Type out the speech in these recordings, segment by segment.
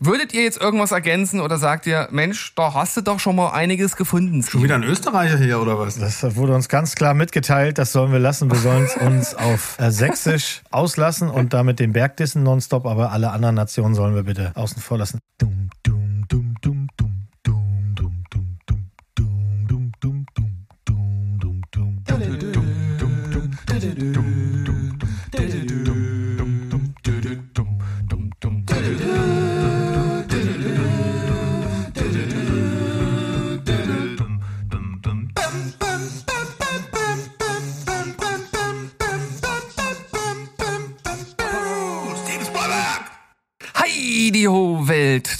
Würdet ihr jetzt irgendwas ergänzen oder sagt ihr, Mensch, da hast du doch schon mal einiges gefunden? Schon wieder ein Österreicher hier oder was? Das wurde uns ganz klar mitgeteilt, das sollen wir lassen. Wir sollen es uns auf äh, Sächsisch auslassen und damit den Berg dissen nonstop, aber alle anderen Nationen sollen wir bitte außen vor lassen. Dum, dum, dum, dum,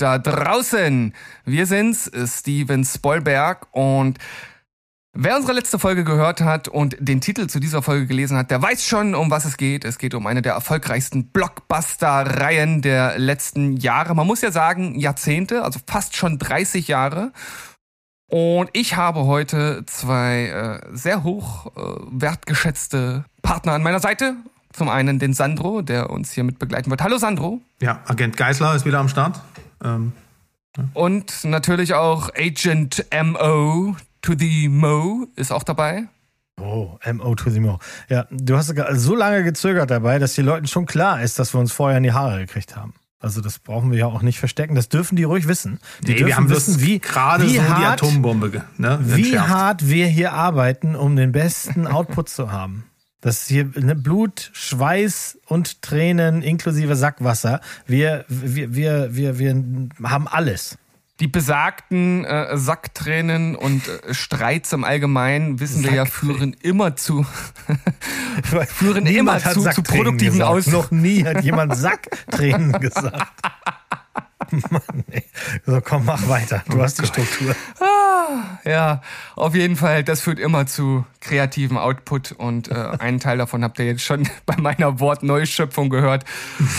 da draußen. Wir sind's, Steven Spoilberg und Wer unsere letzte Folge gehört hat und den Titel zu dieser Folge gelesen hat, der weiß schon, um was es geht. Es geht um eine der erfolgreichsten Blockbuster-Reihen der letzten Jahre. Man muss ja sagen, Jahrzehnte, also fast schon 30 Jahre. Und ich habe heute zwei äh, sehr hoch äh, wertgeschätzte Partner an meiner Seite. Zum einen den Sandro, der uns hier mit begleiten wird. Hallo Sandro. Ja, Agent Geisler ist wieder am Start. Ähm, ja. Und natürlich auch Agent MO to the Mo ist auch dabei. Oh, MO to the Mo. Ja, du hast so lange gezögert dabei, dass den Leuten schon klar ist, dass wir uns vorher in die Haare gekriegt haben. Also das brauchen wir ja auch nicht verstecken. Das dürfen die ruhig wissen. Die nee, wir haben wissen, wie gerade wie so hart, die Atombombe. Ne, wie hart wir hier arbeiten, um den besten Output zu haben. Das hier ne, Blut, Schweiß und Tränen inklusive Sackwasser. Wir, wir, wir, wir, wir haben alles. Die besagten äh, Sacktränen und äh, Streits im Allgemeinen, wissen wir ja, führen immer zu führen immer zu, zu produktiven Aus. Noch nie hat jemand Sacktränen gesagt. Mann, ey. So, komm, mach weiter. Du oh hast die Struktur. Ah, ja, auf jeden Fall, das führt immer zu kreativen Output und äh, einen Teil davon habt ihr jetzt schon bei meiner Wortneuschöpfung gehört.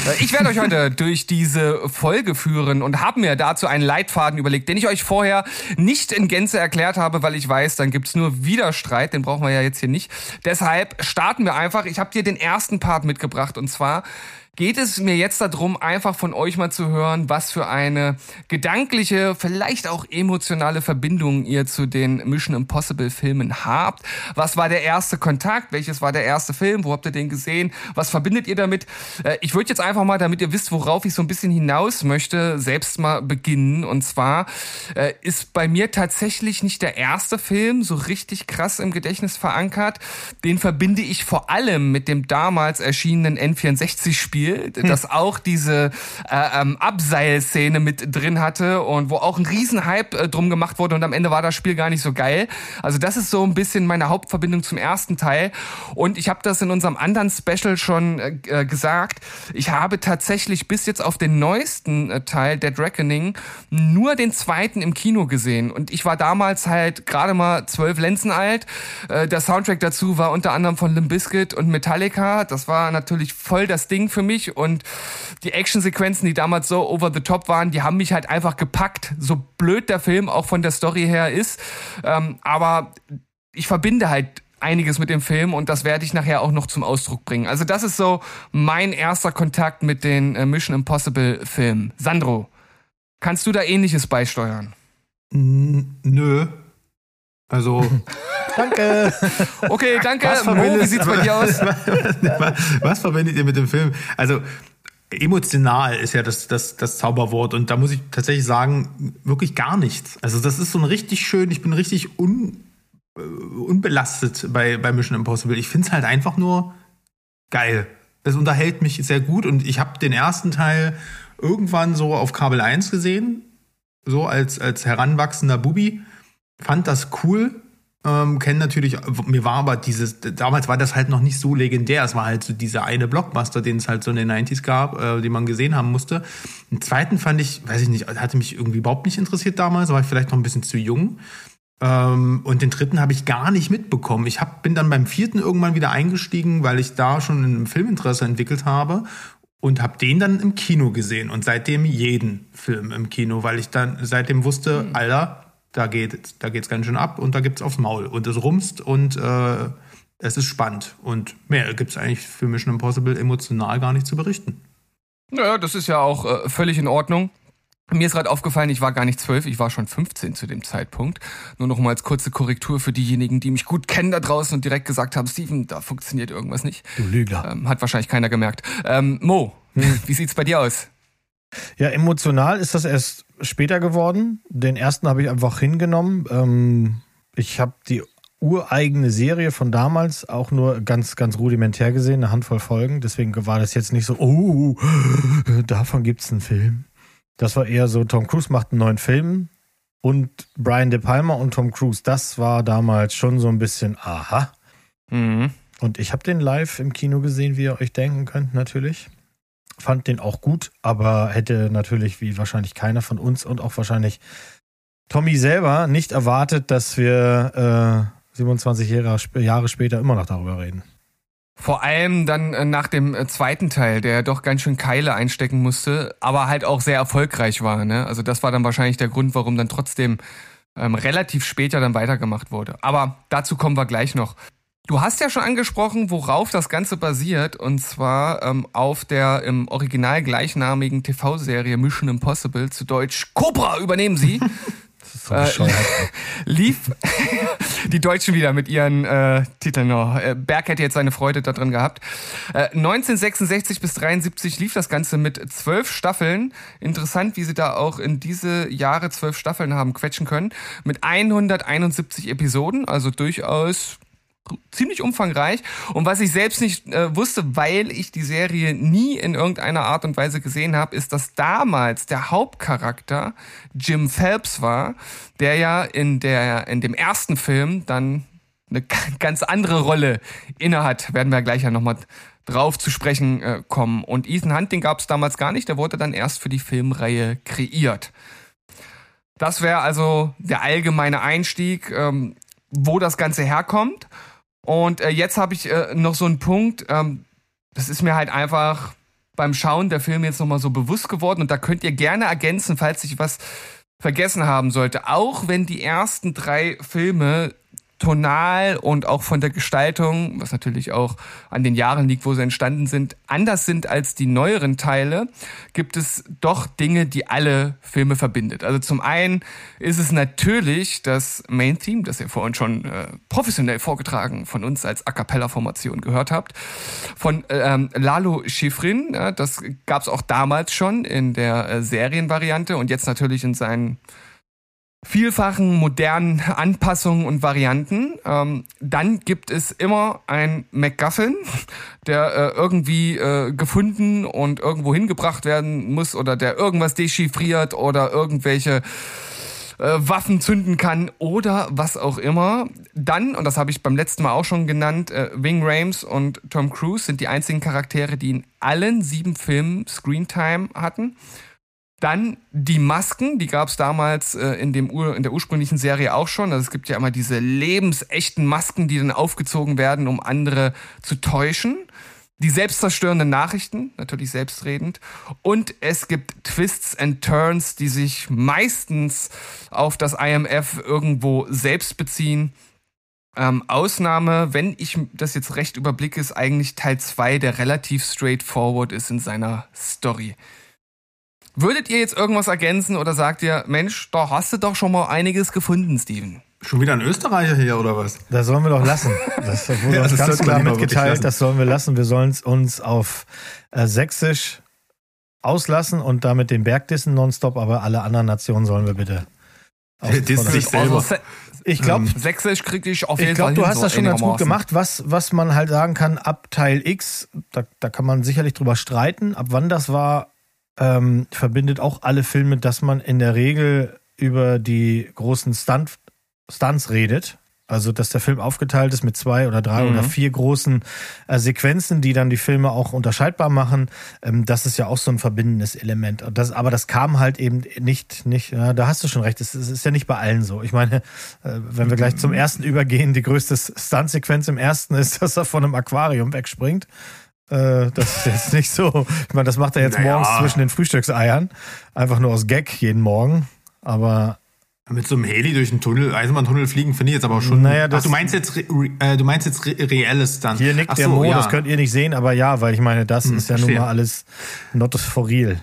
Äh, ich werde euch heute durch diese Folge führen und habe mir dazu einen Leitfaden überlegt, den ich euch vorher nicht in Gänze erklärt habe, weil ich weiß, dann gibt's nur Widerstreit, den brauchen wir ja jetzt hier nicht. Deshalb starten wir einfach. Ich habe dir den ersten Part mitgebracht und zwar geht es mir jetzt darum, einfach von euch mal zu hören, was für eine gedankliche, vielleicht auch emotionale Verbindung ihr zu den Mission Impossible Filmen habt. Was war der erste Kontakt? Welches war der erste Film? Wo habt ihr den gesehen? Was verbindet ihr damit? Äh, ich würde jetzt einfach mal, damit ihr wisst, worauf ich so ein bisschen hinaus möchte, selbst mal beginnen. Und zwar äh, ist bei mir tatsächlich nicht der erste Film so richtig krass im Gedächtnis verankert. Den verbinde ich vor allem mit dem damals erschienenen N64-Spiel Spiel, hm. das auch diese äh, ähm, Abseilszene mit drin hatte und wo auch ein Riesenhype äh, drum gemacht wurde und am Ende war das Spiel gar nicht so geil. Also das ist so ein bisschen meine Hauptverbindung zum ersten Teil und ich habe das in unserem anderen Special schon äh, äh, gesagt. Ich habe tatsächlich bis jetzt auf den neuesten äh, Teil Dead Reckoning nur den zweiten im Kino gesehen und ich war damals halt gerade mal zwölf Lenzen alt. Äh, der Soundtrack dazu war unter anderem von Limp Bizkit und Metallica. Das war natürlich voll das Ding für mich mich und die Actionsequenzen, die damals so over the top waren, die haben mich halt einfach gepackt. So blöd der Film auch von der Story her ist, ähm, aber ich verbinde halt einiges mit dem Film und das werde ich nachher auch noch zum Ausdruck bringen. Also das ist so mein erster Kontakt mit den äh, Mission Impossible Filmen. Sandro, kannst du da ähnliches beisteuern? Nö. Also Danke. Okay, danke. Was Mo, wie sieht's bei dir aus? Was, verbindet ihr mit dem Film? Also emotional ist ja das, das, das Zauberwort und da muss ich tatsächlich sagen, wirklich gar nichts. Also das ist so ein richtig schön, ich bin richtig un, äh, unbelastet bei, bei Mission Impossible. Ich finde es halt einfach nur geil. Es unterhält mich sehr gut und ich habe den ersten Teil irgendwann so auf Kabel 1 gesehen, so als, als heranwachsender Bubi. Fand das cool, ähm, kennen natürlich, mir war aber dieses, damals war das halt noch nicht so legendär. Es war halt so dieser eine Blockbuster, den es halt so in den 90s gab, äh, den man gesehen haben musste. Den zweiten fand ich, weiß ich nicht, hatte mich irgendwie überhaupt nicht interessiert damals, war ich vielleicht noch ein bisschen zu jung. Ähm, und den dritten habe ich gar nicht mitbekommen. Ich hab, bin dann beim vierten irgendwann wieder eingestiegen, weil ich da schon ein Filminteresse entwickelt habe und habe den dann im Kino gesehen und seitdem jeden Film im Kino, weil ich dann seitdem wusste, mhm. Alter, da geht da geht's ganz schön ab und da gibt's aufs Maul und es rumst und äh, es ist spannend und mehr gibt's eigentlich für Mission Impossible emotional gar nicht zu berichten. Naja, das ist ja auch äh, völlig in Ordnung. Mir ist gerade aufgefallen, ich war gar nicht zwölf, ich war schon 15 zu dem Zeitpunkt. Nur noch mal als kurze Korrektur für diejenigen, die mich gut kennen da draußen und direkt gesagt haben, Steven, da funktioniert irgendwas nicht. Du Lügner. Ähm, hat wahrscheinlich keiner gemerkt. Ähm, Mo, hm. wie sieht's bei dir aus? Ja, emotional ist das erst später geworden. Den ersten habe ich einfach hingenommen. Ähm, ich habe die ureigene Serie von damals auch nur ganz, ganz rudimentär gesehen, eine Handvoll Folgen. Deswegen war das jetzt nicht so, oh, davon gibt's einen Film. Das war eher so, Tom Cruise macht einen neuen Film und Brian De Palma und Tom Cruise. Das war damals schon so ein bisschen, aha. Mhm. Und ich habe den live im Kino gesehen, wie ihr euch denken könnt, natürlich. Fand den auch gut, aber hätte natürlich, wie wahrscheinlich keiner von uns und auch wahrscheinlich Tommy selber nicht erwartet, dass wir äh, 27 Jahre, Jahre später immer noch darüber reden. Vor allem dann äh, nach dem äh, zweiten Teil, der doch ganz schön Keile einstecken musste, aber halt auch sehr erfolgreich war. Ne? Also das war dann wahrscheinlich der Grund, warum dann trotzdem ähm, relativ später dann weitergemacht wurde. Aber dazu kommen wir gleich noch. Du hast ja schon angesprochen, worauf das Ganze basiert, und zwar ähm, auf der im Original gleichnamigen TV-Serie Mission Impossible, zu Deutsch Cobra übernehmen sie. Äh, lief die Deutschen wieder mit ihren äh, Titeln noch. Äh, Berg hätte jetzt seine Freude darin gehabt. Äh, 1966 bis 73 lief das Ganze mit zwölf Staffeln. Interessant, wie sie da auch in diese Jahre zwölf Staffeln haben quetschen können. Mit 171 Episoden, also durchaus ziemlich umfangreich und was ich selbst nicht äh, wusste, weil ich die Serie nie in irgendeiner Art und Weise gesehen habe, ist, dass damals der Hauptcharakter Jim Phelps war, der ja in der in dem ersten Film dann eine ganz andere Rolle innehat. Werden wir gleich ja nochmal drauf zu sprechen äh, kommen. Und Ethan Hunt, den gab es damals gar nicht, der wurde dann erst für die Filmreihe kreiert. Das wäre also der allgemeine Einstieg, ähm, wo das Ganze herkommt. Und äh, jetzt habe ich äh, noch so einen Punkt, ähm, das ist mir halt einfach beim Schauen der Filme jetzt nochmal so bewusst geworden und da könnt ihr gerne ergänzen, falls ich was vergessen haben sollte. Auch wenn die ersten drei Filme tonal und auch von der Gestaltung, was natürlich auch an den Jahren liegt, wo sie entstanden sind, anders sind als die neueren Teile, gibt es doch Dinge, die alle Filme verbindet. Also zum einen ist es natürlich das Main Theme, das ihr vorhin schon äh, professionell vorgetragen von uns als A cappella Formation gehört habt, von ähm, Lalo Schifrin. Ja, das gab es auch damals schon in der äh, Serienvariante und jetzt natürlich in seinen vielfachen modernen Anpassungen und Varianten. Ähm, dann gibt es immer ein MacGuffin, der äh, irgendwie äh, gefunden und irgendwo hingebracht werden muss oder der irgendwas dechiffriert oder irgendwelche äh, Waffen zünden kann oder was auch immer. Dann, und das habe ich beim letzten Mal auch schon genannt, äh, Wing Rames und Tom Cruise sind die einzigen Charaktere, die in allen sieben Filmen Screentime hatten. Dann die Masken, die gab es damals äh, in, dem Ur in der ursprünglichen Serie auch schon. Also es gibt ja immer diese lebensechten Masken, die dann aufgezogen werden, um andere zu täuschen. Die selbstzerstörenden Nachrichten, natürlich selbstredend. Und es gibt Twists and Turns, die sich meistens auf das IMF irgendwo selbst beziehen. Ähm, Ausnahme, wenn ich das jetzt recht überblicke, ist eigentlich Teil 2, der relativ straightforward ist in seiner Story. Würdet ihr jetzt irgendwas ergänzen oder sagt ihr, Mensch, da hast du doch schon mal einiges gefunden, Steven? Schon wieder ein Österreicher hier oder was? Das sollen wir doch lassen. Das wurde ja, uns ganz klar mitgeteilt, das sollen wir lassen. Wir sollen es uns auf äh, Sächsisch auslassen und damit den Berg dissen nonstop, aber alle anderen Nationen sollen wir bitte. Dissen sich selber. Also, ich glaube, ähm, Sächsisch kriege ich auf jeden ich glaub, Fall. Ich glaube, du hast so das schon ganz gut gemacht. Was, was man halt sagen kann, ab Teil X, da, da kann man sicherlich drüber streiten, ab wann das war, ähm, verbindet auch alle Filme, dass man in der Regel über die großen Stunt, Stunts redet. Also, dass der Film aufgeteilt ist mit zwei oder drei mhm. oder vier großen äh, Sequenzen, die dann die Filme auch unterscheidbar machen. Ähm, das ist ja auch so ein verbindendes Element. Das, aber das kam halt eben nicht, nicht, ja, da hast du schon recht. Es ist ja nicht bei allen so. Ich meine, äh, wenn wir gleich zum ersten übergehen, die größte Stunt-Sequenz im ersten ist, dass er von einem Aquarium wegspringt. Äh, das ist jetzt nicht so. Ich meine, das macht er jetzt naja. morgens zwischen den Frühstückseiern. Einfach nur aus Gag jeden Morgen. Aber. Mit so einem Heli durch den Tunnel, Eisenbahntunnel fliegen, finde ich jetzt aber schon. Naja, das Ach, du meinst jetzt, äh, du meinst jetzt re reelles dann. Hier nickt Ach der so, Mo, ja. das könnt ihr nicht sehen, aber ja, weil ich meine, das hm, ist ja verstehe. nun mal alles not for real.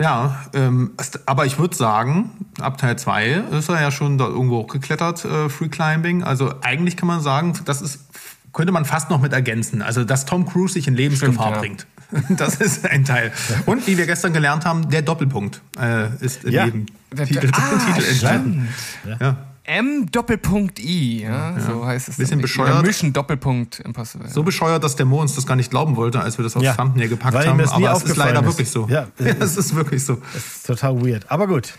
Ja, ähm, aber ich würde sagen, ab Teil 2 ist er ja schon da irgendwo hochgeklettert, äh, Free Climbing. Also eigentlich kann man sagen, das ist, könnte man fast noch mit ergänzen. Also, dass Tom Cruise sich in Lebensgefahr Stimmt, ja. bringt. Das ist ein Teil. Und wie wir gestern gelernt haben, der Doppelpunkt äh, ist in Ja. jedem Der- Titel, Ah, Titel enthalten. Ja. M Doppelpunkt I, ja, so heißt es. Bisschen bescheuert. Mission Doppelpunkt Impossible. So bescheuert, dass der Mo uns das gar nicht glauben wollte, als wir das aufs Ja, Thumbnail gepackt weil haben. Aber es ist leider ist. wirklich so. Ja. es ist wirklich so. Das ist total weird. Aber gut.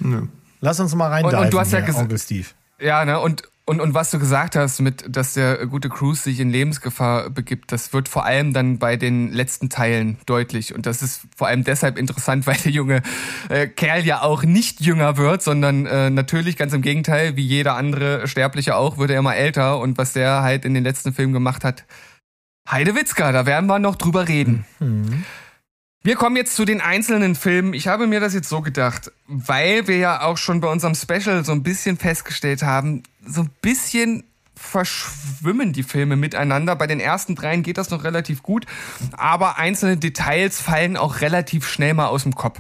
Lass uns mal rein Und- und du hast ja hier, gesa- Onkel Steve. Ja, ne, und, und, und was du gesagt hast, mit, dass der gute Cruise sich in Lebensgefahr begibt, das wird vor allem dann bei den letzten Teilen deutlich. Und das ist vor allem deshalb interessant, weil der junge äh, Kerl ja auch nicht jünger wird, sondern äh, natürlich ganz im Gegenteil, wie jeder andere Sterbliche auch, wird er immer älter. Und was der halt in den letzten Filmen gemacht hat, Heidewitzka, da werden wir noch drüber reden. Wir kommen jetzt zu den einzelnen Filmen. Ich habe mir das jetzt so gedacht, weil wir ja auch schon bei unserem Special so ein bisschen festgestellt haben, so ein bisschen verschwimmen die Filme miteinander. Bei den ersten dreien geht das noch relativ gut, aber einzelne Details fallen auch relativ schnell mal aus dem Kopf.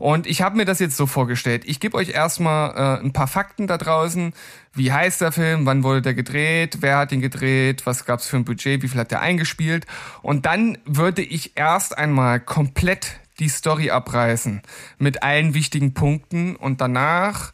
Und ich habe mir das jetzt so vorgestellt. Ich gebe euch erstmal äh, ein paar Fakten da draußen. Wie heißt der Film? Wann wurde der gedreht? Wer hat ihn gedreht? Was gab's für ein Budget? Wie viel hat der eingespielt? Und dann würde ich erst einmal komplett die Story abreißen mit allen wichtigen Punkten und danach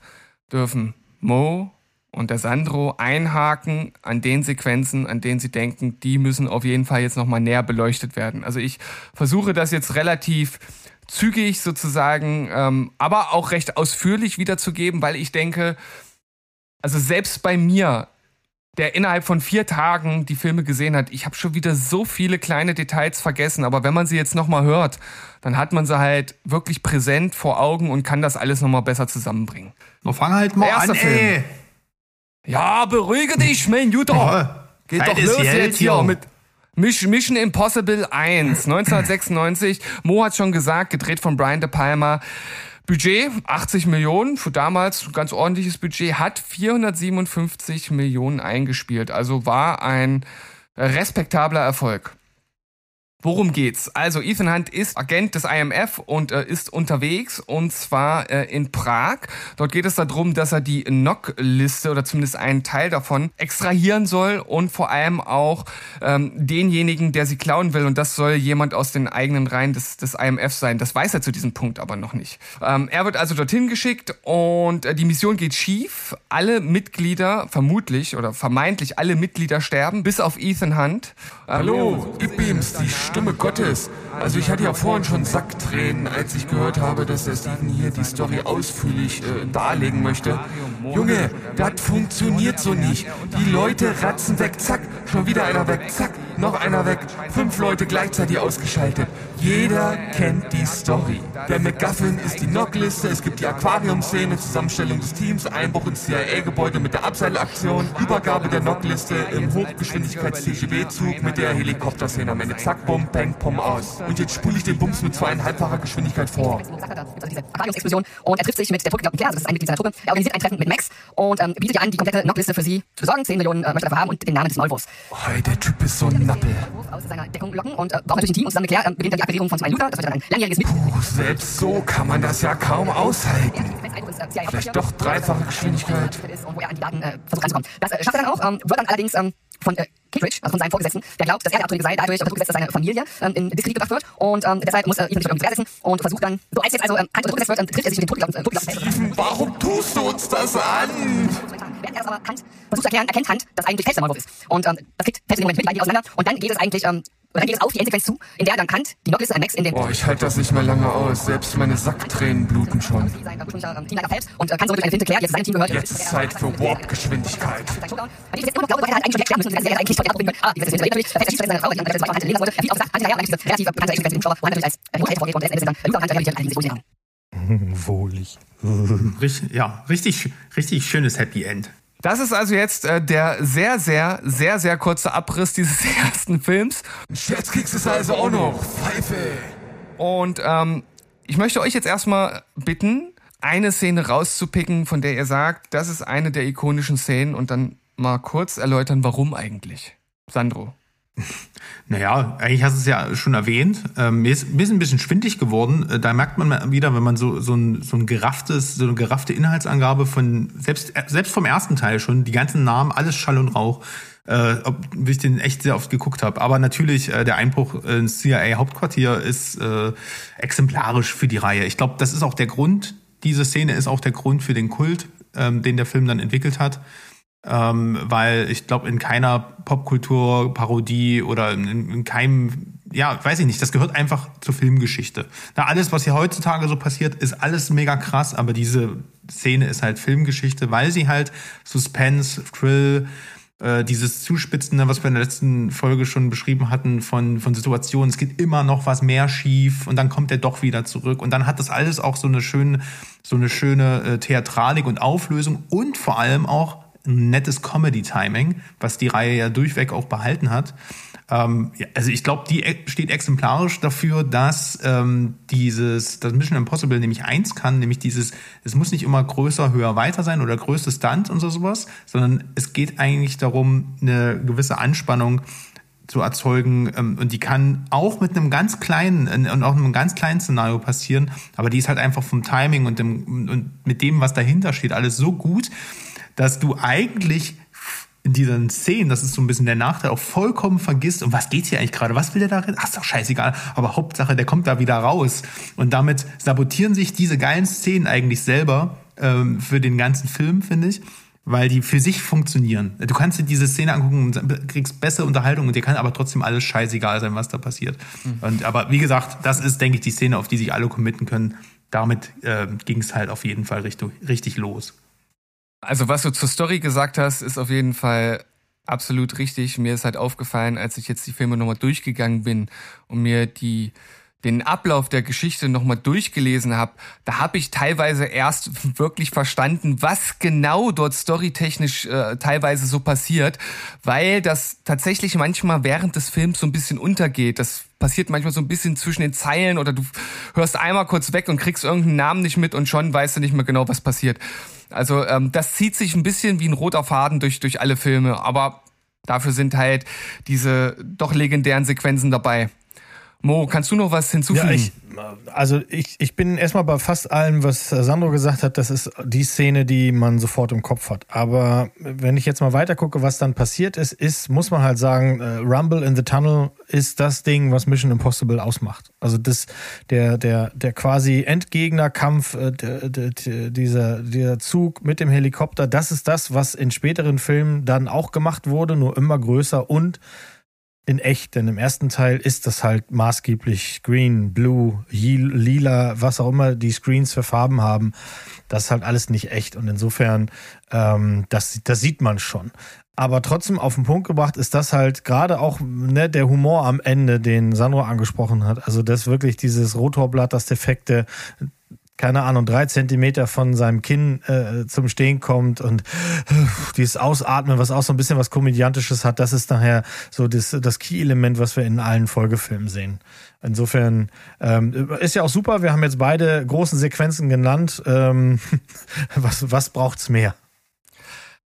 dürfen Mo und der Sandro einhaken an den Sequenzen, an denen sie denken, die müssen auf jeden Fall jetzt nochmal näher beleuchtet werden. Also ich versuche das jetzt relativ zügig sozusagen, ähm, aber auch recht ausführlich wiederzugeben, weil ich denke, also selbst bei mir, der innerhalb von vier Tagen die Filme gesehen hat, ich habe schon wieder so viele kleine Details vergessen, aber wenn man sie jetzt nochmal hört, dann hat man sie halt wirklich präsent vor Augen und kann das alles nochmal besser zusammenbringen. Noch fang halt mal Erster an, Film. ey. Ja, beruhige dich, mein Juter. Oh, Geht Zeit doch los Geld jetzt hier mit Mission Impossible 1, 1996. Mo hat schon gesagt, gedreht von Brian De Palma. Budget 80 Millionen, für damals ganz ordentliches Budget, hat 457 Millionen eingespielt. Also war ein respektabler Erfolg. Worum geht's? Also Ethan Hunt ist Agent des IMF und äh, ist unterwegs und zwar äh, in Prag. Dort geht es darum, dass er die NOC-Liste oder zumindest einen Teil davon extrahieren soll und vor allem auch ähm, denjenigen, der sie klauen will. Und das soll jemand aus den eigenen Reihen des, des IMF sein. Das weiß er zu diesem Punkt aber noch nicht. Ähm, er wird also dorthin geschickt und äh, die Mission geht schief. Alle Mitglieder, vermutlich oder vermeintlich alle Mitglieder sterben, bis auf Ethan Hunt. Ähm, Hallo, Ibims, die Stimme Gottes. Also ich hatte ja vorhin schon Sacktränen, als ich gehört habe, dass der Steven hier die Story ausführlich äh, darlegen möchte. Junge, das funktioniert so nicht. Die Leute ratzen weg, zack, schon wieder einer weg, zack, noch einer weg. Fünf Leute gleichzeitig ausgeschaltet. Jeder kennt die Story. Der McGuffin ist die Knockliste, es gibt die Aquariumszene, Zusammenstellung des Teams, Einbruch ins CIA-Gebäude mit der Abseilaktion, Übergabe der Knockliste im Hochgeschwindigkeits-TGW-Zug mit der Helikopterszene am Ende. Zack, bumm, bang, pum, aus. Und jetzt spule ich den Bums mit zweieinhalbfacher Geschwindigkeit vor. also Aquariumsexplosion und er trifft sich mit der totgeglaubten Claire, also das ist ein Mitglied seiner Truppe. Er organisiert ein Treffen mit Max und ähm, bietet ihr an, die komplette Knockliste für sie zu besorgen. 10 Millionen äh, möchte er dafür haben und den Namen des Maulwurfs. Oh, der Typ ist so ein Nappel. Aus seiner Deckung locken und äh, braucht natürlich ein Team und zusammen mit Claire ähm, beginnt dann die Akquirierung von zwei Luther. Das wird dann ein langjähriges Mit. Puh, selbst so kann man das ja kaum aushalten. Vielleicht doch dreifache Geschwindigkeit. wo er an die Daten äh, versucht ranzukommen. Das äh, schafft er dann auch, ähm, wird dann allerdings ähm, von äh, Kittredge, also von seinem Vorgesetzten, der glaubt, dass er der Abtrünnige sei, dadurch unter Druck gesetzt, dass seine Familie ähm, in Diskredit gebracht wird und ähm, deshalb muss er Ethan sich irgendwie quersetzen und versucht dann, so als jetzt also ähm, Hand unter Druck gesetzt wird, ähm, trifft er sich mit dem totgeglaubten äh, warum tust du uns das an? Während er das aber Hand versucht zu erklären, erkennt Hand, dass eigentlich Fels der Maulwurf ist. Und ähm, das kriegt Fels in dem Moment mit, die auseinander. Und dann geht es eigentlich, ähm, oder dann geht es auf die Endsequenz zu, in der dann Hand die Knockliste an Max in den Boah, ich halte das nicht mehr lange aus. Selbst meine Sacktränen bluten schon. und äh, kann so durch eine Finte Claire, die jetzt seinem Team gehört. Jetzt ist Zeit für Warp-Geschwindigkeit. Und und dem und Wohlig. Richtig, ja, richtig, richtig schönes Happy End. Das ist also jetzt äh, der sehr, sehr, sehr, sehr kurze Abriss dieses ersten Films. Scherzkeks ist also auch noch. Pfeife. Und ähm, ich möchte euch jetzt erstmal bitten, eine Szene rauszupicken, von der ihr sagt, das ist eine der ikonischen Szenen und dann mal kurz erläutern, warum eigentlich. Sandro. Naja, eigentlich hast du es ja schon erwähnt. Ähm, mir, ist, mir ist ein bisschen schwindig geworden. Äh, da merkt man wieder, wenn man so, so, ein, so ein gerafftes, so eine geraffte Inhaltsangabe von, selbst, selbst vom ersten Teil schon, die ganzen Namen, alles Schall und Rauch, äh, ob ich den echt sehr oft geguckt habe. Aber natürlich, äh, der Einbruch ins CIA-Hauptquartier ist äh, exemplarisch für die Reihe. Ich glaube, das ist auch der Grund, diese Szene ist auch der Grund für den Kult, ähm, den der Film dann entwickelt hat ähm, weil ich glaube, in keiner Popkultur-Parodie oder in, in, keinem, ja, weiß ich nicht, das gehört einfach zur Filmgeschichte. Da alles, was hier heutzutage so passiert, ist alles mega krass, aber diese Szene ist halt Filmgeschichte, weil sie halt Suspense, Thrill, äh, dieses Zuspitzen, was wir in der letzten Folge schon beschrieben hatten, von, von Situationen, es geht immer noch was mehr schief und dann kommt er doch wieder zurück und dann hat das alles auch so eine schöne, so eine schöne äh, Theatralik und Auflösung und vor allem auch ein nettes Comedy-Timing, was die Reihe ja durchweg auch behalten hat. Ähm, ja, also ich glaube, die steht exemplarisch dafür, dass ähm, dieses, das Mission Impossible nämlich eins kann, nämlich dieses, es muss nicht immer größer, höher, weiter sein oder größte Stunt und so sowas, sondern es geht eigentlich darum, eine gewisse Anspannung zu erzeugen ähm, und die kann auch mit einem ganz kleinen und auch einem ganz kleinen Szenario passieren, aber die ist halt einfach vom Timing und, dem, und mit dem, was dahinter steht, alles so gut, dass du eigentlich in diesen Szenen, das ist so ein bisschen der Nachteil, auch vollkommen vergisst, um was geht's hier eigentlich gerade? Was will der darin? Ach, ist doch scheißegal. Aber Hauptsache, der kommt da wieder raus. Und damit sabotieren sich diese geilen Szenen eigentlich selber ähm, für den ganzen Film, finde ich, weil die für sich funktionieren. Du kannst dir diese Szene angucken und kriegst bessere Unterhaltung und dir kann aber trotzdem alles scheißegal sein, was da passiert. Mhm. Und, aber wie gesagt, das ist, denke ich, die Szene, auf die sich alle committen können. Damit äh, ging es halt auf jeden Fall richtig, richtig los. Also was du zur Story gesagt hast, ist auf jeden Fall absolut richtig. Mir ist halt aufgefallen, als ich jetzt die Filme nochmal durchgegangen bin und mir die den Ablauf der Geschichte nochmal durchgelesen habe, da habe ich teilweise erst wirklich verstanden, was genau dort storytechnisch äh, teilweise so passiert, weil das tatsächlich manchmal während des Films so ein bisschen untergeht. Das passiert manchmal so ein bisschen zwischen den Zeilen oder du hörst einmal kurz weg und kriegst irgendeinen Namen nicht mit und schon weißt du nicht mehr genau, was passiert. Also ähm, das zieht sich ein bisschen wie ein roter Faden durch, durch alle Filme, aber dafür sind halt diese doch legendären Sequenzen dabei. Mo, kannst du noch was hinzufügen? Ja, ich, also ich, ich bin erstmal bei fast allem, was Sandro gesagt hat, das ist die Szene, die man sofort im Kopf hat. Aber wenn ich jetzt mal weiter gucke, was dann passiert ist, ist, muss man halt sagen, äh, Rumble in the Tunnel ist das Ding, was Mission Impossible ausmacht. Also das, der, der, der quasi Endgegnerkampf, äh, dieser, dieser Zug mit dem Helikopter, das ist das, was in späteren Filmen dann auch gemacht wurde, nur immer größer und in echt, denn im ersten Teil ist das halt maßgeblich green, blue, lila, was auch immer die Screens für Farben haben. Das ist halt alles nicht echt und insofern, ähm, das, das sieht man schon. Aber trotzdem auf den Punkt gebracht ist das halt gerade auch ne, der Humor am Ende, den Sandro angesprochen hat. Also das wirklich dieses Rotorblatt, das defekte, keine Ahnung, drei Zentimeter von seinem Kinn äh, zum Stehen kommt und äh, dieses Ausatmen, was auch so ein bisschen was Komödiantisches hat, das ist nachher so das, das Key-Element, was wir in allen Folgefilmen sehen. Insofern ähm, ist ja auch super, wir haben jetzt beide großen Sequenzen genannt. Ähm, was, was braucht's mehr?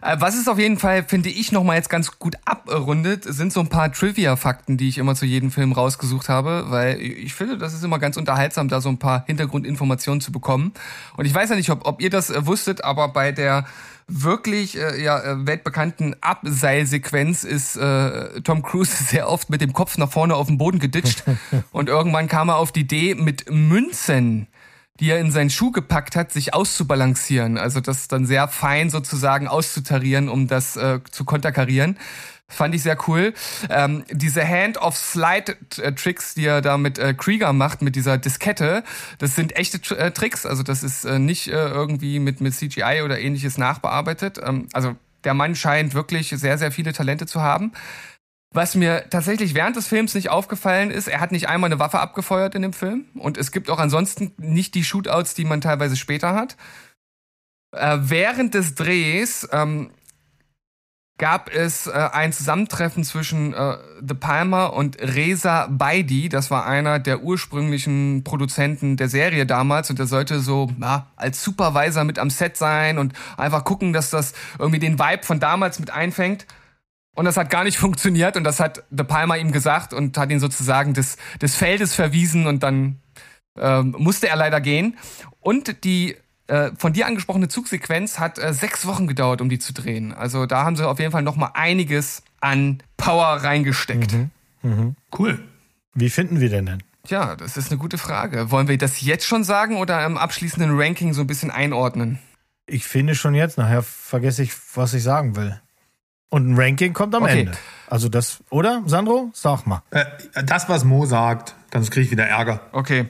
Äh, was es auf jeden Fall, finde ich, nochmal jetzt ganz gut abrundet, sind so ein paar Trivia-Fakten, die ich immer zu jedem Film rausgesucht habe, weil ich finde, das ist immer ganz unterhaltsam, da so ein paar Hintergrundinformationen zu bekommen. Und ich weiß ja nicht, ob, ob ihr das äh, wusstet, aber bei der wirklich äh, ja, äh, weltbekannten Abseilsequenz ist äh, Tom Cruise sehr oft mit dem Kopf nach vorne auf den Boden geditscht und irgendwann kam er auf die Idee, mit Münzen die er in seinen Schuh gepackt hat, sich auszubalancieren. Also das dann sehr fein sozusagen auszutarieren, um das äh, zu konterkarieren. Fand ich sehr cool. Ähm, diese Hand-of-Slide-Tricks, die er da mit äh, Krieger macht, mit dieser Diskette, das sind echte äh, Tricks. Also das ist äh, nicht äh, irgendwie mit, mit CGI oder ähnliches nachbearbeitet. Ähm, also der Mann scheint wirklich sehr, sehr viele Talente zu haben. Was mir tatsächlich während des Films nicht aufgefallen ist, er hat nicht einmal eine Waffe abgefeuert in dem Film. Und es gibt auch ansonsten nicht die Shootouts, die man teilweise später hat. Äh, während des Drehs ähm, gab es äh, ein Zusammentreffen zwischen äh, The Palmer und Reza Baidi. Das war einer der ursprünglichen Produzenten der Serie damals und der sollte so ja, als Supervisor mit am Set sein und einfach gucken, dass das irgendwie den Vibe von damals mit einfängt. Und das hat gar nicht funktioniert und das hat De Palma ihm gesagt und hat ihn sozusagen des, des Feldes verwiesen und dann ähm, musste er leider gehen. Und die äh, von dir angesprochene Zugsequenz hat äh, sechs Wochen gedauert, um die zu drehen. Also da haben sie auf jeden Fall noch mal einiges an Power reingesteckt. Cool. Wie finden wir denn denn? Tja, das ist eine gute Frage. Wollen wir das jetzt schon sagen oder im abschließenden Ranking so ein bisschen einordnen? Ich finde schon jetzt, nachher vergesse ich, was ich sagen will. Und ein Ranking kommt am Okay. Ende. Also das, oder, Sandro? Sag mal. Äh, das, was Mo sagt, dann kriege ich wieder Ärger. Okay.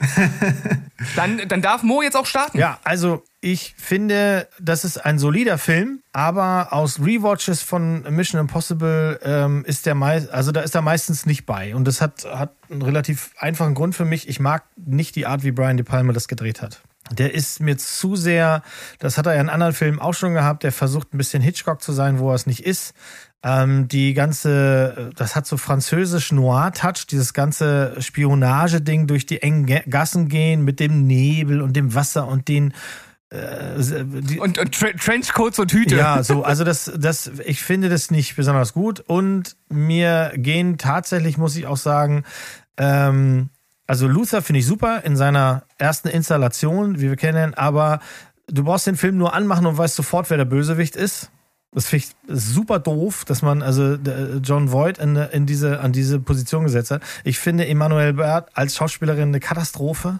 dann, dann darf Mo jetzt auch starten. Ja, also ich finde, das ist ein solider Film, aber aus Rewatches von Mission Impossible ähm, ist der meist, also da ist er meistens nicht bei. Und das hat, hat einen relativ einfachen Grund für mich. Ich mag nicht die Art, wie Brian De Palma das gedreht hat. Der ist mir zu sehr, das hat er ja in anderen Filmen auch schon gehabt, der versucht ein bisschen Hitchcock zu sein, wo er es nicht ist. Ähm, die ganze, das hat so französisch Noir-Touch, dieses ganze Spionageding durch die engen Ga- Gassen gehen mit dem Nebel und dem Wasser und den äh, die, Und, und Tre Trenchcoats und Hüte. ja, so, also das, das, ich finde das nicht besonders gut und mir gehen tatsächlich, muss ich auch sagen, ähm, also Luther finde ich super in seiner ersten Installation, wie wir kennen, aber du brauchst den Film nur anmachen und weißt sofort, wer der Bösewicht ist. Das finde ich super doof, dass man also der John Voight in, in diese, an diese Position gesetzt hat. Ich finde Emmanuel Bert als Schauspielerin eine Katastrophe.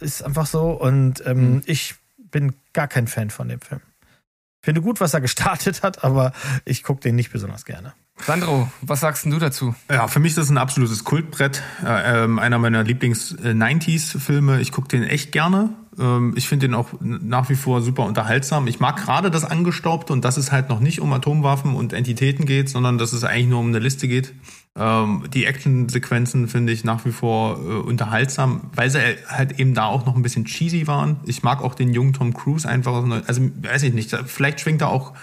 Ist einfach so. Und ähm, ich bin gar kein Fan von dem Film. Finde gut, was er gestartet hat, aber ich gucke den nicht besonders gerne. Sandro, was sagst du dazu? Ja, für mich ist das ein absolutes Kultbrett. Äh, ähm, einer meiner Lieblings-90s-Filme. Ich gucke den echt gerne. Ähm, ich finde den auch nach wie vor super unterhaltsam. Ich mag gerade das Angestaubte und dass es halt noch nicht um Atomwaffen und Entitäten geht, sondern dass es eigentlich nur um eine Liste geht. Ähm, die Actionsequenzen finde ich nach wie vor äh, unterhaltsam, weil sie halt eben da auch noch ein bisschen cheesy waren. Ich mag auch den jungen Tom Cruise einfach. Also weiß ich nicht, vielleicht schwingt er auch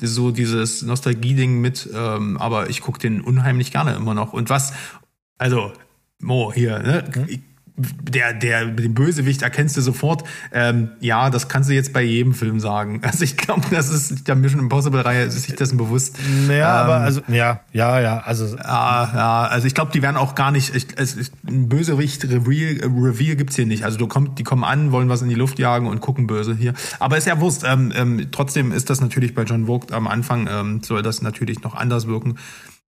so dieses Nostalgie-Ding mit, ähm, aber ich gucke den unheimlich gerne immer noch. Und was, also, Mo hier, ne? Ich, der, der, den Bösewicht erkennst du sofort. Ähm, ja, das kannst du jetzt bei jedem Film sagen. Also ich glaube, das ist der Mission Impossible-Reihe, ist sich dessen bewusst. Ja, Ähm, aber also, ja, ja, ja, also Ja, ja, also ich glaube, die werden auch gar nicht, ich, es ist ein Bösewicht-Reveal äh, Reveal gibt's hier nicht. Also du kommst, die kommen an, wollen was in die Luft jagen und gucken böse hier. Aber ist ja Wurst. Ähm, ähm, trotzdem ist das natürlich bei John Vogt am Anfang, ähm, soll das natürlich noch anders wirken.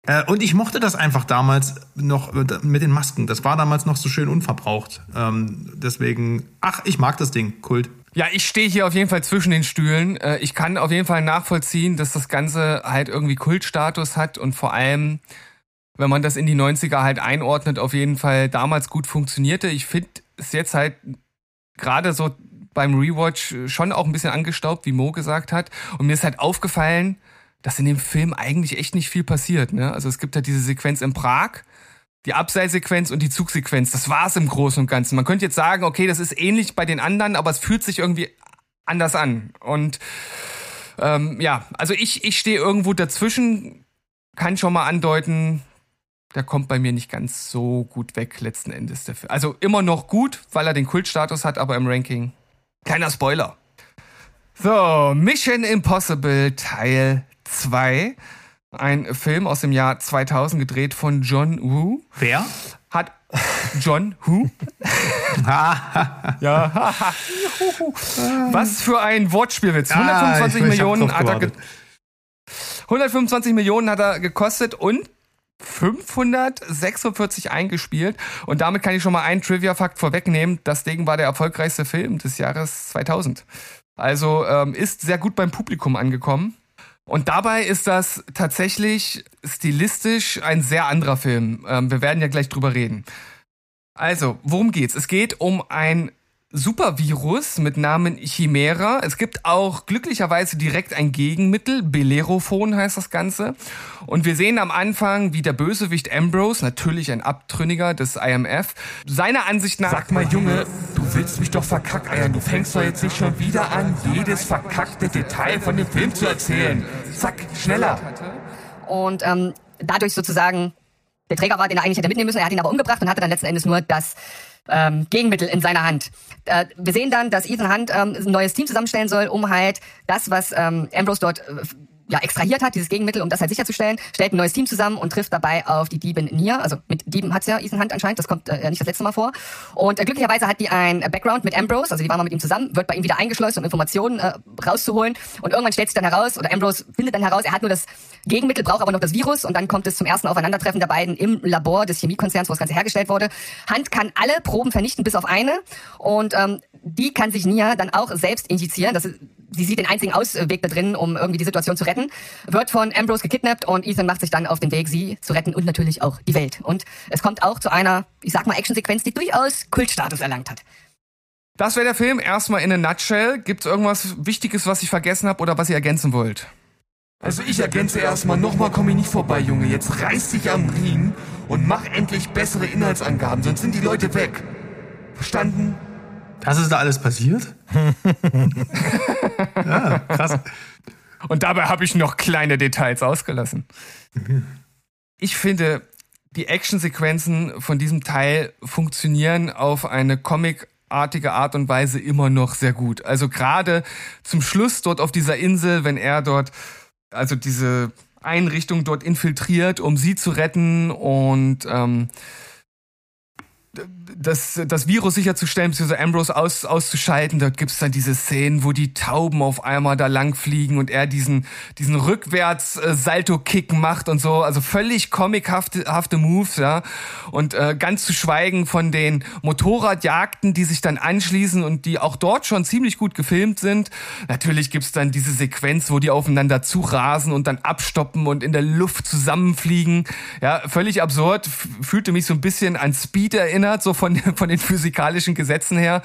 Äh, und ich mochte das einfach damals noch mit den Masken. Das war damals noch so schön unverbraucht. Ähm, deswegen, ach, ich mag das Ding. Kult. Ja, ich stehe hier auf jeden Fall zwischen den Stühlen. Äh, Ich kann auf jeden Fall nachvollziehen, dass das Ganze halt irgendwie Kultstatus hat und vor allem, wenn man das in die 90er halt einordnet, auf jeden Fall damals gut funktionierte. Ich finde es jetzt halt gerade so beim Rewatch schon auch ein bisschen angestaubt, wie Mo gesagt hat. Und mir ist halt aufgefallen, dass in dem Film eigentlich echt nicht viel passiert. Ne? Also es gibt halt diese Sequenz in Prag, die Abseilsequenz und die Zugsequenz. Das war's im Großen und Ganzen. Man könnte jetzt sagen, okay, das ist ähnlich bei den anderen, aber es fühlt sich irgendwie anders an. Und ähm, ja, also ich, ich stehe irgendwo dazwischen, kann schon mal andeuten, der kommt bei mir nicht ganz so gut weg letzten Endes. Der Film. Also immer noch gut, weil er den Kultstatus hat, aber im Ranking kleiner Spoiler. So, Mission Impossible Teil 2. Ein Film aus dem Jahr 2000 gedreht von John Woo. Wer? Hat John Who? ja. Was für ein Wortspielwitz. Ah, 125 ich- ich hab Millionen hat er ge gewartet. 125 Millionen hat er gekostet und 546 eingespielt. Und damit kann ich schon mal einen Trivia-Fakt vorwegnehmen. Das Ding war der erfolgreichste Film des Jahres 2000. Also ähm, ist sehr gut beim Publikum angekommen. Und dabei ist das tatsächlich stilistisch ein sehr anderer Film. Ähm, wir werden ja gleich drüber reden. Also, worum geht's? Es geht um ein Supervirus mit Namen Chimera. Es gibt auch glücklicherweise direkt ein Gegenmittel. Bellerophon heißt das Ganze. Und wir sehen am Anfang, wie der Bösewicht Ambrose, natürlich ein Abtrünniger des IMF, seiner Ansicht nach... Sag mal, Junge, willst mich doch verkackeiern. Du fängst doch jetzt nicht schon wieder an, jedes verkackte Detail von dem Film zu erzählen. Zack, schneller. Und ähm, dadurch sozusagen der Träger war, den er eigentlich hätte mitnehmen müssen. Er hat ihn aber umgebracht und hatte dann letzten Endes nur das ähm, Gegenmittel in seiner Hand. Äh, wir sehen dann, dass Ethan Hunt ähm, ein neues Team zusammenstellen soll, um halt das, was ähm, Ambrose dort äh, ja, extrahiert hat, dieses Gegenmittel, um das halt sicherzustellen, stellt ein neues Team zusammen und trifft dabei auf die Diebin Nia. Also mit Dieben hat's ja Ethan Hunt anscheinend, das kommt äh, nicht das letzte Mal vor. Und äh, glücklicherweise hat die ein Background mit Ambrose, also die war mal mit ihm zusammen, wird bei ihm wieder eingeschleust, um Informationen äh, rauszuholen. Und irgendwann stellt sich dann heraus, oder Ambrose findet dann heraus, er hat nur das Gegenmittel, braucht aber noch das Virus. Und dann kommt es zum ersten Aufeinandertreffen der beiden im Labor des Chemiekonzerns, wo das Ganze hergestellt wurde. Hunt kann alle Proben vernichten, bis auf eine. Und ähm, die kann sich Nia dann auch selbst injizieren. Das ist, sie sieht den einzigen Ausweg da drin, um irgendwie die Situation zu retten, wird von Ambrose gekidnappt und Ethan macht sich dann auf den Weg, sie zu retten und natürlich auch die Welt. Und es kommt auch zu einer, ich sag mal, Actionsequenz, die durchaus Kultstatus erlangt hat. Das wäre der Film erstmal in a nutshell. Gibt es irgendwas Wichtiges, was ich vergessen habe oder was ihr ergänzen wollt? Also ich ergänze erstmal, nochmal komm ich nicht vorbei, Junge. Jetzt reiß dich am Riemen und mach endlich bessere Inhaltsangaben, sonst sind die Leute weg. Verstanden? Das ist da alles passiert? ja, krass. Und dabei habe ich noch kleine Details ausgelassen. Ich finde, die Actionsequenzen von diesem Teil funktionieren auf eine comicartige Art und Weise immer noch sehr gut. Also gerade zum Schluss dort auf dieser Insel, wenn er dort, also diese Einrichtung dort infiltriert, um sie zu retten und ähm, das, das Virus sicherzustellen, beziehungsweise Ambrose aus, auszuschalten. Dort gibt's dann diese Szenen, wo die Tauben auf einmal da lang fliegen und er diesen, diesen Rückwärts-Salto-Kick macht und so. Also völlig comichafte hafte Moves, ja. Und äh, ganz zu schweigen von den Motorradjagden, die sich dann anschließen und die auch dort schon ziemlich gut gefilmt sind. Natürlich gibt's dann diese Sequenz, wo die aufeinander zurasen und dann abstoppen und in der Luft zusammenfliegen. Ja, völlig absurd. Fühlte mich so ein bisschen an Speed erinnert, so von, von den physikalischen Gesetzen her.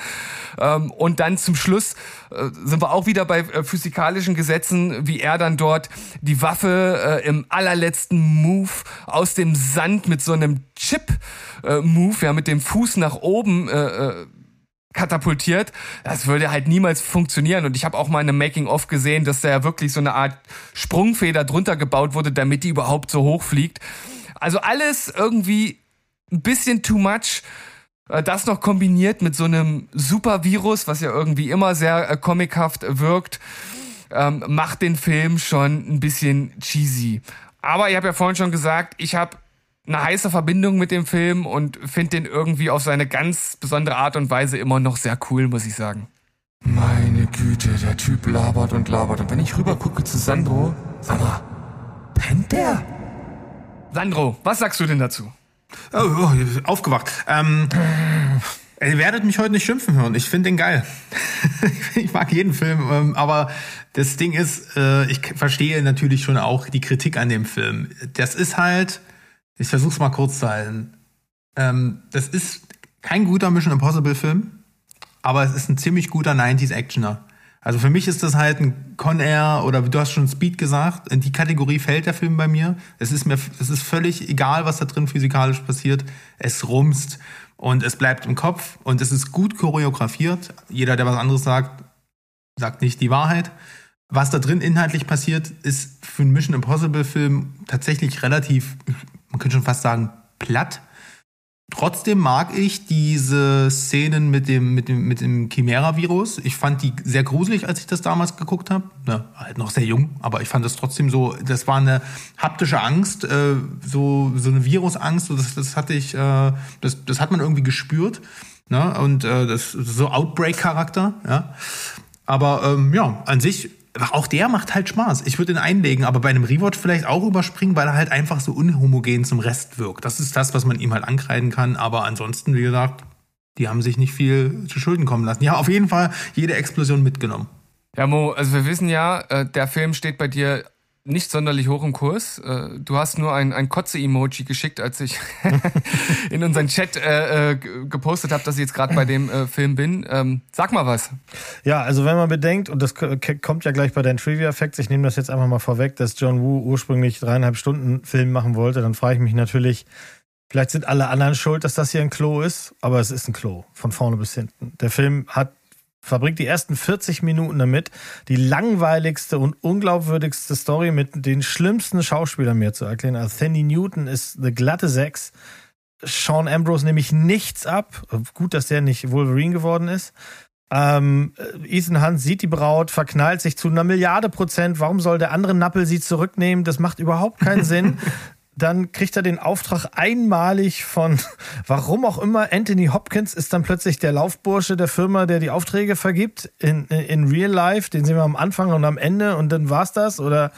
Ähm, und dann zum Schluss äh, sind wir auch wieder bei äh, physikalischen Gesetzen, wie er dann dort die Waffe äh, im allerletzten Move aus dem Sand mit so einem Chip-Move, ja, mit dem Fuß nach oben katapultiert. Das würde halt niemals funktionieren. Und ich habe auch mal in einem Making-of gesehen, dass da ja wirklich so eine Art Sprungfeder drunter gebaut wurde, damit die überhaupt so hoch fliegt. Also alles irgendwie ein bisschen too much. Äh, das noch kombiniert mit so einem Supervirus, was ja irgendwie immer sehr äh, comichaft wirkt, ähm, macht den Film schon ein bisschen cheesy. Aber ich habe ja vorhin schon gesagt, ich habe eine heiße Verbindung mit dem Film und finde den irgendwie auf seine ganz besondere Art und Weise immer noch sehr cool, muss ich sagen. Meine Güte, der Typ labert und labert. Und wenn ich rüber gucke zu Sandro, sag mal, pennt der? Sandro, was sagst du denn dazu? Oh, oh aufgewacht. Ähm, ihr werdet mich heute nicht schimpfen hören. Ich finde den geil. ich mag jeden Film, ähm, aber das Ding ist, äh, ich verstehe natürlich schon auch die Kritik an dem Film. Das ist halt, ich versuch's mal kurz zu halten. Ähm, das ist kein guter Mission Impossible Film, aber es ist ein ziemlich guter 90s Actioner. Also für mich ist das halt ein Con Air oder du hast schon Speed gesagt, in die Kategorie fällt der Film bei mir. Es ist mir, es ist völlig egal, was da drin physikalisch passiert. Es rumst und es bleibt im Kopf und es ist gut choreografiert. Jeder, der was anderes sagt, sagt nicht die Wahrheit. Was da drin inhaltlich passiert, ist für einen Mission Impossible Film tatsächlich relativ, man könnte schon fast sagen, platt. Trotzdem mag ich diese Szenen mit dem, mit dem, mit dem Chimera-Virus. Ich fand die sehr gruselig, als ich das damals geguckt habe. Ne, halt noch sehr jung, aber ich fand das trotzdem so, das war eine haptische Angst, äh, so, so eine Virusangst, das, das hatte ich, äh, das, das hat man irgendwie gespürt. Ne? Und äh, das so Outbreak-Charakter, ja. Aber ähm, ja, an sich auch der macht halt Spaß. Ich würde ihn einlegen, aber bei einem Rewatch vielleicht auch überspringen, weil er halt einfach so unhomogen zum Rest wirkt. Das ist das, was man ihm halt ankreiden kann. Aber ansonsten, wie gesagt, die haben sich nicht viel zu Schulden kommen lassen. Ja, auf jeden Fall jede Explosion mitgenommen. Ja, Mo, also wir wissen ja, äh, der Film steht bei dir nicht sonderlich hoch im Kurs. Äh, du hast nur ein, ein Kotze-Emoji geschickt, als ich in unseren Chat äh, äh gepostet habe, dass ich jetzt gerade bei dem äh, Film bin. Ähm, sag mal was. Ja, also wenn man bedenkt, und das kommt ja gleich bei deinen Trivia-Facts, ich nehme das jetzt einfach mal vorweg, dass John Woo ursprünglich dreieinhalb Stunden Film machen wollte, dann frage ich mich natürlich, vielleicht sind alle anderen schuld, dass das hier ein Klo ist, aber es ist ein Klo, von vorne bis hinten. Der Film hat verbringt die ersten 40 Minuten damit, die langweiligste und unglaubwürdigste Story mit den schlimmsten Schauspielern mir zu erklären. Also Sandy Newton ist eine glatte Sechs. Sean Ambrose nehme ich nichts ab. Gut, dass der nicht Wolverine geworden ist. Ähm, Ethan Hunt sieht die Braut, verknallt sich zu einer Milliarde Prozent. Warum soll der andere Nappel sie zurücknehmen? Das macht überhaupt keinen Sinn. Dann kriegt er den Auftrag einmalig von, warum auch immer, Anthony Hopkins ist dann plötzlich der Laufbursche der Firma, der die Aufträge vergibt in, in Real Life. Den sehen wir am Anfang und am Ende und dann war's das. Oder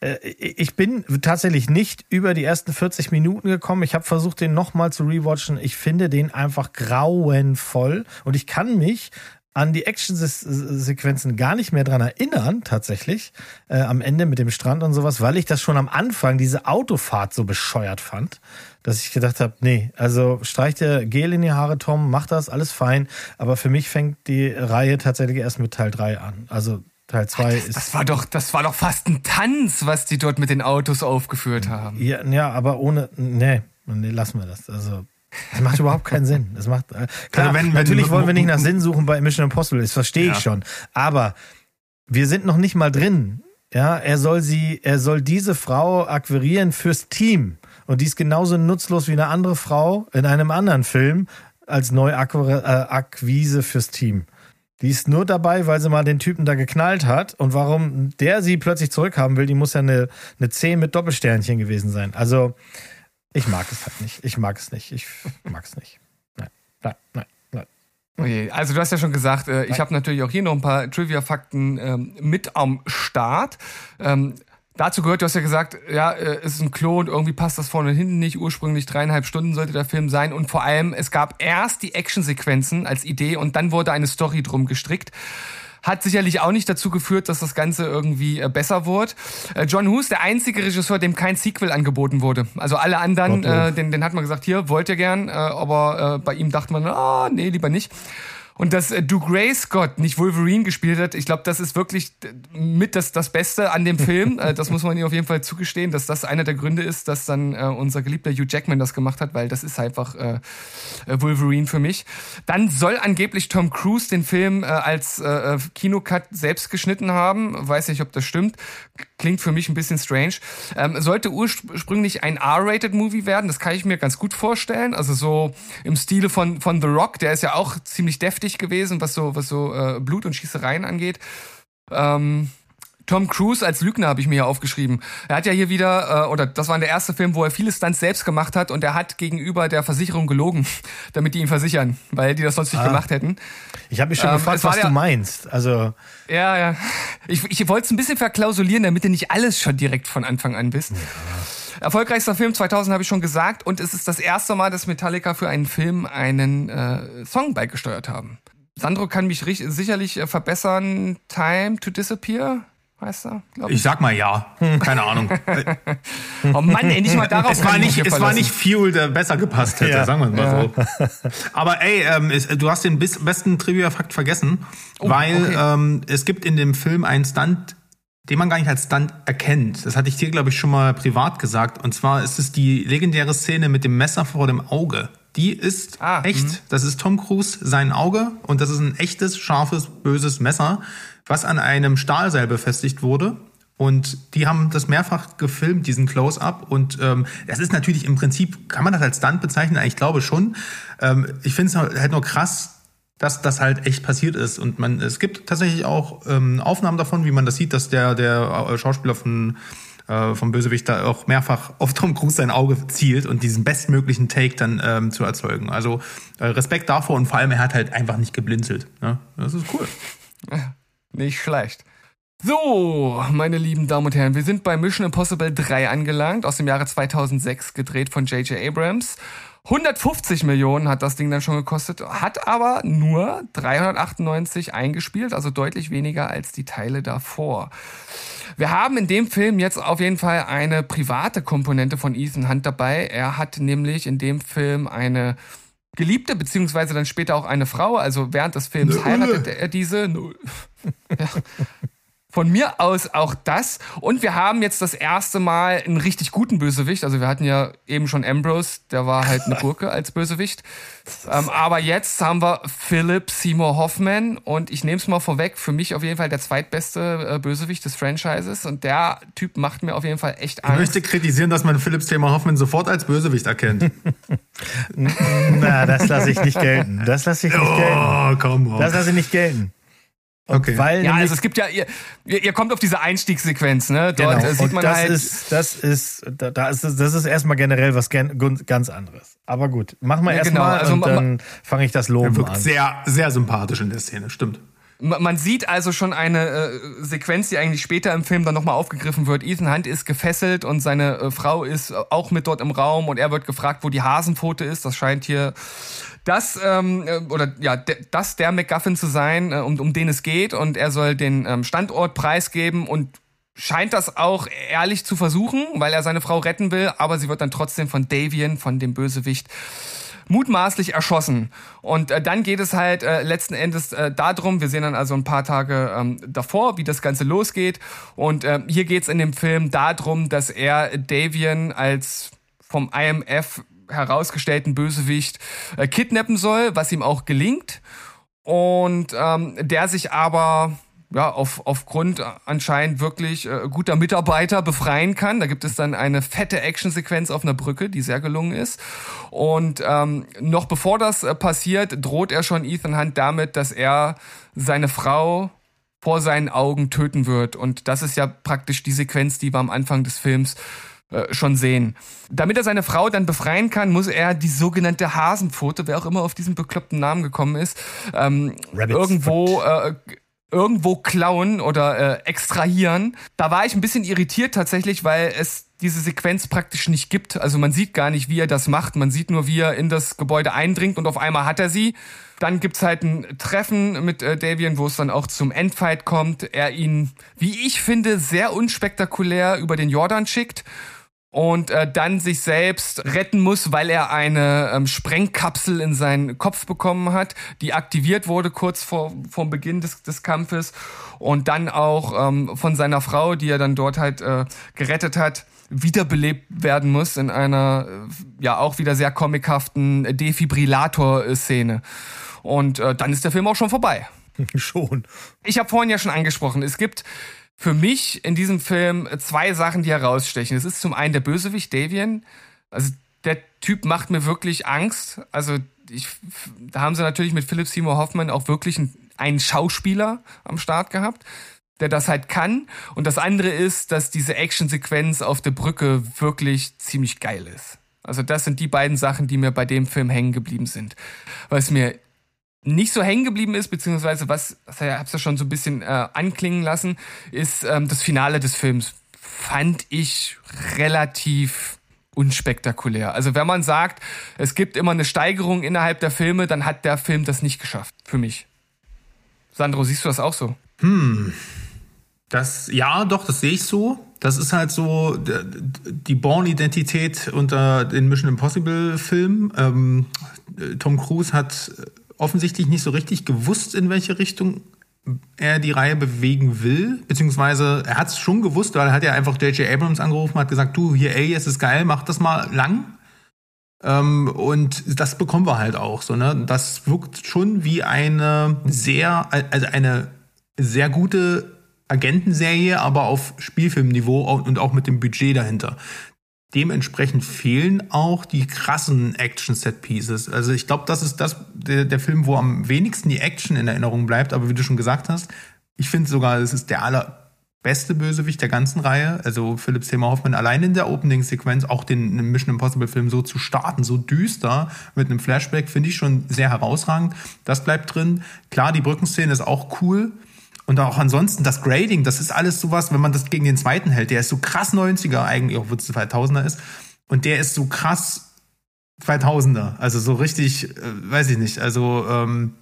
äh, ich bin tatsächlich nicht über die ersten 40 Minuten gekommen. Ich habe versucht, den nochmal zu rewatchen. Ich finde den einfach grauenvoll und ich kann mich an die Action-Sequenzen gar nicht mehr dran erinnern, tatsächlich, äh, am Ende mit dem Strand und sowas, weil ich das schon am Anfang, diese Autofahrt so bescheuert fand, dass ich gedacht habe, nee, also streich dir Gel in die Haare, Tom, mach das, alles fein, aber für mich fängt die Reihe tatsächlich erst mit Teil 3 an. Also Teil 2 ist. Das war doch, das war doch fast ein Tanz, was die dort mit den Autos aufgeführt haben. Ja, ja aber ohne. Nee, nee, lassen wir das. Also. Das macht überhaupt keinen Sinn. Das macht, äh, klar, also wenn, wenn, natürlich wollen wir nicht nach Sinn suchen bei Mission Impossible, das verstehe ja. ich schon. Aber wir sind noch nicht mal drin. Ja, er soll sie, er soll diese Frau akquirieren fürs Team. Und die ist genauso nutzlos wie eine andere Frau in einem anderen Film als Neuakquise äh, fürs Team. Die ist nur dabei, weil sie mal den Typen da geknallt hat. Und warum der sie plötzlich zurückhaben will, die muss ja eine, eine 10 mit Doppelsternchen gewesen sein. Also, ich mag es halt nicht. Ich mag es nicht. Ich mag es nicht. Nein, nein, nein. nein. Okay, also du hast ja schon gesagt, äh, ich habe natürlich auch hier noch ein paar Trivia-Fakten ähm, mit am Start. Ähm, Dazu gehört, du hast ja gesagt, ja, äh, es ist ein Klon, irgendwie passt das vorne und hinten nicht. Ursprünglich dreieinhalb Stunden sollte der Film sein. Und vor allem, es gab erst die Actionsequenzen als Idee und dann wurde eine Story drum gestrickt. Hat sicherlich auch nicht dazu geführt, dass das Ganze irgendwie äh, besser wurde. Äh, John Hughes, der einzige Regisseur, dem kein Sequel angeboten wurde. Also alle anderen, äh, den, den hat man gesagt, hier, wollt ihr gern, äh, aber äh, bei ihm dachte man, ah, nee, lieber nicht. Und dass äh, Du Gray Scott nicht Wolverine gespielt hat, ich glaube, das ist wirklich mit das, das Beste an dem Film. äh, das muss man ihm auf jeden Fall zugestehen, dass das einer der Gründe ist, dass dann äh, unser geliebter Hugh Jackman das gemacht hat, weil das ist einfach äh, äh Wolverine für mich. Dann soll angeblich Tom Cruise den Film äh, als äh, äh, Kinocut selbst geschnitten haben. Weiß nicht, ob das stimmt. Klingt für mich ein bisschen strange. Ähm, sollte ursprünglich ein R-Rated-Movie werden, das kann ich mir ganz gut vorstellen. Also so im Stile von, von The Rock, der ist ja auch ziemlich deftig gewesen, was so, was so äh, Blut und Schießereien angeht. Ähm, Tom Cruise als Lügner habe ich mir hier aufgeschrieben. Er hat ja hier wieder, äh, oder das war der erste Film, wo er viele Stunts selbst gemacht hat und er hat gegenüber der Versicherung gelogen, damit die ihn versichern, weil die das sonst nicht ah. gemacht hätten. Ich habe mich schon ähm, gefragt, was der, du meinst. Also ja, ja. Ich, ich wollte es ein bisschen verklausulieren, damit du nicht alles schon direkt von Anfang an bist. Ja. Erfolgreichster Film 2000 habe ich schon gesagt und es ist das erste Mal, dass Metallica für einen Film einen äh, Song beigesteuert haben. Sandro kann mich sicherlich äh, verbessern. Time to Disappear heißt er, ich. ich sag mal ja. Hm, keine Ahnung. oh Mann, ey, nicht mal darauf. Es war nicht, es war nicht Fuel, der besser gepasst hätte, ja. sagen wir mal ja. so. Aber ey, ähm, es, du hast den besten Trivia-Fakt vergessen, oh, weil okay. ähm, es gibt in dem Film einen Stunt, den man gar nicht als Stunt erkennt. Das hatte ich dir, glaube ich, schon mal privat gesagt. Und zwar ist es die legendäre Szene mit dem Messer vor dem Auge. Die ist ah, echt. Mh. Das ist Tom Cruise sein Auge und das ist ein echtes, scharfes, böses Messer, was an einem Stahlseil befestigt wurde. Und die haben das mehrfach gefilmt, diesen Close-up. Und ähm, das ist natürlich im Prinzip, kann man das als Stunt bezeichnen? Ich glaube schon. Ähm, ich finde es halt nur krass, dass das halt echt passiert ist. Und man, es gibt tatsächlich auch ähm, Aufnahmen davon, wie man das sieht, dass der, der äh, Schauspieler von äh, vom Bösewicht da auch mehrfach auf Tom Cruise sein Auge zielt und diesen bestmöglichen Take dann ähm, zu erzeugen. Also äh, Respekt davor und vor allem er hat halt einfach nicht geblinzelt. Ne? Das ist cool. Nicht schlecht. So, meine lieben Damen und Herren, wir sind bei Mission Impossible 3 angelangt, aus dem Jahre 2006 gedreht von J.J. Abrams. 150 Millionen hat das Ding dann schon gekostet, hat aber nur 398 eingespielt, also deutlich weniger als die Teile davor. Wir haben in dem Film jetzt auf jeden Fall eine private Komponente von Ethan Hunt dabei. Er hat nämlich in dem Film eine Geliebte, beziehungsweise dann später auch eine Frau. Also während des Films heiratet er diese. ja von mir aus auch das. Und wir haben jetzt das erste Mal einen richtig guten Bösewicht. Also wir hatten ja eben schon Ambrose, der war halt eine Gurke als Bösewicht. Ähm, aber jetzt haben wir Philip Seymour Hoffman und ich nehme es mal vorweg, für mich auf jeden Fall der zweitbeste äh, Bösewicht des Franchises. Und der Typ macht mir auf jeden Fall echt Angst. Ich möchte kritisieren, dass man Philip Seymour Hoffman sofort als Bösewicht erkennt. Na, das lasse ich nicht gelten. Das lasse ich nicht oh, gelten. komm on. Das lasse ich nicht gelten. Okay. Weil ja, also es gibt ja, ihr, ihr ihr kommt auf diese Einstiegssequenz, ne? Dort Genau. sieht und man das halt. ist, das ist, da, da ist, das ist erstmal generell was ganz anderes. Aber gut, machen wir Ja, erstmal genau. Also und dann fange ich das Loben wirkt an. sehr, sehr sympathisch in der Szene, stimmt. Ma- Man sieht also schon eine äh, Sequenz, die eigentlich später im Film dann nochmal aufgegriffen wird. Ethan Hunt ist gefesselt und seine äh, Frau ist auch mit dort im Raum und er wird gefragt, wo die Hasenpfote ist. Das scheint hier das ähm, äh, oder ja das der MacGuffin zu sein, äh, um, um den es geht und er soll den ähm, Standort preisgeben und scheint das auch ehrlich zu versuchen, weil er seine Frau retten will, aber sie wird dann trotzdem von Davian, von dem Bösewicht, mutmaßlich erschossen. Und äh, dann geht es halt äh, letzten Endes äh, darum, wir sehen dann also ein paar Tage ähm, davor, wie das Ganze losgeht. Und äh, hier geht es in dem Film darum, dass er Davian als vom IMF herausgestellten Bösewicht äh, kidnappen soll, was ihm auch gelingt. Und ähm, der sich aber ja, auf, aufgrund anscheinend wirklich äh, guter Mitarbeiter befreien kann. Da gibt es dann eine fette Actionsequenz auf einer Brücke, die sehr gelungen ist. Und ähm, noch bevor das äh, passiert, droht er schon Ethan Hunt damit, dass er seine Frau vor seinen Augen töten wird. Und das ist ja praktisch die Sequenz, die wir am Anfang des Films äh, schon sehen. Damit er seine Frau dann befreien kann, muss er die sogenannte Hasenpfote, wer auch immer auf diesen bekloppten Namen gekommen ist, ähm, Rabbit's irgendwo äh, irgendwo klauen oder äh, extrahieren. Da war ich ein bisschen irritiert tatsächlich, weil es diese Sequenz praktisch nicht gibt. Also man sieht gar nicht, wie er das macht. Man sieht nur, wie er in das Gebäude eindringt und auf einmal hat er sie. Dann gibt's halt ein Treffen mit äh, Davian, wo es dann auch zum Endfight kommt. Er ihn, wie ich finde, sehr unspektakulär über den Jordan schickt und äh, dann sich selbst retten muss, weil er eine ähm, Sprengkapsel in seinen Kopf bekommen hat, die aktiviert wurde kurz vor vor Beginn des, des Kampfes und dann auch ähm, von seiner Frau, die er dann dort halt äh, gerettet hat, wiederbelebt werden muss in einer äh, ja auch wieder sehr comichaften Defibrillator-Szene. Und äh, dann ist der Film auch schon vorbei. Schon. Ich habe vorhin ja schon angesprochen, es gibt für mich in diesem Film zwei Sachen, die herausstechen. Es ist zum einen der Bösewicht Davian. Also der Typ macht mir wirklich Angst. Also ich, da haben sie natürlich mit Philip Seymour Hoffman auch wirklich einen, einen Schauspieler am Start gehabt, der das halt kann. Und das andere ist, dass diese Actionsequenz auf der Brücke wirklich ziemlich geil ist. Also das sind die beiden Sachen, die mir bei dem Film hängen geblieben sind. Was mir nicht so hängen geblieben ist, beziehungsweise was, ich hab's ja schon so ein bisschen äh, anklingen lassen, ist ähm, das Finale des Films. Fand ich relativ unspektakulär. Also wenn man sagt, es gibt immer eine Steigerung innerhalb der Filme, dann hat der Film das nicht geschafft. Für mich. Sandro, siehst du das auch so? Das, ja, doch, das sehe ich so. Das ist halt so die Born-Identität unter den Mission Impossible-Filmen. Ähm, Tom Cruise hat offensichtlich nicht so richtig gewusst, in welche Richtung er die Reihe bewegen will, beziehungsweise er hat es schon gewusst, weil er hat ja einfach J.J. Abrams angerufen, hat gesagt, du, hier, es ist geil, mach das mal lang. Ähm, und das bekommen wir halt auch so, ne? Das wirkt schon wie eine sehr, also eine sehr gute Agentenserie, aber auf Spielfilmniveau und auch mit dem Budget dahinter. Dementsprechend fehlen auch die krassen Action-Set-Pieces. Also ich glaube, das ist das der, der Film, wo am wenigsten die Action in Erinnerung bleibt. Aber wie du schon gesagt hast, ich finde sogar, es ist der allerbeste Bösewicht der ganzen Reihe. Also Philipp Seymour Hoffman allein in der Opening-Sequenz, auch den Mission Impossible-Film so zu starten, so düster mit einem Flashback, finde ich schon sehr herausragend. Das bleibt drin. Klar, die Brückenszene ist auch cool. Und auch ansonsten das Grading, das ist alles sowas, wenn man das gegen den zweiten hält, der ist so krass 90er eigentlich, obwohl es 2000er ist. Und der ist so krass 2000er. Also so richtig, äh, weiß ich nicht, also ähm,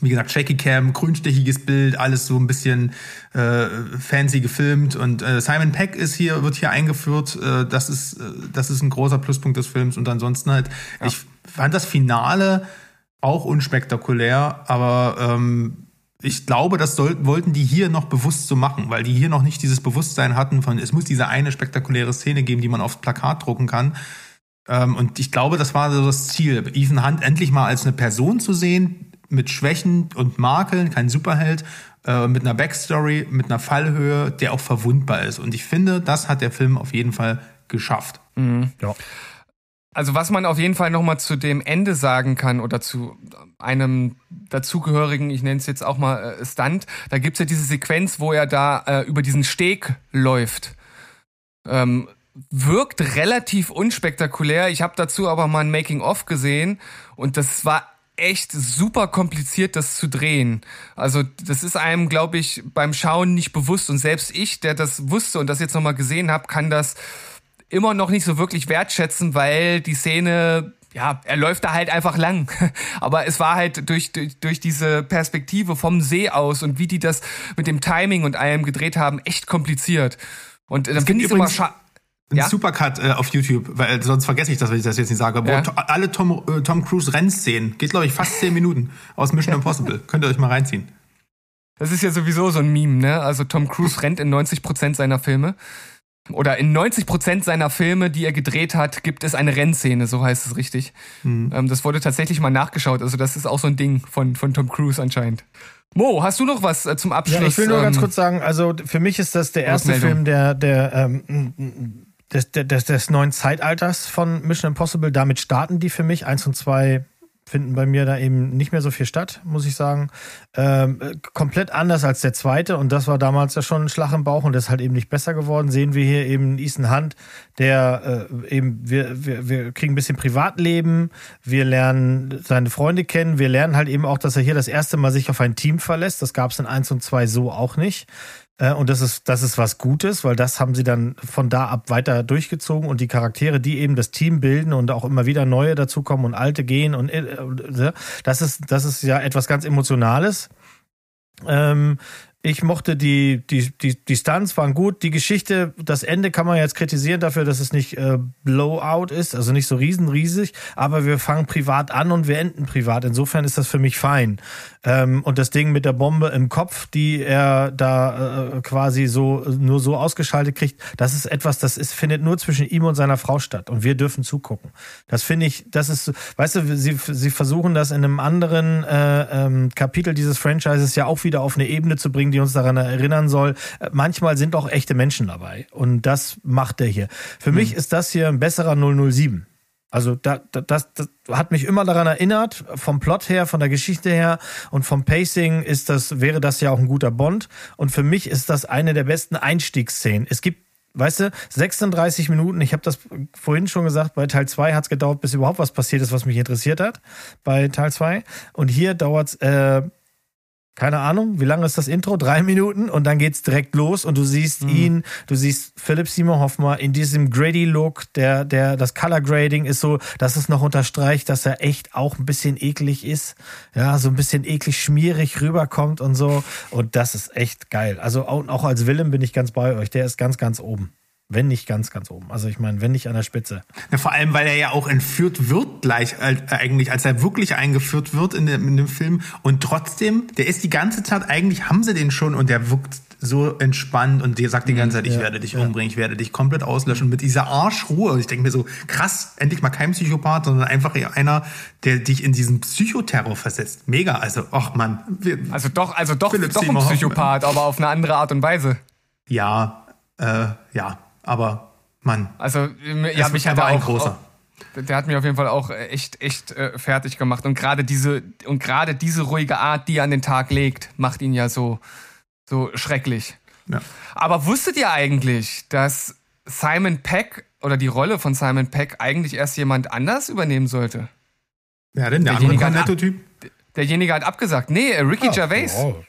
wie gesagt, Shaky Cam, grünstichiges Bild, alles so ein bisschen äh, fancy gefilmt. Und äh, Simon Peck ist hier, wird hier eingeführt. Äh, das ist, äh, das ist ein großer Pluspunkt des Films. Und ansonsten halt, ich fand das Finale auch unspektakulär, aber ähm, ich glaube, das sollten, wollten die hier noch bewusst so machen, weil die hier noch nicht dieses Bewusstsein hatten von, es muss diese eine spektakuläre Szene geben, die man aufs Plakat drucken kann. Ähm, und ich glaube, das war so das Ziel, Ethan Hunt endlich mal als eine Person zu sehen, mit Schwächen und Makeln, kein Superheld, äh, mit einer Backstory, mit einer Fallhöhe, der auch verwundbar ist. Und ich finde, das hat der Film auf jeden Fall geschafft. Mhm. Ja. Also was man auf jeden Fall noch mal zu dem Ende sagen kann oder zu einem dazugehörigen, ich nenne es jetzt auch mal äh, Stunt, da gibt's ja diese Sequenz, wo er da äh, über diesen Steg läuft. Ähm, wirkt relativ unspektakulär. Ich habe dazu aber mal ein Making-of gesehen und das war echt super kompliziert, das zu drehen. Also das ist einem, glaube ich, beim Schauen nicht bewusst und selbst ich, der das wusste und das jetzt nochmal gesehen habe, kann das immer noch nicht so wirklich wertschätzen, weil die Szene ja, er läuft da halt einfach lang. Aber es war halt durch, durch, durch diese Perspektive vom See aus und wie die das mit dem Timing und allem gedreht haben, echt kompliziert. Und dann finde ich es immer schade. Ein ja? Supercut äh, auf YouTube, weil sonst vergesse ich das, wenn ich das jetzt nicht sage. Ja. alle Tom, äh, Tom Cruise Rennszenen, geht glaube ich fast zehn Minuten aus Mission Impossible. Könnt ihr euch mal reinziehen. Das ist ja sowieso so ein Meme, ne? Also Tom Cruise rennt in 90 Prozent seiner Filme oder in 90 Prozent seiner Filme, die er gedreht hat, gibt es eine Rennszene, so heißt es richtig. Mhm. Ähm, das wurde tatsächlich mal nachgeschaut. Also das ist auch so ein Ding von, von Tom Cruise anscheinend. Mo, hast du noch was äh, zum Abschluss? Ja, ich will nur ähm, ganz kurz sagen, also für mich ist das der erste Film, der, der ähm, des, des, des neuen Zeitalters von Mission Impossible. Damit starten die für mich. Eins und zwei finden bei mir da eben nicht mehr so viel statt, muss ich sagen. Ähm, komplett anders als der zweite und das war damals ja schon ein Schlag im Bauch und das ist halt eben nicht besser geworden. Sehen wir hier eben Ethan Hunt, der äh, eben, wir, wir, wir kriegen ein bisschen Privatleben, wir lernen seine Freunde kennen, wir lernen halt eben auch, dass er hier das erste Mal sich auf ein Team verlässt. Das gab es in 1 und 2 so auch nicht. Äh, und das ist, das ist was Gutes, weil das haben sie dann von da ab weiter durchgezogen und die Charaktere, die eben das Team bilden und auch immer wieder neue dazukommen und alte gehen und äh, äh, das ist, das ist ja etwas ganz Emotionales. Ähm, ich mochte die, die, die, die Stunts waren gut. Die Geschichte, das Ende kann man jetzt kritisieren dafür, dass es nicht äh, Blowout ist, also nicht so riesenriesig, aber wir fangen privat an und wir enden privat. Insofern ist das für mich fein. Ähm, und das Ding mit der Bombe im Kopf, die er da äh, quasi so nur so ausgeschaltet kriegt, das ist etwas, das ist, findet nur zwischen ihm und seiner Frau statt. Und wir dürfen zugucken. Das finde ich, das ist, weißt du, sie, sie versuchen das in einem anderen äh, ähm, Kapitel dieses Franchises ja auch wieder auf eine Ebene zu bringen, die uns daran erinnern soll, manchmal sind auch echte Menschen dabei. Und das macht er hier. Für mhm. mich ist das hier ein besserer 007. Also da, da, das, das hat mich immer daran erinnert, vom Plot her, von der Geschichte her und vom Pacing ist das, wäre das ja auch ein guter Bond. Und für mich ist das eine der besten Einstiegsszenen. Es gibt weißt du, 36 Minuten, ich habe das vorhin schon gesagt, bei Teil 2 hat es gedauert, bis überhaupt was passiert ist, was mich interessiert hat, bei Teil 2. Und hier dauert es äh, keine Ahnung, wie lange ist das Intro? Drei Minuten und dann geht's direkt los und du siehst mhm. ihn, du siehst Philipp Simon Hoffmann in diesem Grady-Look, der, der, das Color Grading ist so, dass es noch unterstreicht, dass er echt auch ein bisschen eklig ist. Ja, so ein bisschen eklig schmierig rüberkommt und so. Und das ist echt geil. Also auch, auch als Willem bin ich ganz bei euch. Der ist ganz, ganz oben. Wenn nicht ganz, ganz oben. Also ich meine, wenn nicht an der Spitze. Ja, vor allem, weil er ja auch entführt wird gleich äh, eigentlich, als er wirklich eingeführt wird in dem, in dem Film. Und trotzdem, der ist die ganze Zeit, eigentlich haben sie den schon und der wirkt so entspannt und der sagt die ganze Zeit, ich ja, werde dich ja. umbringen, ich werde dich komplett auslöschen. Mit dieser Arschruhe. Und ich denke mir so, krass, endlich mal kein Psychopath, sondern einfach einer, der dich in diesen Psychoterror versetzt. Mega. Also, ach man. Also doch, also doch, doch ein Psychopath, aber auf eine andere Art und Weise. Ja, äh, ja aber Mann. Also, ja, mich hat er auch, großer. Auch, der hat mich auf jeden Fall auch echt, echt äh, fertig gemacht. Und gerade diese, und gerade diese ruhige Art, die er an den Tag legt, macht ihn ja so, so schrecklich. Ja. Aber wusstet ihr eigentlich, dass Simon Peck oder die Rolle von Simon Peck eigentlich erst jemand anders übernehmen sollte? Wer denn? Der derjenige andere Cornetto-Typ? Derjenige hat abgesagt. Nee, Ricky oh, Gervais. Oh.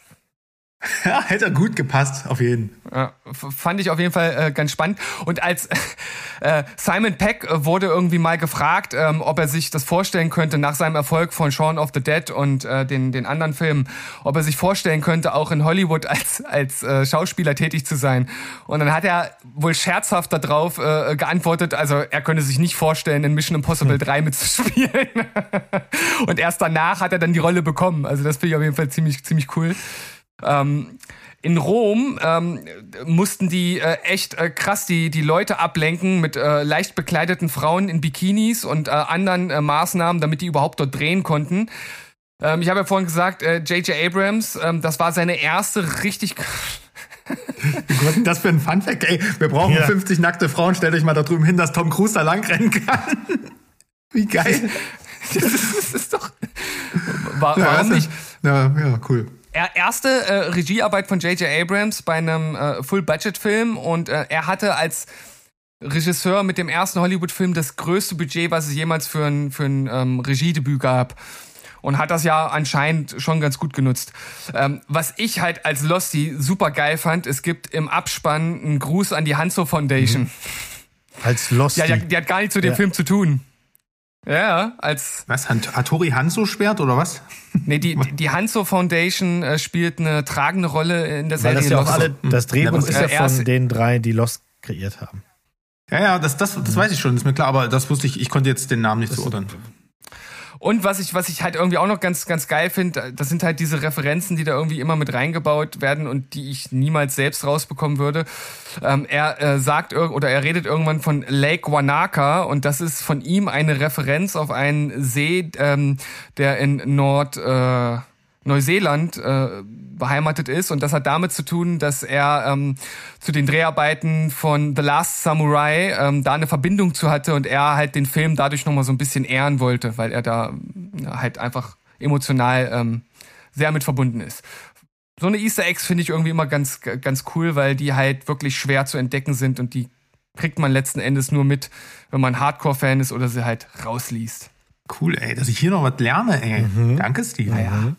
Ja, hätte gut gepasst, auf jeden. Ja, fand ich auf jeden Fall äh, ganz spannend. Und als äh, Simon Peck äh, wurde irgendwie mal gefragt, ähm, ob er sich das vorstellen könnte, nach seinem Erfolg von Shaun of the Dead und äh, den, den anderen Filmen, ob er sich vorstellen könnte, auch in Hollywood als, als äh, Schauspieler tätig zu sein. Und dann hat er wohl scherzhaft darauf äh, geantwortet, also er könnte sich nicht vorstellen, in Mission Impossible 3 mitzuspielen. und erst danach hat er dann die Rolle bekommen. Also das finde ich auf jeden Fall ziemlich, ziemlich cool. Ähm, in Rom ähm, mussten die äh, echt äh, krass die, die Leute ablenken mit äh, leicht bekleideten Frauen in Bikinis und äh, anderen äh, Maßnahmen, damit die überhaupt dort drehen konnten. Ähm, ich habe ja vorhin gesagt, J.J. Äh, Abrams, ähm, das war seine erste richtig... das für ein Funfact, ey. Wir brauchen ja. 50 nackte Frauen. Stellt euch mal da drüben hin, dass Tom Cruise da langrennen kann. Wie geil. Das ist, das ist doch... Warum ja, nicht? Ja, ja, cool erste äh, Regiearbeit von J.J. Abrams bei einem äh, Full-Budget-Film und äh, er hatte als Regisseur mit dem ersten Hollywood-Film das größte Budget, was es jemals für ein, für ein ähm, Regiedebüt gab. Und hat das ja anscheinend schon ganz gut genutzt. Ähm, was ich halt als Losty super geil fand, es gibt im Abspann einen Gruß an die Hanzo Foundation. Mhm. Als Losty? Ja, die, die, hat gar nichts mit dem ja. Film zu tun. Ja, als. Was? Hattori Hanzo Schwert oder was? Nee, die, die Hanzo Foundation äh, spielt eine tragende Rolle in der Serie. Weil das, ja auch alle, das Drehbuch ist ja von den drei, die Lost kreiert haben. Ja, ja, das, das, das weiß ich schon, ist mir klar, aber das wusste ich, ich konnte jetzt den Namen nicht zuordnen. Und was ich, was ich halt irgendwie auch noch ganz, ganz geil finde, das sind halt diese Referenzen, die da irgendwie immer mit reingebaut werden und die ich niemals selbst rausbekommen würde. Ähm, er äh, sagt oder er redet irgendwann von Lake Wanaka und das ist von ihm eine Referenz auf einen See, ähm, der in Nord äh, Neuseeland äh, beheimatet ist. Und das hat damit zu tun, dass er ähm, zu den Dreharbeiten von The Last Samurai ähm, da eine Verbindung zu hatte und er halt den Film dadurch nochmal so ein bisschen ehren wollte, weil er da ja, halt einfach emotional ähm, sehr mit verbunden ist. So eine Easter Eggs finde ich irgendwie immer ganz, ganz cool, weil die halt wirklich schwer zu entdecken sind und die kriegt man letzten Endes nur mit, wenn man Hardcore-Fan ist oder sie halt rausliest. Cool, ey, dass ich hier noch was lerne, ey. Mhm. Danke, Steve. Ja.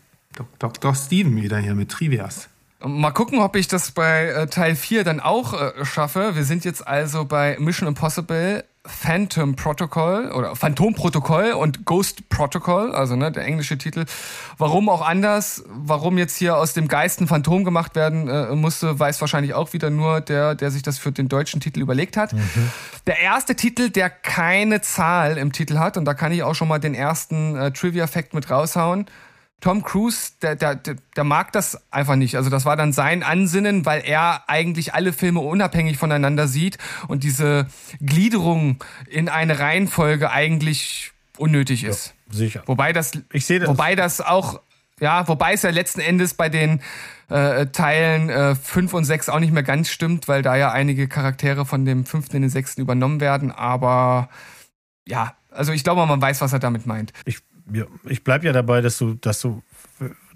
Dr. Steven wieder hier mit Trivias. Mal gucken, ob ich das bei äh, Teil 4 dann auch äh, schaffe. Wir sind jetzt also bei Mission Impossible Phantom Protocol oder Phantom Protokoll und Ghost Protocol, also ne, der englische Titel. Warum auch anders, warum jetzt hier aus dem Geist ein Phantom gemacht werden äh, musste, weiß wahrscheinlich auch wieder nur der, der sich das für den deutschen Titel überlegt hat. Mhm. Der erste Titel, der keine Zahl im Titel hat, und da kann ich auch schon mal den ersten äh, Trivia-Fact mit raushauen. Tom Cruise, der, der, der mag das einfach nicht. Also das war dann sein Ansinnen, weil er eigentlich alle Filme unabhängig voneinander sieht und diese Gliederung in eine Reihenfolge eigentlich unnötig ist. Ja, sicher. Wobei das, ich sehe das. Wobei das auch, ja, wobei es ja letzten Endes bei den äh, Teilen 5 äh, und 6 auch nicht mehr ganz stimmt, weil da ja einige Charaktere von dem fünften in den sechsten übernommen werden. Aber ja, also ich glaube, man weiß, was er damit meint. Ich ja, ich bleibe ja dabei, dass du, dass du,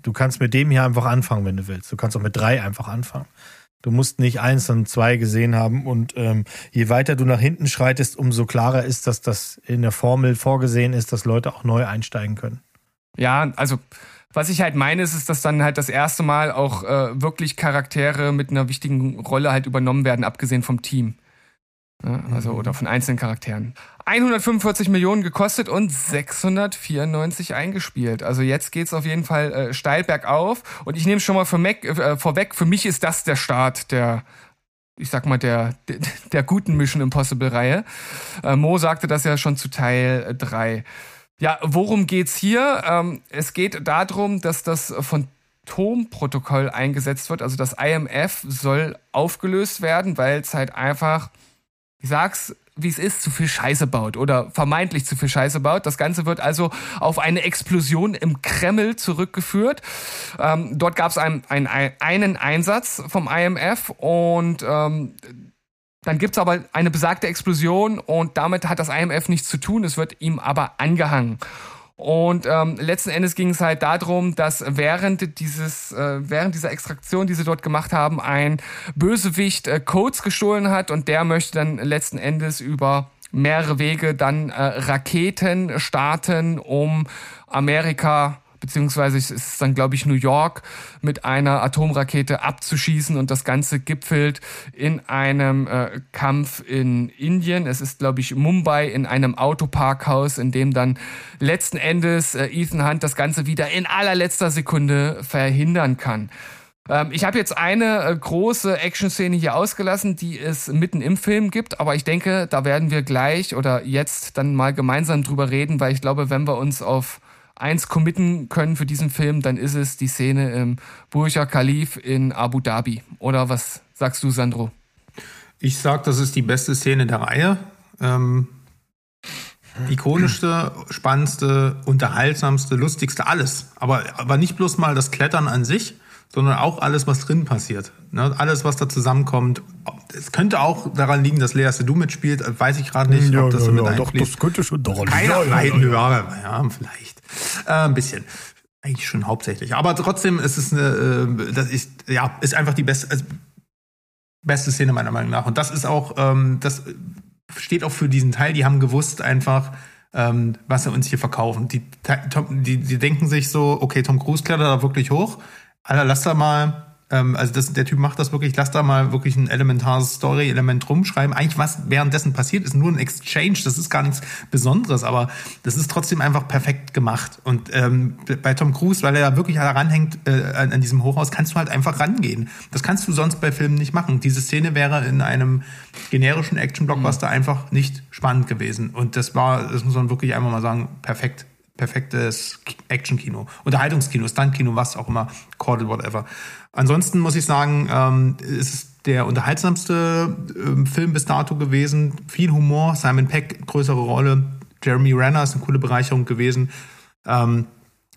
du kannst mit dem hier einfach anfangen, wenn du willst. Du kannst auch mit drei einfach anfangen. Du musst nicht eins und zwei gesehen haben und ähm, je weiter du nach hinten schreitest, umso klarer ist, dass das in der Formel vorgesehen ist, dass Leute auch neu einsteigen können. Ja, also was ich halt meine, ist, ist, dass dann halt das erste Mal auch äh, wirklich Charaktere mit einer wichtigen Rolle halt übernommen werden, abgesehen vom Team. Ja, also oder von einzelnen Charakteren. 145 Millionen gekostet und 694 eingespielt. Also jetzt geht's auf jeden Fall äh, steil bergauf. Und ich nehme schon mal für Mac, äh, vorweg, für mich ist das der Start der ich sag mal, der, der, der guten Mission Impossible Reihe. Äh, Mo sagte das ja schon zu Teil 3. Ja, worum geht's hier? Ähm, es geht darum, dass das Phantom-Protokoll eingesetzt wird. Also das IMF soll aufgelöst werden, weil es halt einfach ich sag's, wie es ist, zu viel Scheiße baut oder vermeintlich zu viel Scheiße baut. Das Ganze wird also auf eine Explosion im Kreml zurückgeführt. Ähm, dort gab es einen, einen, einen Einsatz vom IMF und ähm, dann gibt's aber eine besagte Explosion und damit hat das IMF nichts zu tun. Es wird ihm aber angehangen. Und ähm, letzten Endes ging es halt darum, dass während dieses, äh, während dieser Extraktion, die sie dort gemacht haben, ein Bösewicht äh, Codes gestohlen hat und der möchte dann letzten Endes über mehrere Wege dann äh, Raketen starten, um Amerika beziehungsweise es ist dann, glaube ich, New York mit einer Atomrakete abzuschießen und das Ganze gipfelt in einem äh, Kampf in Indien. Es ist, glaube ich, Mumbai in einem Autoparkhaus, in dem dann letzten Endes äh, Ethan Hunt das Ganze wieder in allerletzter Sekunde verhindern kann. Ähm, ich habe jetzt eine äh, große Action-Szene hier ausgelassen, die es mitten im Film gibt, aber ich denke, da werden wir gleich oder jetzt dann mal gemeinsam drüber reden, weil ich glaube, wenn wir uns auf eins committen können für diesen Film, dann ist es die Szene im Burj Khalif in Abu Dhabi. Oder was sagst du, Sandro? Ich sag, das ist die beste Szene der Reihe. Ähm, ikonischste, spannendste, unterhaltsamste, lustigste, alles. Aber, aber nicht bloß mal das Klettern an sich, sondern auch alles, was drin passiert. Ne? Alles, was da zusammenkommt. Es könnte auch daran liegen, dass Lea Seydoux mitspielt, weiß ich gerade nicht, ja, ob das ja, so mit ja, einfließt. Doch, das könnte schon daran liegen. Keiner, Ja, ja, ja, ja, ja, vielleicht. Äh, ein bisschen. Eigentlich schon hauptsächlich. Aber trotzdem ist es eine, äh, das ist, ja, ist einfach die beste, also, beste Szene meiner Meinung nach. Und das ist auch, ähm, das steht auch für diesen Teil. Die haben gewusst einfach, ähm, was sie uns hier verkaufen. Die, die, die denken sich so, okay, Tom Cruise klettert da wirklich hoch. Alter, lass da mal also das, der Typ macht das wirklich, lass da mal wirklich ein elementares Story-Element rumschreiben. Eigentlich was währenddessen passiert, ist nur ein Exchange, das ist gar nichts Besonderes, aber das ist trotzdem einfach perfekt gemacht. Und ähm, bei Tom Cruise, weil er ja wirklich daran hängt äh, an, an diesem Hochhaus, kannst du halt einfach rangehen. Das kannst du sonst bei Filmen nicht machen. Diese Szene wäre in einem generischen Action-Blockbuster mhm. einfach nicht spannend gewesen. Und das war, das muss man wirklich einfach mal sagen, perfekt perfektes Action-Kino, Unterhaltungskino, Stunt-Kino, was auch immer, call whatever. Ansonsten muss ich sagen, ähm, ist es der unterhaltsamste ähm, Film bis dato gewesen. Viel Humor, Simon Peck, größere Rolle, Jeremy Renner ist eine coole Bereicherung gewesen. Ähm,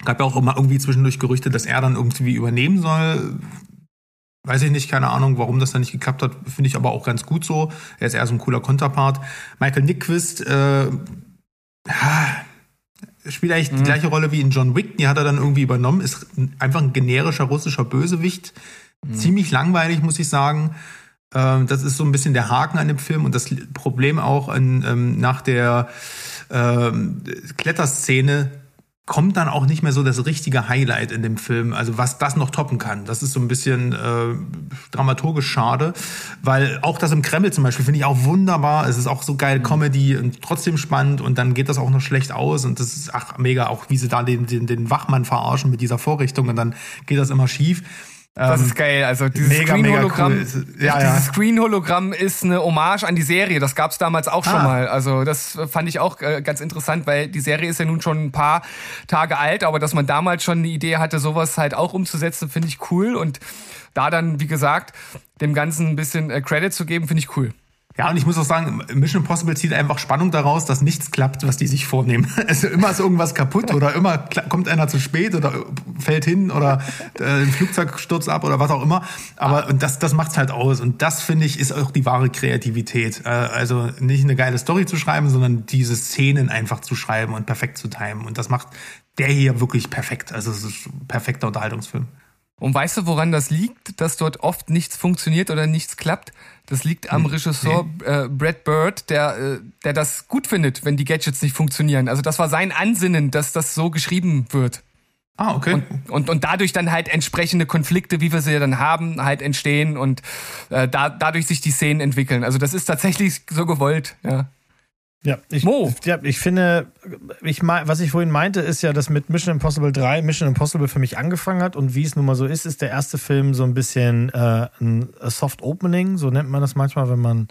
gab ja auch immer irgendwie zwischendurch Gerüchte, dass er dann irgendwie übernehmen soll. Weiß ich nicht, keine Ahnung, warum das dann nicht geklappt hat. Finde ich aber auch ganz gut so. Er ist eher so ein cooler Konterpart. Michael Nickquist, äh, spielt eigentlich mhm. die gleiche Rolle wie in John Wick, die hat er dann irgendwie übernommen, ist einfach ein generischer russischer Bösewicht. Mhm. Ziemlich langweilig, muss ich sagen. Ähm, das ist so ein bisschen der Haken an dem Film und das Problem auch an, ähm, nach der ähm, Kletterszene kommt dann auch nicht mehr so das richtige Highlight in dem Film. Also was das noch toppen kann. Das ist so ein bisschen äh, dramaturgisch schade, weil auch das im Kreml zum Beispiel finde ich auch wunderbar. Es ist auch so geil mhm. Comedy und trotzdem spannend und dann geht das auch noch schlecht aus und das ist ach mega, auch wie sie da den, den, den Wachmann verarschen mit dieser Vorrichtung und dann geht das immer schief. Das ist geil. Also dieses Screen-Hologramm cool. ja, ja. Screen ist eine Hommage an die Serie. Das gab es damals auch schon ah. mal. Also das fand ich auch äh, ganz interessant, weil die Serie ist ja nun schon ein paar Tage alt, aber dass man damals schon eine Idee hatte, sowas halt auch umzusetzen, finde ich cool. Und da dann, wie gesagt, dem Ganzen ein bisschen äh, Credit zu geben, finde ich cool. Ja, und ich muss auch sagen, Mission Impossible zieht einfach Spannung daraus, dass nichts klappt, was die sich vornehmen. Also immer ist irgendwas kaputt oder immer kommt einer zu spät oder fällt hin oder äh, ein Flugzeug stürzt ab oder was auch immer. Aber und das, das macht's halt aus. Und das, finde ich, ist auch die wahre Kreativität. Äh, also nicht eine geile Story zu schreiben, sondern diese Szenen einfach zu schreiben und perfekt zu timen. Und das macht der hier wirklich perfekt. Also es ist ein perfekter Unterhaltungsfilm. Und weißt du, woran das liegt, dass dort oft nichts funktioniert oder nichts klappt? Das liegt am hm, Regisseur äh, Brad Bird, der, äh, der das gut findet, wenn die Gadgets nicht funktionieren. Also das war sein Ansinnen, dass das so geschrieben wird. Ah, okay. Und, und, und dadurch dann halt entsprechende Konflikte, wie wir sie dann haben, halt entstehen und äh, da, dadurch sich die Szenen entwickeln. Also das ist tatsächlich so gewollt, ja. Ja, ich, Mo. ja, ich finde, ich was ich vorhin meinte, ist ja, dass mit Mission Impossible 3 Mission Impossible für mich angefangen hat und wie es nun mal so ist, ist der erste Film so ein bisschen äh, ein Soft Opening, so nennt man das manchmal, wenn man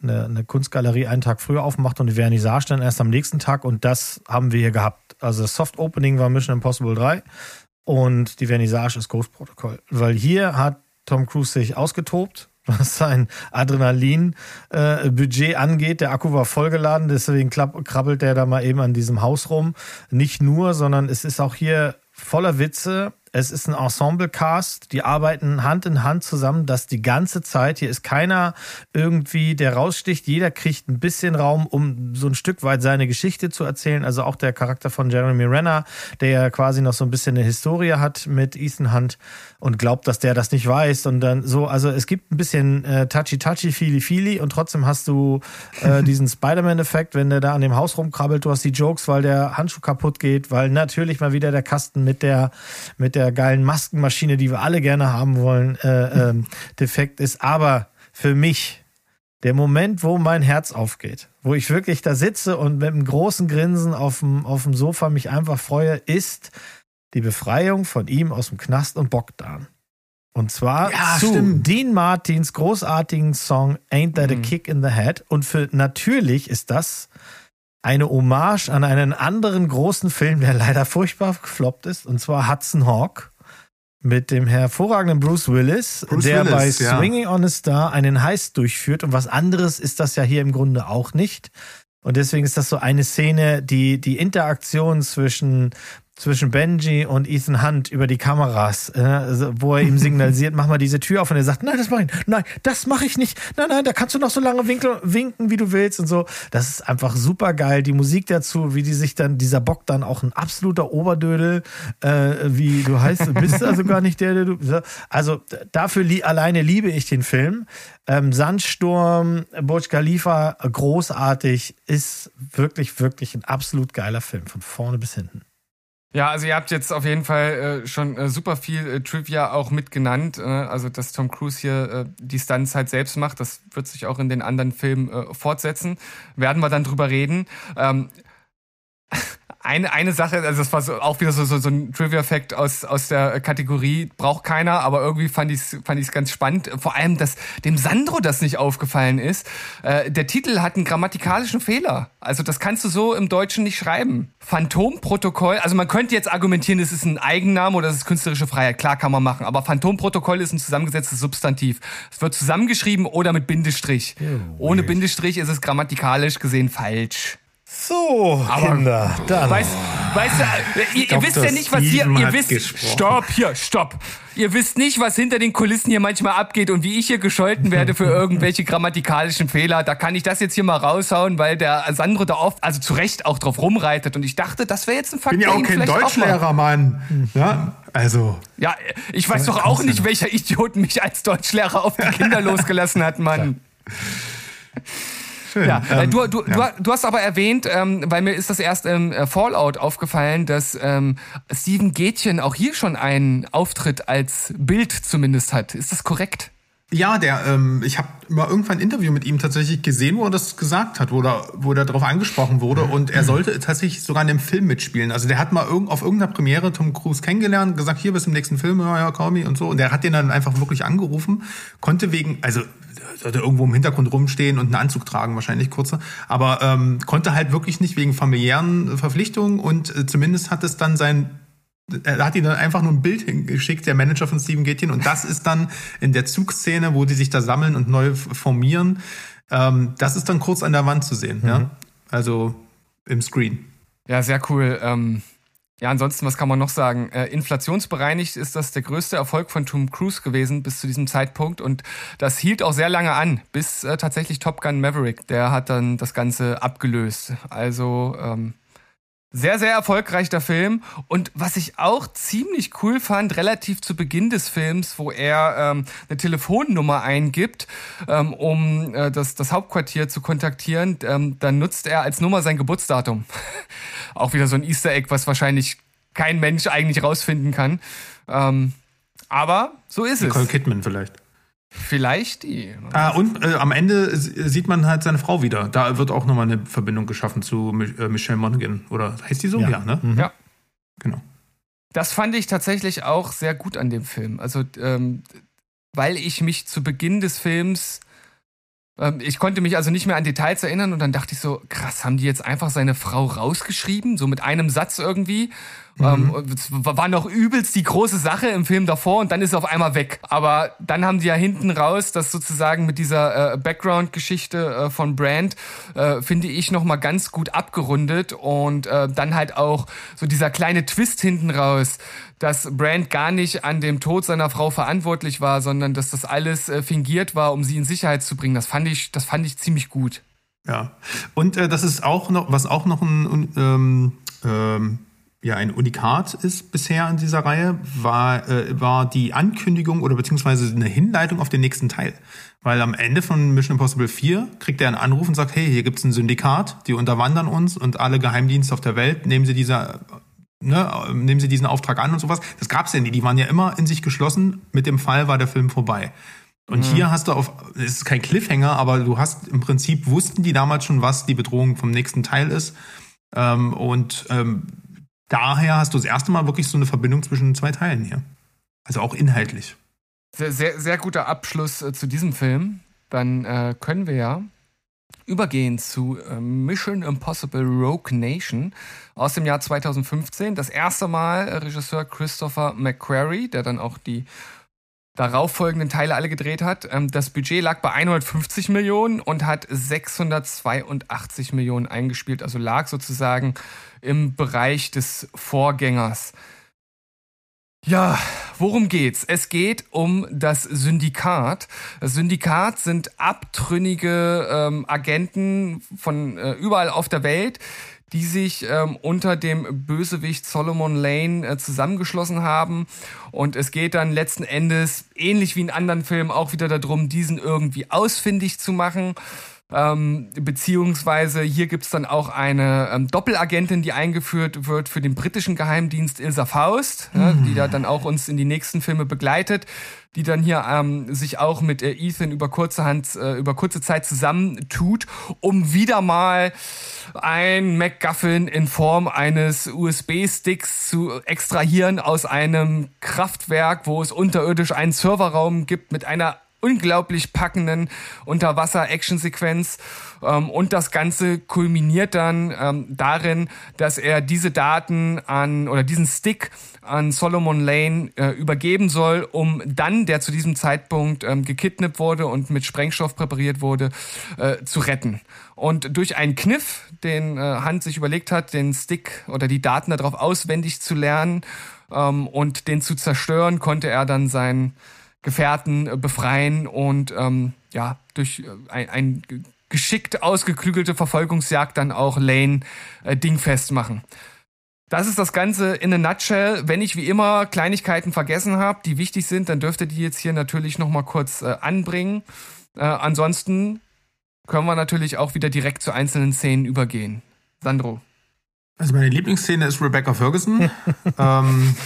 eine, eine Kunstgalerie einen Tag früher aufmacht und die Vernissage dann erst am nächsten Tag und das haben wir hier gehabt. Also das Soft Opening war Mission Impossible 3 und die Vernissage ist Ghost Protocol, weil hier hat Tom Cruise sich ausgetobt was sein Adrenalin-Budget äh, angeht. Der Akku war vollgeladen, deswegen krabbelt der da mal eben an diesem Haus rum. Nicht nur, sondern es ist auch hier voller Witze. Es ist ein Ensemble-Cast, die arbeiten Hand in Hand zusammen, das die ganze Zeit. Hier ist keiner irgendwie, der raussticht. Jeder kriegt ein bisschen Raum, um so ein Stück weit seine Geschichte zu erzählen. Also auch der Charakter von Jeremy Renner, der ja quasi noch so ein bisschen eine Historie hat mit Ethan Hunt und glaubt, dass der das nicht weiß. Und dann so, also es gibt ein bisschen äh, touchy-touchy, feely-feely und trotzdem hast du äh, diesen Spider-Man-Effekt, wenn der da an dem Haus rumkrabbelt. Du hast die Jokes, weil der Handschuh kaputt geht, weil natürlich mal wieder der Kasten mit der, mit der geilen Maskenmaschine, die wir alle gerne haben wollen, äh, ähm, defekt ist. Aber für mich, der Moment, wo mein Herz aufgeht, wo ich wirklich da sitze und mit einem großen Grinsen auf dem, auf dem Sofa mich einfach freue, ist die Befreiung von ihm aus dem Knast und Bogdan. Und zwar Ja, zu stimmt. Dean Martins großartigen Song Ain't That a Kick in the Head. Und für natürlich ist das eine Hommage an einen anderen großen Film, der leider furchtbar gefloppt ist, und zwar Hudson Hawk mit dem hervorragenden Bruce Willis, Bruce der Willis, bei ja. Swinging on a Star einen Heist durchführt. Und was anderes ist das ja hier im Grunde auch nicht. Und deswegen ist das so eine Szene, die die Interaktion zwischen zwischen Benji und Ethan Hunt über die Kameras, äh, also wo er ihm signalisiert, mach mal diese Tür auf und er sagt, nein, das mach ich nicht. Nein, das mache ich nicht. Nein, nein, da kannst du noch so lange winkeln, winken, wie du willst und so. Das ist einfach super geil. Die Musik dazu, wie die sich dann, dieser Bock dann auch ein absoluter Oberdödel, äh, wie du heißt, du bist also gar nicht der, der du. Also dafür li alleine liebe ich den Film. Ähm, Sandsturm, Burj Khalifa, großartig, ist wirklich, wirklich ein absolut geiler Film, von vorne bis hinten. Ja, also ihr habt jetzt auf jeden Fall äh, schon äh, super viel äh, Trivia auch mitgenannt. Äh, also dass Tom Cruise hier äh, die Stunts halt selbst macht, das wird sich auch in den anderen Filmen äh, fortsetzen. Werden wir dann drüber reden. Ähm, eine, eine Sache, also das war so, auch wieder so, so, so ein Trivia-Fact aus, aus der Kategorie, braucht keiner, aber irgendwie fand ich es fand ich's ganz spannend. Vor allem, dass dem Sandro das nicht aufgefallen ist. Äh, der Titel hat einen grammatikalischen Fehler. Also das kannst du so im Deutschen nicht schreiben. Phantomprotokoll, also man könnte jetzt argumentieren, es ist ein Eigenname oder es ist künstlerische Freiheit. Klar kann man machen, aber Phantomprotokoll ist ein zusammengesetztes Substantiv. Es wird zusammengeschrieben oder mit Bindestrich. Ohne Bindestrich ist es grammatikalisch gesehen falsch. So, Aber- Kinder, dann. Weißt, weißt du, ihr, ihr Dr. wisst ja nicht, was hier, ihr wisst, gesprochen. stopp, hier, stopp. Ihr wisst nicht, was hinter den Kulissen hier manchmal abgeht und wie ich hier gescholten werde für irgendwelche grammatikalischen Fehler. Da kann ich das jetzt hier mal raushauen, weil der Sandro da oft, also zu Recht auch drauf rumreitet und ich dachte, das wäre jetzt ein Fakt. bin ja auch kein Deutschlehrer, Mann. Ja, also. Ja, ich weiß doch auch nicht, welcher Idiot mich als Deutschlehrer auf die Kinder losgelassen hat, Mann. Schön. Ja, äh, Ähm, du, du, ja. du, hast aber erwähnt, ähm, weil mir ist das erst im äh, Fallout aufgefallen, dass ähm, Steven Gätchen auch hier schon einen Auftritt als Bild zumindest hat. Ist das korrekt? Ja, der, ähm, ich habe mal irgendwann ein Interview mit ihm tatsächlich gesehen, wo er das gesagt hat, wo er, wo er darauf angesprochen wurde und er sollte tatsächlich sogar in dem Film mitspielen. Also der hat mal irgend, auf irgendeiner Premiere Tom Cruise kennengelernt, gesagt, hier bis im nächsten Film, ja, ja, call me und so. Und der hat den dann einfach wirklich angerufen, konnte wegen, also sollte irgendwo im Hintergrund rumstehen und einen Anzug tragen, wahrscheinlich kurzer, aber ähm, konnte halt wirklich nicht wegen familiären Verpflichtungen und äh, zumindest hat es dann sein er hat ihm dann einfach nur ein Bild hingeschickt, der Manager von Steven Gätjen. Und das ist dann in der Zugszene, wo die sich da sammeln und neu formieren. Ähm, das ist dann kurz an der Wand zu sehen, ja. Also im Screen. Ja, sehr cool. Ähm, ja, ansonsten, was kann man noch sagen? Äh, inflationsbereinigt ist das der größte Erfolg von Tom Cruise gewesen bis zu diesem Zeitpunkt und das hielt auch sehr lange an, bis äh, tatsächlich Top Gun Maverick, der hat dann das Ganze abgelöst. Also ähm, sehr, sehr erfolgreich der Film. Und was ich auch ziemlich cool fand, relativ zu Beginn des Films, wo er ähm, eine Telefonnummer eingibt, ähm, um äh, das, das Hauptquartier zu kontaktieren, ähm, dann nutzt er als Nummer sein Geburtsdatum. auch wieder so ein Easter Egg, was wahrscheinlich kein Mensch eigentlich rausfinden kann. Ähm, aber so ist Nicole es. Kidman vielleicht. Vielleicht die. Ah, und äh, am Ende sieht man halt seine Frau wieder. Da wird auch nochmal eine Verbindung geschaffen zu Mi äh, Michelle Monaghan. Oder heißt die so? Ja. Ja, ne? Ja. Genau. Das fand ich tatsächlich auch sehr gut an dem Film. Also, ähm, weil ich mich zu Beginn des Films, ähm, ich konnte mich also nicht mehr an Details erinnern und dann dachte ich so, krass, haben die jetzt einfach seine Frau rausgeschrieben, so mit einem Satz irgendwie? Ähm, es war noch übelst die große Sache im Film davor und dann ist er auf einmal weg. Aber dann haben die ja hinten raus, das sozusagen mit dieser äh, Background-Geschichte äh, von Brand, äh, finde ich, nochmal ganz gut abgerundet und äh, dann halt auch so dieser kleine Twist hinten raus, dass Brand gar nicht an dem Tod seiner Frau verantwortlich war, sondern dass das alles äh, fingiert war, um sie in Sicherheit zu bringen. Das fand ich, das fand ich ziemlich gut. Ja. Und äh, das ist auch noch, was auch noch ein ähm, ähm, ja, ein Unikat ist bisher in dieser Reihe, war, äh, war die Ankündigung oder beziehungsweise eine Hinleitung auf den nächsten Teil. Weil am Ende von Mission Impossible 4 kriegt er einen Anruf und sagt, hey, hier gibt's ein Syndikat, die unterwandern uns und alle Geheimdienste auf der Welt, nehmen sie diese, ne, nehmen sie diesen Auftrag an und sowas. Das gab's ja nie. Die waren ja immer in sich geschlossen. Mit dem Fall war der Film vorbei. Und mhm. hier hast du auf, es ist kein Cliffhanger, aber du hast im Prinzip wussten die damals schon, was die Bedrohung vom nächsten Teil ist. Ähm, und ähm, daher hast du das erste Mal wirklich so eine Verbindung zwischen zwei Teilen hier. Also auch inhaltlich. Sehr, sehr, sehr guter Abschluss äh, zu diesem Film. Dann äh, können wir ja übergehen zu äh, Mission Impossible Rogue Nation aus dem Jahr 2015. Das erste Mal äh, Regisseur Christopher McQuarrie, der dann auch die darauffolgenden Teile alle gedreht hat. Ähm, das Budget lag bei 150 Millionen und hat 682 Millionen eingespielt, also lag sozusagen im Bereich des Vorgängers. Ja, worum geht's? Es geht um das Syndikat. Das Syndikat sind abtrünnige ähm, Agenten von äh, überall auf der Welt, die sich ähm, unter dem Bösewicht Solomon Lane äh, zusammengeschlossen haben. Und es geht dann letzten Endes, ähnlich wie in anderen Filmen, auch wieder darum, diesen irgendwie ausfindig zu machen. Ähm, beziehungsweise hier gibt's dann auch eine ähm, Doppelagentin, die eingeführt wird für den britischen Geheimdienst Ilsa Faust, mhm. ja, die da dann auch uns in die nächsten Filme begleitet, die dann hier ähm, sich auch mit äh, Ethan über kurze Hand, äh, über kurze Zeit zusammentut, um wieder mal ein MacGuffin in Form eines USB-Sticks zu extrahieren aus einem Kraftwerk, wo es unterirdisch einen Serverraum gibt mit einer unglaublich packenden Unterwasser-Action-Sequenz. Ähm, und das Ganze kulminiert dann ähm, darin, dass er diese Daten an oder diesen Stick an Solomon Lane äh, übergeben soll, um dann, der zu diesem Zeitpunkt ähm, gekidnappt wurde und mit Sprengstoff präpariert wurde, äh, zu retten. Und durch einen Kniff, den äh, Hand sich überlegt hat, den Stick oder die Daten darauf auswendig zu lernen ähm, und den zu zerstören, konnte er dann sein Gefährten äh, befreien und ähm, ja, durch äh, ein, ein geschickt ausgeklügelte Verfolgungsjagd dann auch Lane äh, dingfest machen. Das ist das Ganze in a nutshell. Wenn ich wie immer Kleinigkeiten vergessen habe, die wichtig sind, dann dürft ihr die jetzt hier natürlich nochmal kurz äh, anbringen. Äh, ansonsten können wir natürlich auch wieder direkt zu einzelnen Szenen übergehen. Sandro. Also meine Lieblingsszene ist Rebecca Ferguson. ähm,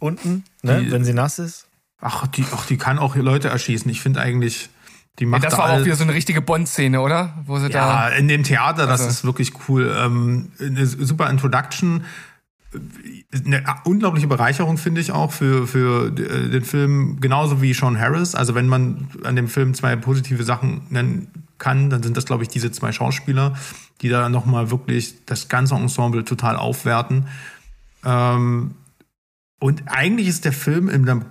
Unten, ne, die, wenn sie nass ist. Ach, die, ach, die kann auch Leute erschießen. Ich finde eigentlich, die macht ja, Das war da auch wieder so eine richtige Bond-Szene, oder? Wo sie ja, da in dem Theater, das also. ist wirklich cool. Ähm, eine super Introduction. Eine unglaubliche Bereicherung finde ich auch für, für den Film, genauso wie Sean Harris. Also wenn man an dem Film zwei positive Sachen nennen kann, dann sind das, glaube ich, diese zwei Schauspieler, die da nochmal wirklich das ganze Ensemble total aufwerten. Ähm, und eigentlich ist der Film in der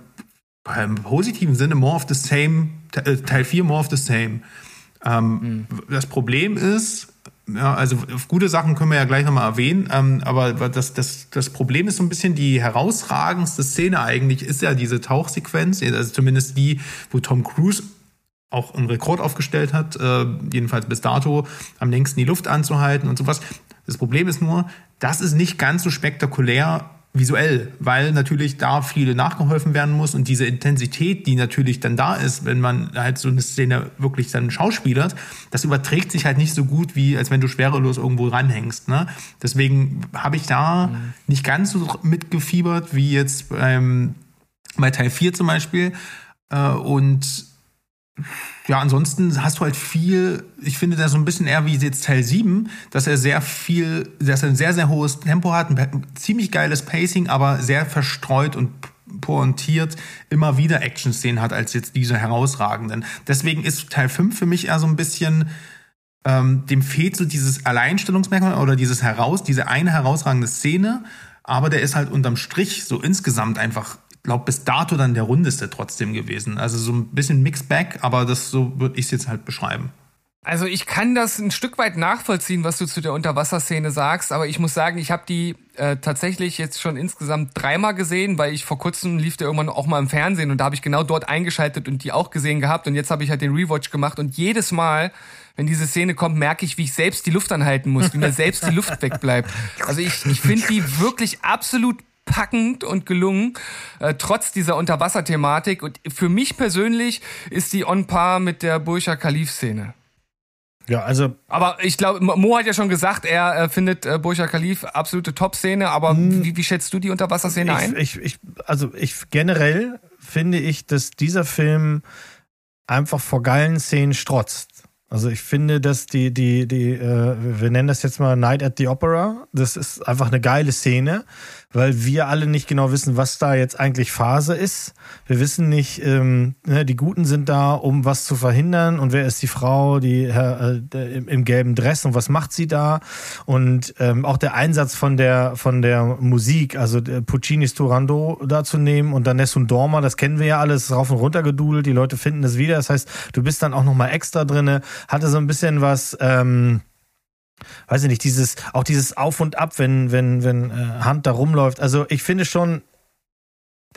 im positiven Sinne more of the same, äh, Teil 4 more of the same. Ähm, mhm. Das Problem ist, ja, also gute Sachen können wir ja gleich nochmal erwähnen, ähm, aber das, das, das Problem ist so ein bisschen die herausragendste Szene eigentlich, ist ja diese Tauchsequenz, also zumindest die, wo Tom Cruise auch einen Rekord aufgestellt hat, äh, jedenfalls bis dato, am längsten die Luft anzuhalten und sowas. Das Problem ist nur, das ist nicht ganz so spektakulär visuell, weil natürlich da viel nachgeholfen werden muss und diese Intensität, die natürlich dann da ist, wenn man halt so eine Szene wirklich dann schauspielert, das überträgt sich halt nicht so gut, wie als wenn du schwerelos irgendwo ranhängst. Ne? Deswegen habe ich da mhm. nicht ganz so mitgefiebert wie jetzt beim, bei Teil 4 zum Beispiel. Äh, und ja, ansonsten hast du halt viel, ich finde das so ein bisschen eher wie jetzt Teil 7, dass er sehr viel, dass er ein sehr, sehr hohes Tempo hat, ein ziemlich geiles Pacing, aber sehr verstreut und pointiert immer wieder Action-Szenen hat, als jetzt diese herausragenden. Deswegen ist Teil 5 für mich eher so ein bisschen, ähm, dem fehlt so dieses Alleinstellungsmerkmal oder dieses heraus, diese eine herausragende Szene, aber der ist halt unterm Strich so insgesamt einfach, glaube, bis dato dann der rundeste trotzdem gewesen. Also so ein bisschen Mixed Bag, aber das so würde ich es jetzt halt beschreiben. Also ich kann das ein Stück weit nachvollziehen, was du zu der Unterwasserszene sagst, aber ich muss sagen, ich habe die äh, tatsächlich jetzt schon insgesamt dreimal gesehen, weil ich vor kurzem lief der irgendwann auch mal im Fernsehen und da habe ich genau dort eingeschaltet und die auch gesehen gehabt und jetzt habe ich halt den Rewatch gemacht und jedes Mal, wenn diese Szene kommt, merke ich, wie ich selbst die Luft anhalten muss, wie mir selbst die Luft wegbleibt. Also ich, ich finde die wirklich absolut packend und gelungen, äh, trotz dieser Unterwasserthematik. Und für mich persönlich ist die on par mit der Burj Khalif-Szene. Ja, also. Aber ich glaube, Mo hat ja schon gesagt, er äh, findet äh, Burj Khalif absolute Top-Szene, aber Hm. wie, wie schätzt du die Unterwasserszene ein? Ich, ich, ich, also ich generell finde ich, dass dieser Film einfach vor geilen Szenen strotzt. Also ich finde, dass die, die, die, äh, wir nennen das jetzt mal Night at the Opera. Das ist einfach eine geile Szene, weil wir alle nicht genau wissen, was da jetzt eigentlich Phase ist. Wir wissen nicht, ähm, ne, die Guten sind da, um was zu verhindern und wer ist die Frau, die äh, äh, im, im gelben Dress und was macht sie da? Und ähm, auch der Einsatz von der von der Musik, also der Puccinis Turando da zu nehmen und dann Nessun Dorma, das kennen wir ja alles, rauf und runter gedudelt, die Leute finden es wieder. Das heißt, du bist dann auch noch mal extra drinne, hatte so ein bisschen was. Ähm, weiß ich nicht, dieses, auch dieses Auf und Ab, wenn, wenn, wenn äh, Hand da rumläuft. Also ich finde schon,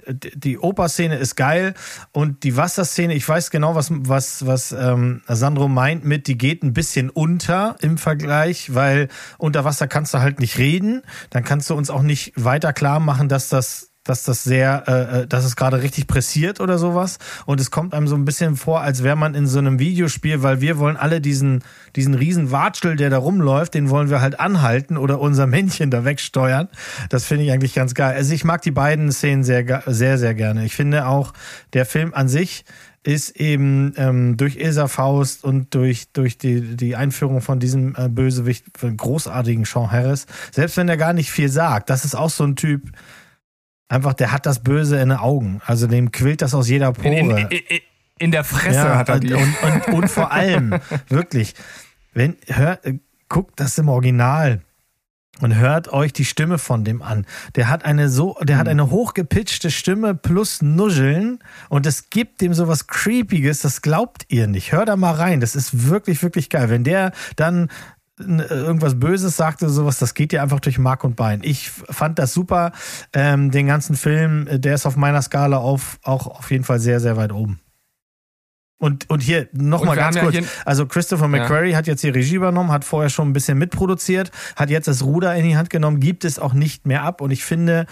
die Operszene ist geil und die Wasserszene, ich weiß genau, was, was, was ähm, Sandro meint mit, die geht ein bisschen unter im Vergleich, weil unter Wasser kannst du halt nicht reden, dann kannst du uns auch nicht weiter klar machen, dass das dass das sehr, äh, äh, dass es gerade richtig pressiert oder sowas. Und es kommt einem so ein bisschen vor, als wäre man in so einem Videospiel, weil wir wollen alle diesen, diesen riesen Watschel, der da rumläuft, den wollen wir halt anhalten oder unser Männchen da wegsteuern. Das finde ich eigentlich ganz geil. Also ich mag die beiden Szenen sehr, sehr, sehr gerne. Ich finde auch, der Film an sich ist eben ähm, durch Ilsa Faust und durch, durch die, die Einführung von diesem äh, Bösewicht, großartigen Sean Harris, selbst wenn er gar nicht viel sagt, das ist auch so ein Typ, einfach, der hat das Böse in den Augen. Also dem quillt das aus jeder Pore. In, in, in, in der Fresse hat er die. Und, und, und vor allem, wirklich, wenn, hört, äh, guckt das im Original und hört euch die Stimme von dem an. Der hat eine so, der hat eine hochgepitchte Stimme plus Nuscheln und es gibt dem sowas Creepiges, das glaubt ihr nicht. Hört da mal rein, das ist wirklich, wirklich geil. Wenn der dann irgendwas Böses sagte, sowas, das geht dir einfach durch Mark und Bein. Ich fand das super. Ähm, den ganzen Film, äh, der ist auf meiner Skala auf, auch auf jeden Fall sehr, sehr weit oben. Und, und hier nochmal ganz ja kurz. hier- also Christopher McQuarrie hat jetzt die Regie übernommen, hat vorher schon ein bisschen mitproduziert, hat jetzt das Ruder in die Hand genommen, gibt es auch nicht mehr ab. Und ich finde,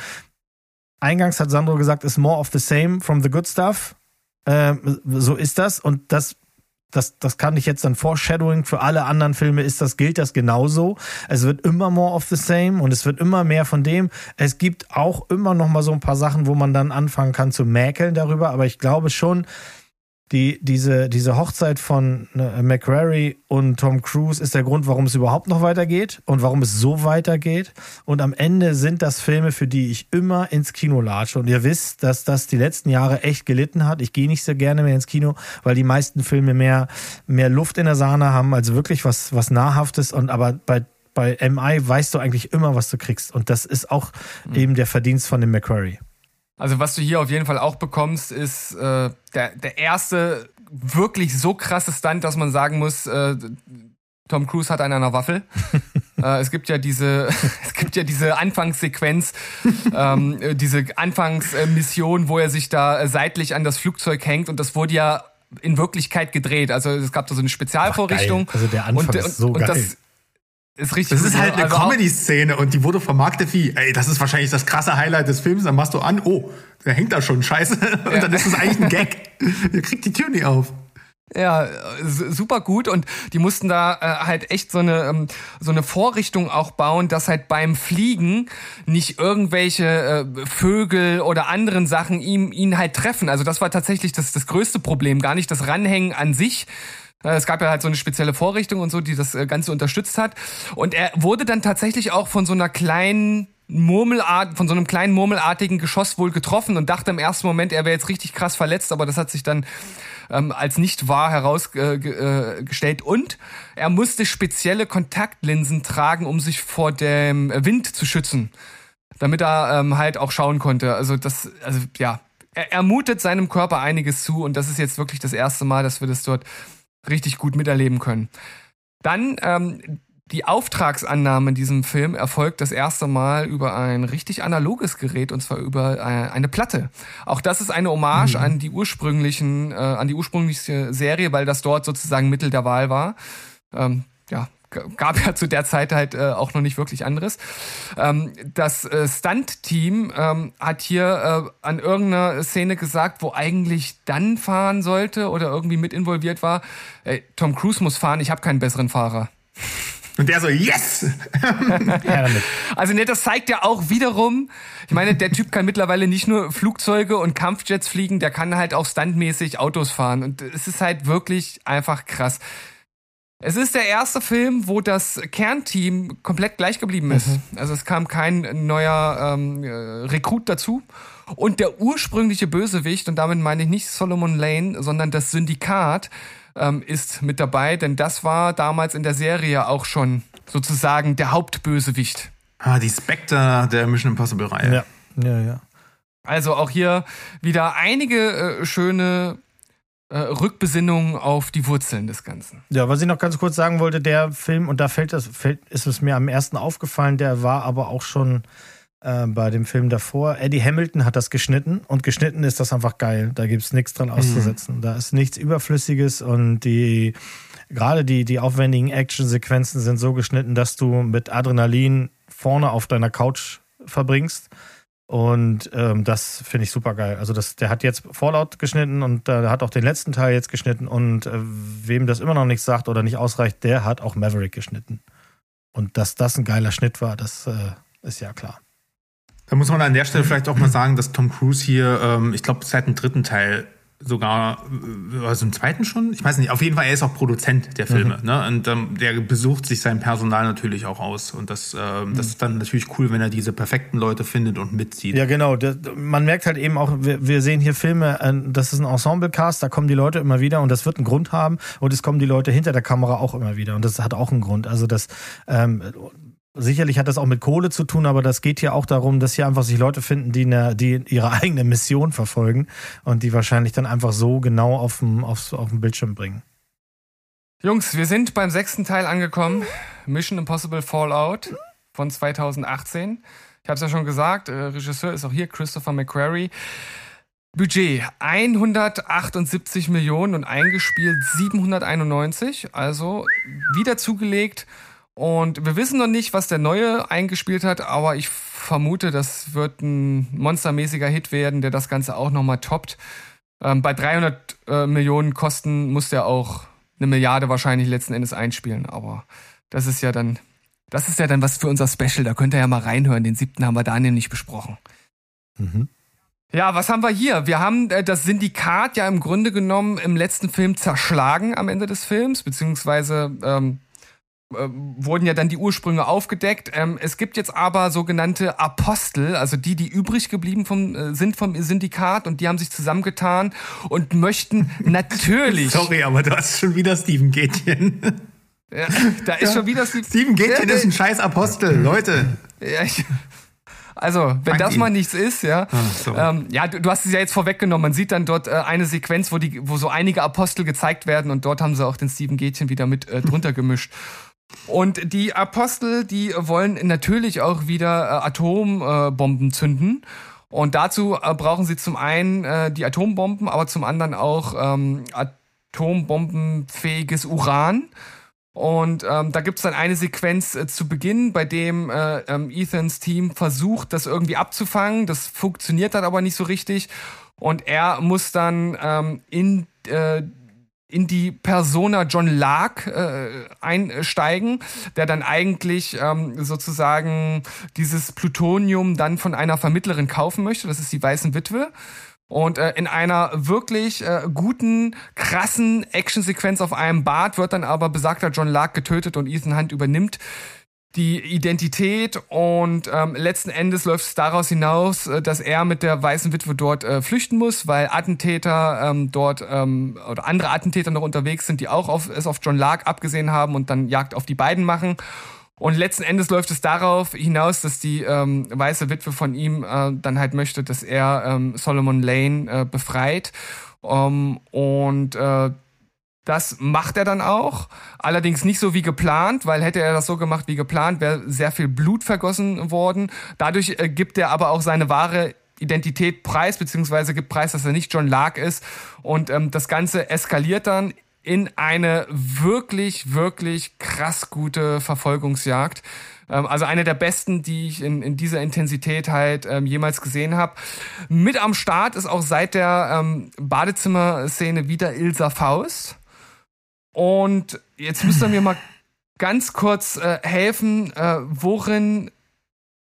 eingangs hat Sandro gesagt, ist more of the same from the good stuff. Ähm, so ist das. Und das das, das kann ich jetzt dann Foreshadowing für alle anderen Filme ist das, gilt das genauso. Es wird immer more of the same und es wird immer mehr von dem. Es gibt auch immer noch mal so ein paar Sachen, wo man dann anfangen kann zu mäkeln darüber, aber ich glaube schon, die, diese, diese Hochzeit von äh, McQuarrie und Tom Cruise ist der Grund, warum es überhaupt noch weitergeht und warum es so weitergeht. Und am Ende sind das Filme, für die ich immer ins Kino latsche. Und ihr wisst, dass das die letzten Jahre echt gelitten hat. Ich gehe nicht so gerne mehr ins Kino, weil die meisten Filme mehr, mehr Luft in der Sahne haben, als wirklich was, was Nahrhaftes. Und aber bei bei MI weißt du eigentlich immer, was du kriegst. Und das ist auch eben der Verdienst von dem McQuarrie. Also was du hier auf jeden Fall auch bekommst, ist äh, der, der erste wirklich so krasse Stunt, dass man sagen muss, äh, Tom Cruise hat einen an einer Waffel. äh, es gibt ja diese, es gibt ja diese Anfangssequenz, ähm, äh, diese Anfangsmission, wo er sich da äh, seitlich an das Flugzeug hängt und das wurde ja in Wirklichkeit gedreht. Also es gab da so eine Spezialvorrichtung. Geil. Also der Anfang und, ist so geil. das ist richtig. Das ist halt eine Also Comedy-Szene und die wurde vermarktet wie, ey, das ist wahrscheinlich das krasse Highlight des Films. Dann machst du an, oh, der hängt da schon, scheiße. Und Ja. dann ist es eigentlich ein Gag. Der kriegt die Tür nicht auf. Ja, super gut und die mussten da äh, halt echt so eine ähm, so eine Vorrichtung auch bauen, dass halt beim Fliegen nicht irgendwelche äh, Vögel oder anderen Sachen ihm ihn halt treffen. Also das war tatsächlich das das größte Problem, gar nicht das Ranhängen an sich. Äh, Es gab ja halt so eine spezielle Vorrichtung und so, die das äh, Ganze unterstützt hat. Und er wurde dann tatsächlich auch von so einer kleinen Murmelart, von so einem kleinen murmelartigen Geschoss wohl getroffen und dachte im ersten Moment, er wäre jetzt richtig krass verletzt, aber das hat sich dann ähm, als nicht wahr herausgestellt. Äh, gestellt. und er musste spezielle Kontaktlinsen tragen, um sich vor dem Wind zu schützen. damit er ähm, halt auch schauen konnte. Also das, also ja, er, er mutet seinem Körper einiges zu und das ist jetzt wirklich das erste Mal, dass wir das dort richtig gut miterleben können. Dann ähm, die Auftragsannahme in diesem Film erfolgt das erste Mal über ein richtig analoges Gerät und zwar über äh, eine Platte. Auch das ist eine Hommage mhm. an die ursprünglichen, äh, an die ursprüngliche Serie, weil das dort sozusagen Mittel der Wahl war. Ähm, gab ja zu der Zeit halt äh, auch noch nicht wirklich anderes. Ähm, das äh, Stunt-Team ähm, hat hier äh, an irgendeiner Szene gesagt, wo eigentlich dann fahren sollte oder irgendwie mit involviert war, ey, Tom Cruise muss fahren, ich habe keinen besseren Fahrer. Und der so, yes! also ne, das zeigt ja auch wiederum, ich meine, der Typ kann mittlerweile nicht nur Flugzeuge und Kampfjets fliegen, der kann halt auch stuntmäßig Autos fahren. Und es ist halt wirklich einfach krass. Es ist der erste Film, wo das Kernteam komplett gleich geblieben ist. Mhm. Also es kam kein neuer ähm, äh, Rekrut dazu. Und der ursprüngliche Bösewicht, und damit meine ich nicht Solomon Lane, sondern das Syndikat, ähm, ist mit dabei, denn das war damals in der Serie auch schon sozusagen der Hauptbösewicht. Ah, die Spectre der Mission Impossible-Reihe. Ja, ja, ja. Also auch hier wieder einige äh, schöne äh, Rückbesinnungen auf die Wurzeln des Ganzen. Ja, was ich noch ganz kurz sagen wollte, der Film, und da fällt das, fällt, ist es mir am ersten aufgefallen, der war aber auch schon äh, bei dem Film davor. Eddie Hamilton hat das geschnitten und geschnitten ist das einfach geil. Da gibt es nichts dran auszusetzen. Mhm. Da ist nichts Überflüssiges und die gerade die, die aufwendigen Actionsequenzen sind so geschnitten, dass du mit Adrenalin vorne auf deiner Couch verbringst. Und ähm, das finde ich super geil. Also das, der hat jetzt Fallout geschnitten und äh, der hat auch den letzten Teil jetzt geschnitten. Und äh, wem das immer noch nicht sagt oder nicht ausreicht, der hat auch Maverick geschnitten. Und dass das ein geiler Schnitt war, das äh, ist ja klar. Da muss man an der Stelle vielleicht auch mal sagen, dass Tom Cruise hier, ähm, ich glaube, seit dem dritten Teil sogar, also im zweiten schon? Ich weiß nicht, auf jeden Fall, er ist auch Produzent der Filme. Mhm. Ne? Und ähm, der besucht sich sein Personal natürlich auch aus. Und das, ähm, das ist dann natürlich cool, wenn er diese perfekten Leute findet und mitzieht. Ja, genau. Das, man merkt halt eben auch, wir, wir sehen hier Filme, äh, das ist ein Ensemble-Cast, da kommen die Leute immer wieder und das wird einen Grund haben. Und es kommen die Leute hinter der Kamera auch immer wieder. Und das hat auch einen Grund. Also das ähm, Sicherlich hat das auch mit Kohle zu tun, aber das geht hier auch darum, dass hier einfach sich Leute finden, die, eine, die ihre eigene Mission verfolgen und die wahrscheinlich dann einfach so genau auf dem, auf, auf dem Bildschirm bringen. Jungs, wir sind beim sechsten Teil angekommen. Mission Impossible Fallout von 2018. Ich habe es ja schon gesagt, äh, Regisseur ist auch hier Christopher McQuarrie. Budget 178 Millionen und eingespielt 791, also wieder zugelegt und wir wissen noch nicht, was der neue eingespielt hat, aber ich vermute, das wird ein monstermäßiger Hit werden, der das Ganze auch nochmal toppt. Ähm, bei 300 äh, Millionen Kosten muss der auch eine Milliarde wahrscheinlich letzten Endes einspielen, aber das ist ja dann, das ist ja dann was für unser Special, da könnt ihr ja mal reinhören. Den siebten haben wir da nämlich besprochen. Mhm. Ja, was haben wir hier? Wir haben äh, das Syndikat ja im Grunde genommen im letzten Film zerschlagen am Ende des Films, beziehungsweise ähm, äh, wurden ja dann die Ursprünge aufgedeckt. Ähm, es gibt jetzt aber sogenannte Apostel, also die, die übrig geblieben vom, äh, sind vom Syndikat und die haben sich zusammengetan und möchten natürlich. Sorry, aber du hast schon wieder Steven Gätchen. Ja, da ist ja. schon wieder Steven. Steven Gätchen ja, ist ein scheiß Apostel, Leute. Ja, ich, also, wenn Dank das mal nichts ist, ja. Ah, ähm, ja, du, du, hast es ja jetzt vorweggenommen. Man sieht dann dort äh, eine Sequenz, wo, die, wo so einige Apostel gezeigt werden und dort haben sie auch den Steven Gätchen wieder mit äh, drunter gemischt. Und die Apostel, die wollen natürlich auch wieder äh, Atombomben zünden. Und dazu äh, brauchen sie zum einen äh, die Atombomben, aber zum anderen auch ähm, atombombenfähiges Uran. Und ähm, da gibt's dann eine Sequenz äh, zu Beginn, bei dem äh, ähm, Ethans Team versucht, das irgendwie abzufangen. Das funktioniert dann aber nicht so richtig. Und er muss dann ähm, in äh, in die Persona John Lark äh, einsteigen, der dann eigentlich ähm, sozusagen dieses Plutonium dann von einer Vermittlerin kaufen möchte. Das ist die Weißen Witwe. Und äh, in einer wirklich äh, guten, krassen Actionsequenz auf einem Bad wird dann aber besagter John Lark getötet und Ethan Hunt übernimmt die Identität und ähm, letzten Endes läuft es daraus hinaus, äh, dass er mit der weißen Witwe dort äh, flüchten muss, weil Attentäter ähm, dort ähm, oder andere Attentäter noch unterwegs sind, die auch auf, es auf John Lark abgesehen haben und dann Jagd auf die beiden machen. Und letzten Endes läuft es darauf hinaus, dass die ähm, weiße Witwe von ihm äh, dann halt möchte, dass er ähm, Solomon Lane äh, befreit. Um, und äh, das macht er dann auch, allerdings nicht so wie geplant, weil hätte er das so gemacht wie geplant, wäre sehr viel Blut vergossen worden. Dadurch äh, gibt er aber auch seine wahre Identität preis, beziehungsweise gibt preis, dass er nicht John Lark ist. Und ähm, das Ganze eskaliert dann in eine wirklich, wirklich krass gute Verfolgungsjagd. Ähm, also eine der besten, die ich in, in dieser Intensität halt ähm, jemals gesehen habe. Mit am Start ist auch seit der ähm, Badezimmer-Szene wieder Ilsa Faust. Und jetzt müsst ihr mir mal ganz kurz äh, helfen, äh, worin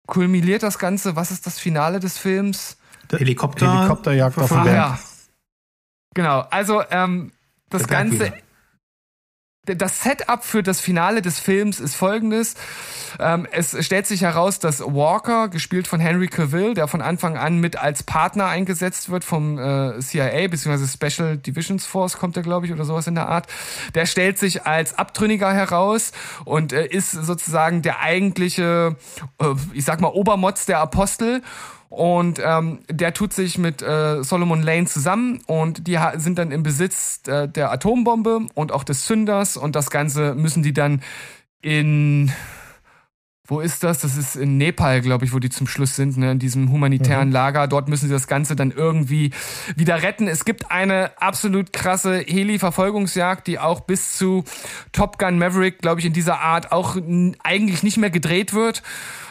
kulminiert das Ganze? Was ist das Finale des Films? Helikopter Helikopterjagd auf den Ach Berg. ja. Genau, also ähm, das Der Berg Ganze, wieder. Das Setup für das Finale des Films ist folgendes. Ähm, es stellt sich heraus, dass Walker, gespielt von Henry Cavill, der von Anfang an mit als Partner eingesetzt wird vom äh, CIA, beziehungsweise Special Divisions Force kommt er, glaube ich, oder sowas in der Art, der stellt sich als Abtrünniger heraus und äh, ist sozusagen der eigentliche, äh, ich sag mal, Obermotz der Apostel. Und ähm, der tut sich mit äh, Solomon Lane zusammen und die sind dann im Besitz äh, der Atombombe und auch des Zünders und das Ganze müssen die dann in wo ist das? Das ist in Nepal, glaube ich, wo die zum Schluss sind, ne? in diesem humanitären Lager. Dort müssen sie das Ganze dann irgendwie wieder retten. Es gibt eine absolut krasse Heli-Verfolgungsjagd, die auch bis zu Top Gun Maverick, glaube ich, in dieser Art auch eigentlich nicht mehr gedreht wird.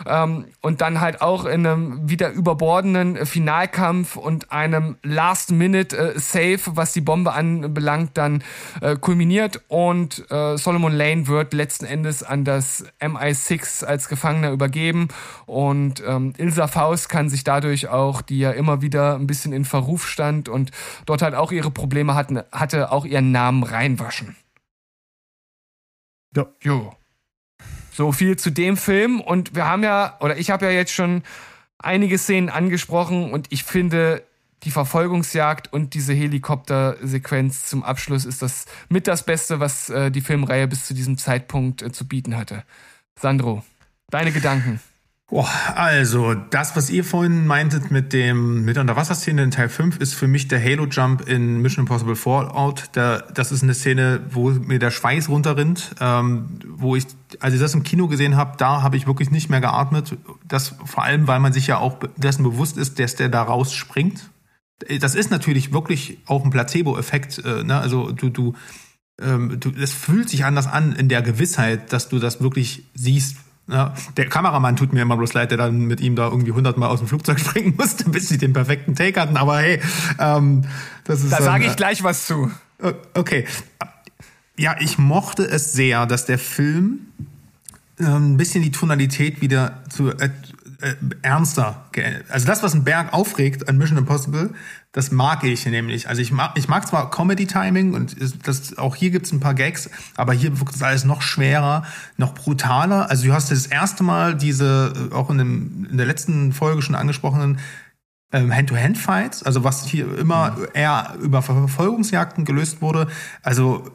Ähm, und dann halt auch in einem wieder überbordenden äh, Finalkampf und einem Last-Minute-Save, was die Bombe anbelangt, dann äh, kulminiert. Und äh, Solomon Lane wird letzten Endes an das MI6 als Gefangener übergeben. Und ähm, Ilsa Faust kann sich dadurch auch, die ja immer wieder ein bisschen in Verruf stand und dort halt auch ihre Probleme hatten, hatte, auch ihren Namen reinwaschen. Ja. Jo. So viel zu dem Film. Und wir haben ja, oder ich habe ja jetzt schon einige Szenen angesprochen und ich finde, die Verfolgungsjagd und diese Helikoptersequenz zum Abschluss ist das mit das Beste, was äh, die Filmreihe bis zu diesem Zeitpunkt äh, zu bieten hatte. Sandro, deine Gedanken. Boah, also, das, was ihr vorhin meintet mit dem mit der Unterwasserszene in Teil 5, ist für mich der Halo-Jump in Mission Impossible Fallout. Da, das ist eine Szene, wo mir der Schweiß runterrinnt, ähm, wo ich, als ich das im Kino gesehen habe, da habe ich wirklich nicht mehr geatmet. Das vor allem, weil man sich ja auch dessen bewusst ist, dass der da rausspringt. Das ist natürlich wirklich auch ein Placebo-Effekt. Äh, ne? Also du, du, ähm, du, es fühlt sich anders an in der Gewissheit, dass du das wirklich siehst. Ja, der Kameramann tut mir immer bloß leid, der dann mit ihm da irgendwie hundertmal aus dem Flugzeug springen musste, bis sie den perfekten Take hatten. Aber hey, ähm, das ist Da sage ich gleich was zu. äh, Okay. Ja, ich mochte es sehr, dass der Film ähm, ein bisschen die Tonalität wieder zu äh, ernster. Also das, was ein Berg aufregt an Mission Impossible, das mag ich nämlich. Also ich mag, ich mag zwar Comedy-Timing und das, auch hier gibt's ein paar Gags, aber hier wirkt es alles noch schwerer, noch brutaler. Also du hast das erste Mal diese, äh, auch in, dem, in der letzten Folge schon angesprochenen ähm, Hand-to-Hand-Fights, also was hier immer eher über Verfolgungsjagden gelöst wurde. Also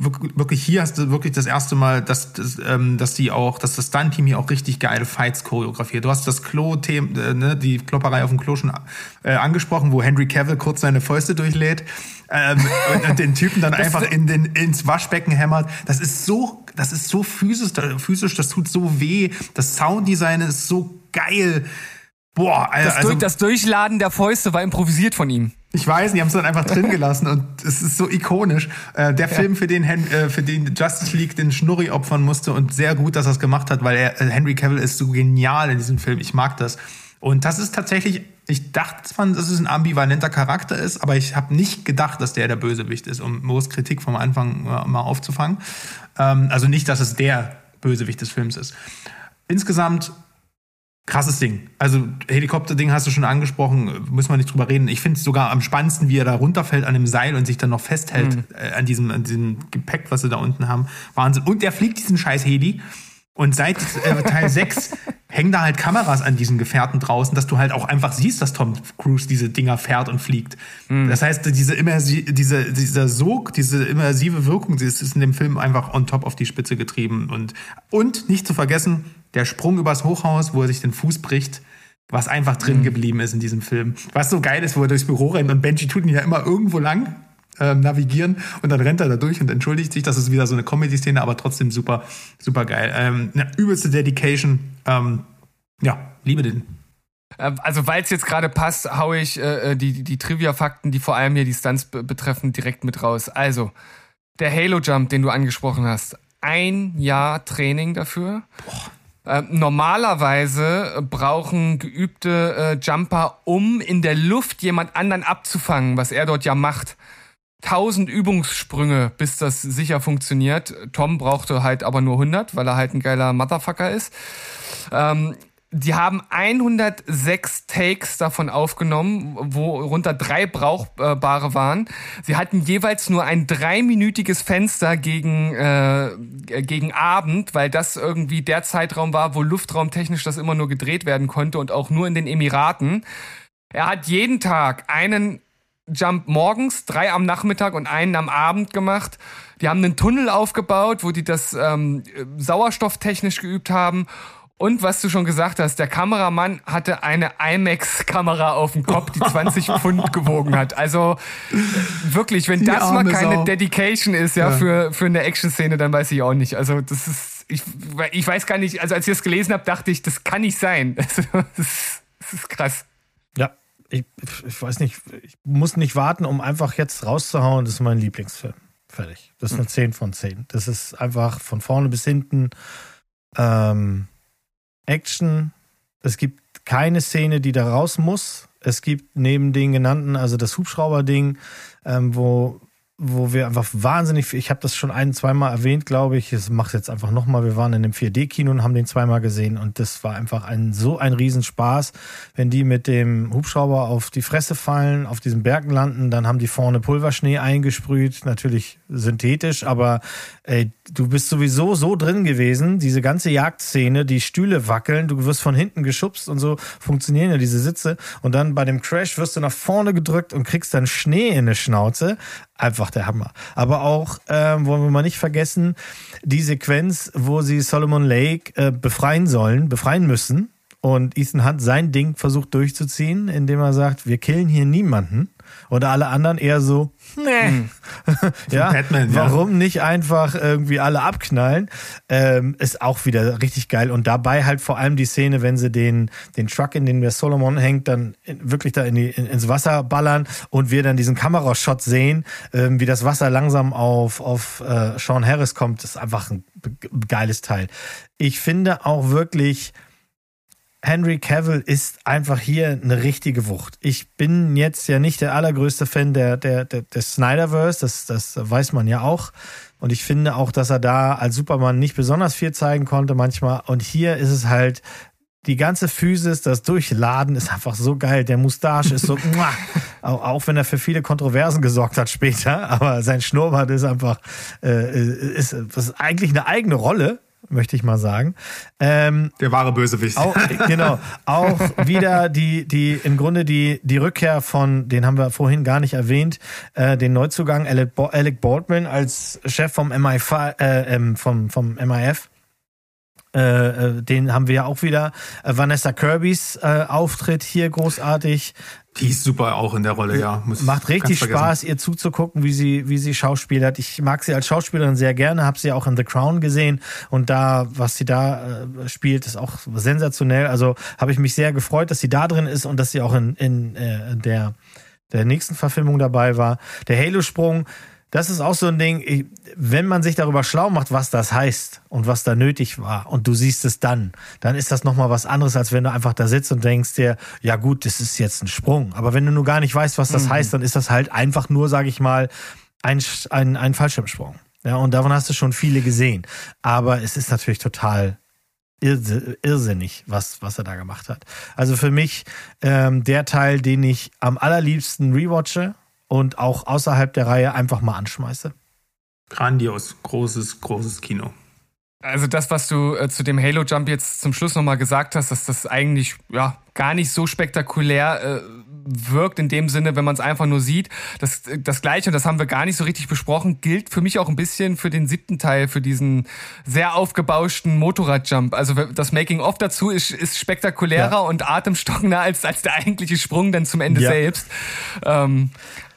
wirklich hier hast du wirklich das erste Mal, dass, dass, ähm, dass die auch, dass das Stunt-Team hier auch richtig geile Fights choreografiert. Du hast das Klo-Thema, äh, ne, die Klopperei auf dem Klo schon äh, angesprochen, wo Henry Cavill kurz seine Fäuste durchlädt ähm, und, und den Typen dann einfach in den, ins Waschbecken hämmert. Das ist so, das ist so physisch, physisch, das tut so weh. Das Sounddesign ist so geil. Boah, Das, also, durch, das Durchladen der Fäuste war improvisiert von ihm. ich weiß, die haben es dann einfach drin gelassen und es ist so ikonisch. Äh, der Film, für den, Hen äh, für den Justice League den Schnurri opfern musste und sehr gut, dass er es gemacht hat, weil er, äh, Henry Cavill ist so genial in diesem Film. Ich mag das. Und das ist tatsächlich, ich dachte zwar, dass es ein ambivalenter Charakter ist, aber ich habe nicht gedacht, dass der der Bösewicht ist, um Moos Kritik vom Anfang mal aufzufangen. Ähm, also nicht, dass es der Bösewicht des Films ist. Insgesamt krasses Ding. Also Helikopter-Ding hast du schon angesprochen, müssen wir nicht drüber reden. Ich finde es sogar am spannendsten, wie er da runterfällt an dem Seil und sich dann noch festhält äh, an, diesem, an diesem Gepäck, was sie da unten haben. Wahnsinn. Und er fliegt diesen scheiß Heli. Und seit äh, Teil 6 hängen da halt Kameras an diesen Gefährten draußen, dass du halt auch einfach siehst, dass Tom Cruise diese Dinger fährt und fliegt. Mhm. Das heißt, diese, immersi diese, dieser Sog, diese immersive Wirkung, das ist in dem Film einfach on top auf die Spitze getrieben. Und, und nicht zu vergessen, der Sprung übers Hochhaus, wo er sich den Fuß bricht, was einfach drin mhm. geblieben ist in diesem Film. Was so geil ist, wo er durchs Büro rennt und Benji tut ihn ja immer irgendwo lang ähm, navigieren und dann rennt er da durch und entschuldigt sich. Das ist wieder so eine Comedy-Szene, aber trotzdem super, super geil. Ähm, eine übelste Dedication. Ähm, ja, liebe den. Ähm, also, weil es jetzt gerade passt, haue ich äh, äh, die, die Trivia-Fakten, die vor allem hier die Stunts betreffen, direkt mit raus. Also, der Halo-Jump, den du angesprochen hast, ein Jahr Training dafür. Boah. Äh, normalerweise brauchen geübte äh, Jumper, um in der Luft jemand anderen abzufangen, was er dort ja macht, tausend Übungssprünge, bis das sicher funktioniert. Tom brauchte halt aber nur 100, weil er halt ein geiler Motherfucker ist. Ähm, die haben 106 Takes davon aufgenommen, worunter drei brauchbare waren. Sie hatten jeweils nur ein dreiminütiges Fenster gegen, äh, gegen Abend, weil das irgendwie der Zeitraum war, wo luftraumtechnisch das immer nur gedreht werden konnte und auch nur in den Emiraten. Er hat jeden Tag einen Jump morgens, drei am Nachmittag und einen am Abend gemacht. Die haben einen Tunnel aufgebaut, wo die das ähm, sauerstofftechnisch geübt haben. Und was du schon gesagt hast, der Kameramann hatte eine IMAX-Kamera auf dem Kopf, die 20 Pfund gewogen hat. Also wirklich, wenn die das mal keine Sau. Dedication ist, ja, ja, für für eine Action-Szene, dann weiß ich auch nicht. Also das ist, ich, ich weiß gar nicht. Also als ich das gelesen habe, dachte ich, das kann nicht sein. Also, das, ist, das ist krass. Ja, ich, ich weiß nicht, ich muss nicht warten, um einfach jetzt rauszuhauen. Das ist mein Lieblingsfilm. Fertig. Das ist eine 10 hm. von 10. Das ist einfach von vorne bis hinten ähm, Action. Es gibt keine Szene, die da raus muss. Es gibt neben den genannten, also das Hubschrauber-Ding, ähm, wo wo wir einfach wahnsinnig, ich habe das schon ein, zweimal erwähnt, glaube ich. Es macht jetzt einfach nochmal. Wir waren in dem 4D-Kino und haben den zweimal gesehen und das war einfach ein so ein Riesenspaß. Wenn die mit dem Hubschrauber auf die Fresse fallen, auf diesem Berg landen, dann haben die vorne Pulverschnee eingesprüht, natürlich synthetisch, aber ey, du bist sowieso so drin gewesen, diese ganze Jagdszene, die Stühle wackeln, du wirst von hinten geschubst und so funktionieren ja diese Sitze und dann bei dem Crash wirst du nach vorne gedrückt und kriegst dann Schnee in die Schnauze einfach der Hammer. Aber auch, äh, wollen wir mal nicht vergessen, die Sequenz, wo sie Solomon Lake äh, befreien sollen, befreien müssen. Und Ethan Hunt sein Ding versucht durchzuziehen, indem er sagt, wir killen hier niemanden. Und alle anderen eher so, nee. Hm. ja, Batman, warum ja. nicht einfach irgendwie alle abknallen? Ähm, ist auch wieder richtig geil. Und dabei halt vor allem die Szene, wenn sie den, den Truck, in den der Solomon hängt, dann wirklich da in die, in, ins Wasser ballern und wir dann diesen Kamerashot sehen, ähm, wie das Wasser langsam auf, auf äh, Sean Harris kommt, ist einfach ein geiles Teil. Ich finde auch wirklich, Henry Cavill ist einfach hier eine richtige Wucht. Ich bin jetzt ja nicht der allergrößte Fan der, der, der, der Snyderverse, das, das weiß man ja auch. Und ich finde auch, dass er da als Superman nicht besonders viel zeigen konnte manchmal. Und hier ist es halt, die ganze Physis, das Durchladen ist einfach so geil. Der Mustache ist so, auch, auch wenn er für viele Kontroversen gesorgt hat später, aber sein Schnurrbart ist einfach, äh, ist, ist eigentlich eine eigene Rolle möchte ich mal sagen. Ähm, Der wahre Bösewicht. Auch, genau. Auch wieder die, die, im Grunde die, die Rückkehr von, den haben wir vorhin gar nicht erwähnt, äh, den Neuzugang Alec Baldwin als Chef vom MIF, äh, ähm, vom, vom MIF. Äh, äh, den haben wir ja auch wieder. Äh, Vanessa Kirbys äh, Auftritt hier großartig. Die ist super auch in der Rolle, ja. Muss Macht richtig Spaß, ihr zuzugucken, wie sie, wie sie schauspielert. Ich mag sie als Schauspielerin sehr gerne, habe sie auch in The Crown gesehen und da, was sie da äh, spielt, ist auch sensationell. Also habe ich mich sehr gefreut, dass sie da drin ist und dass sie auch in, in äh, der der nächsten Verfilmung dabei war. Der Halo-Sprung, das ist auch so ein Ding, wenn man sich darüber schlau macht, was das heißt und was da nötig war und du siehst es dann, dann ist das nochmal was anderes, als wenn du einfach da sitzt und denkst dir, ja gut, das ist jetzt ein Sprung. Aber wenn du nur gar nicht weißt, was das mhm. heißt, dann ist das halt einfach nur, sag ich mal, ein, ein, ein Fallschirmsprung. Ja, und davon hast du schon viele gesehen. Aber es ist natürlich total irrsinnig, was, was er da gemacht hat. Also für mich ähm, der Teil, den ich am allerliebsten rewatche und auch außerhalb der Reihe einfach mal anschmeiße. Grandios, großes, großes Kino. Also das, was du äh, zu dem Halo Jump jetzt zum Schluss nochmal gesagt hast, dass das eigentlich ja gar nicht so spektakulär äh, wirkt in dem Sinne, wenn man es einfach nur sieht. Das, das Gleiche, und das haben wir gar nicht so richtig besprochen, gilt für mich auch ein bisschen für den siebten Teil, für diesen sehr aufgebauschten Motorradjump. Also das Making-of dazu ist, ist spektakulärer ja. und atemstockender als, als der eigentliche Sprung dann zum Ende ja. selbst. Ähm,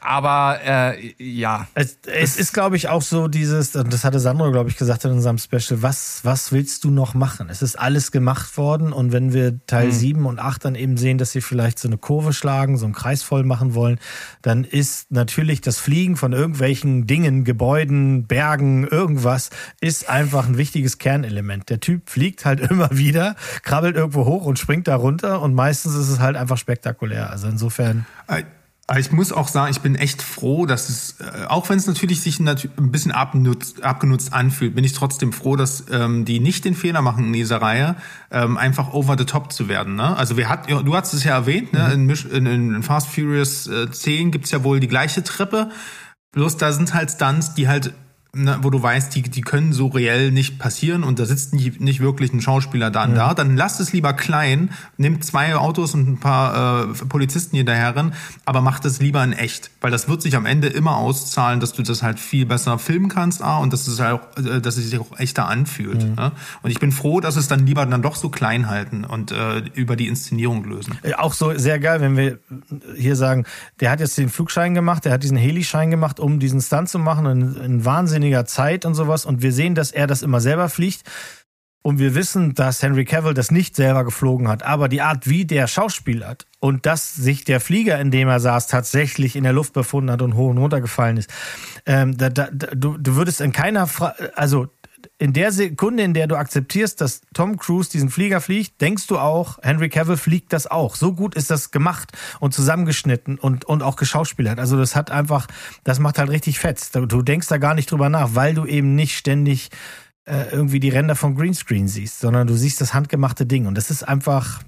aber äh, ja. Es, es ist, glaube ich, auch so dieses, das hatte Sandro, glaube ich, gesagt in unserem Special, was, was willst du noch machen? Es ist alles gemacht worden und wenn wir Teil mhm. 7 und 8 dann eben sehen, dass sie vielleicht so eine Kurve schlagen, so einen Kreis voll machen wollen, dann ist natürlich das Fliegen von irgendwelchen Dingen, Gebäuden, Bergen, irgendwas, ist einfach ein wichtiges Kernelement. Der Typ fliegt halt immer wieder, krabbelt irgendwo hoch und springt da runter und meistens ist es halt einfach spektakulär. Also insofern. I ich muss auch sagen, ich bin echt froh, dass es, äh, auch wenn es natürlich sich ein bisschen abgenutzt, abgenutzt anfühlt, bin ich trotzdem froh, dass ähm, die nicht den Fehler machen in dieser Reihe, ähm, einfach over the top zu werden. Ne? Also wir hat, du hast es ja erwähnt, ne? Mhm. in, in, in Fast Furious äh, 10 gibt's ja wohl die gleiche Treppe. Bloß da sind halt Stunts, die halt ne, wo du weißt, die, die können so reell nicht passieren und da sitzt nicht, nicht wirklich ein Schauspieler dann mhm. da, dann lass es lieber klein, nimm zwei Autos und ein paar äh, Polizisten hinterherren, aber mach das lieber in echt, weil das wird sich am Ende immer auszahlen, dass du das halt viel besser filmen kannst, ah, und dass es halt auch, äh, dass es sich auch echter anfühlt. Mhm. Ne? Und ich bin froh, dass es dann lieber dann doch so klein halten und äh, über die Inszenierung lösen. Auch so sehr geil, wenn wir hier sagen, der hat jetzt den Flugschein gemacht, der hat diesen Helischein gemacht, um diesen Stunt zu machen, ein, ein Wahnsinn weniger Zeit und sowas. Und wir sehen, dass er das immer selber fliegt. Und wir wissen, dass Henry Cavill das nicht selber geflogen hat. Aber die Art, wie der Schauspiel hat und dass sich der Flieger, in dem er saß, tatsächlich in der Luft befunden hat und hoch und runter gefallen ist. Ähm, da, da, du, du würdest in keiner, Fra also in der Sekunde, in der du akzeptierst, dass Tom Cruise diesen Flieger fliegt, denkst du auch, Henry Cavill fliegt das auch. So gut ist das gemacht und zusammengeschnitten und, und auch geschauspielert. Also das hat einfach, das macht halt richtig fett. Du denkst da gar nicht drüber nach, weil du eben nicht ständig äh, irgendwie die Ränder vom Greenscreen siehst, sondern du siehst das handgemachte Ding. Und das ist einfach,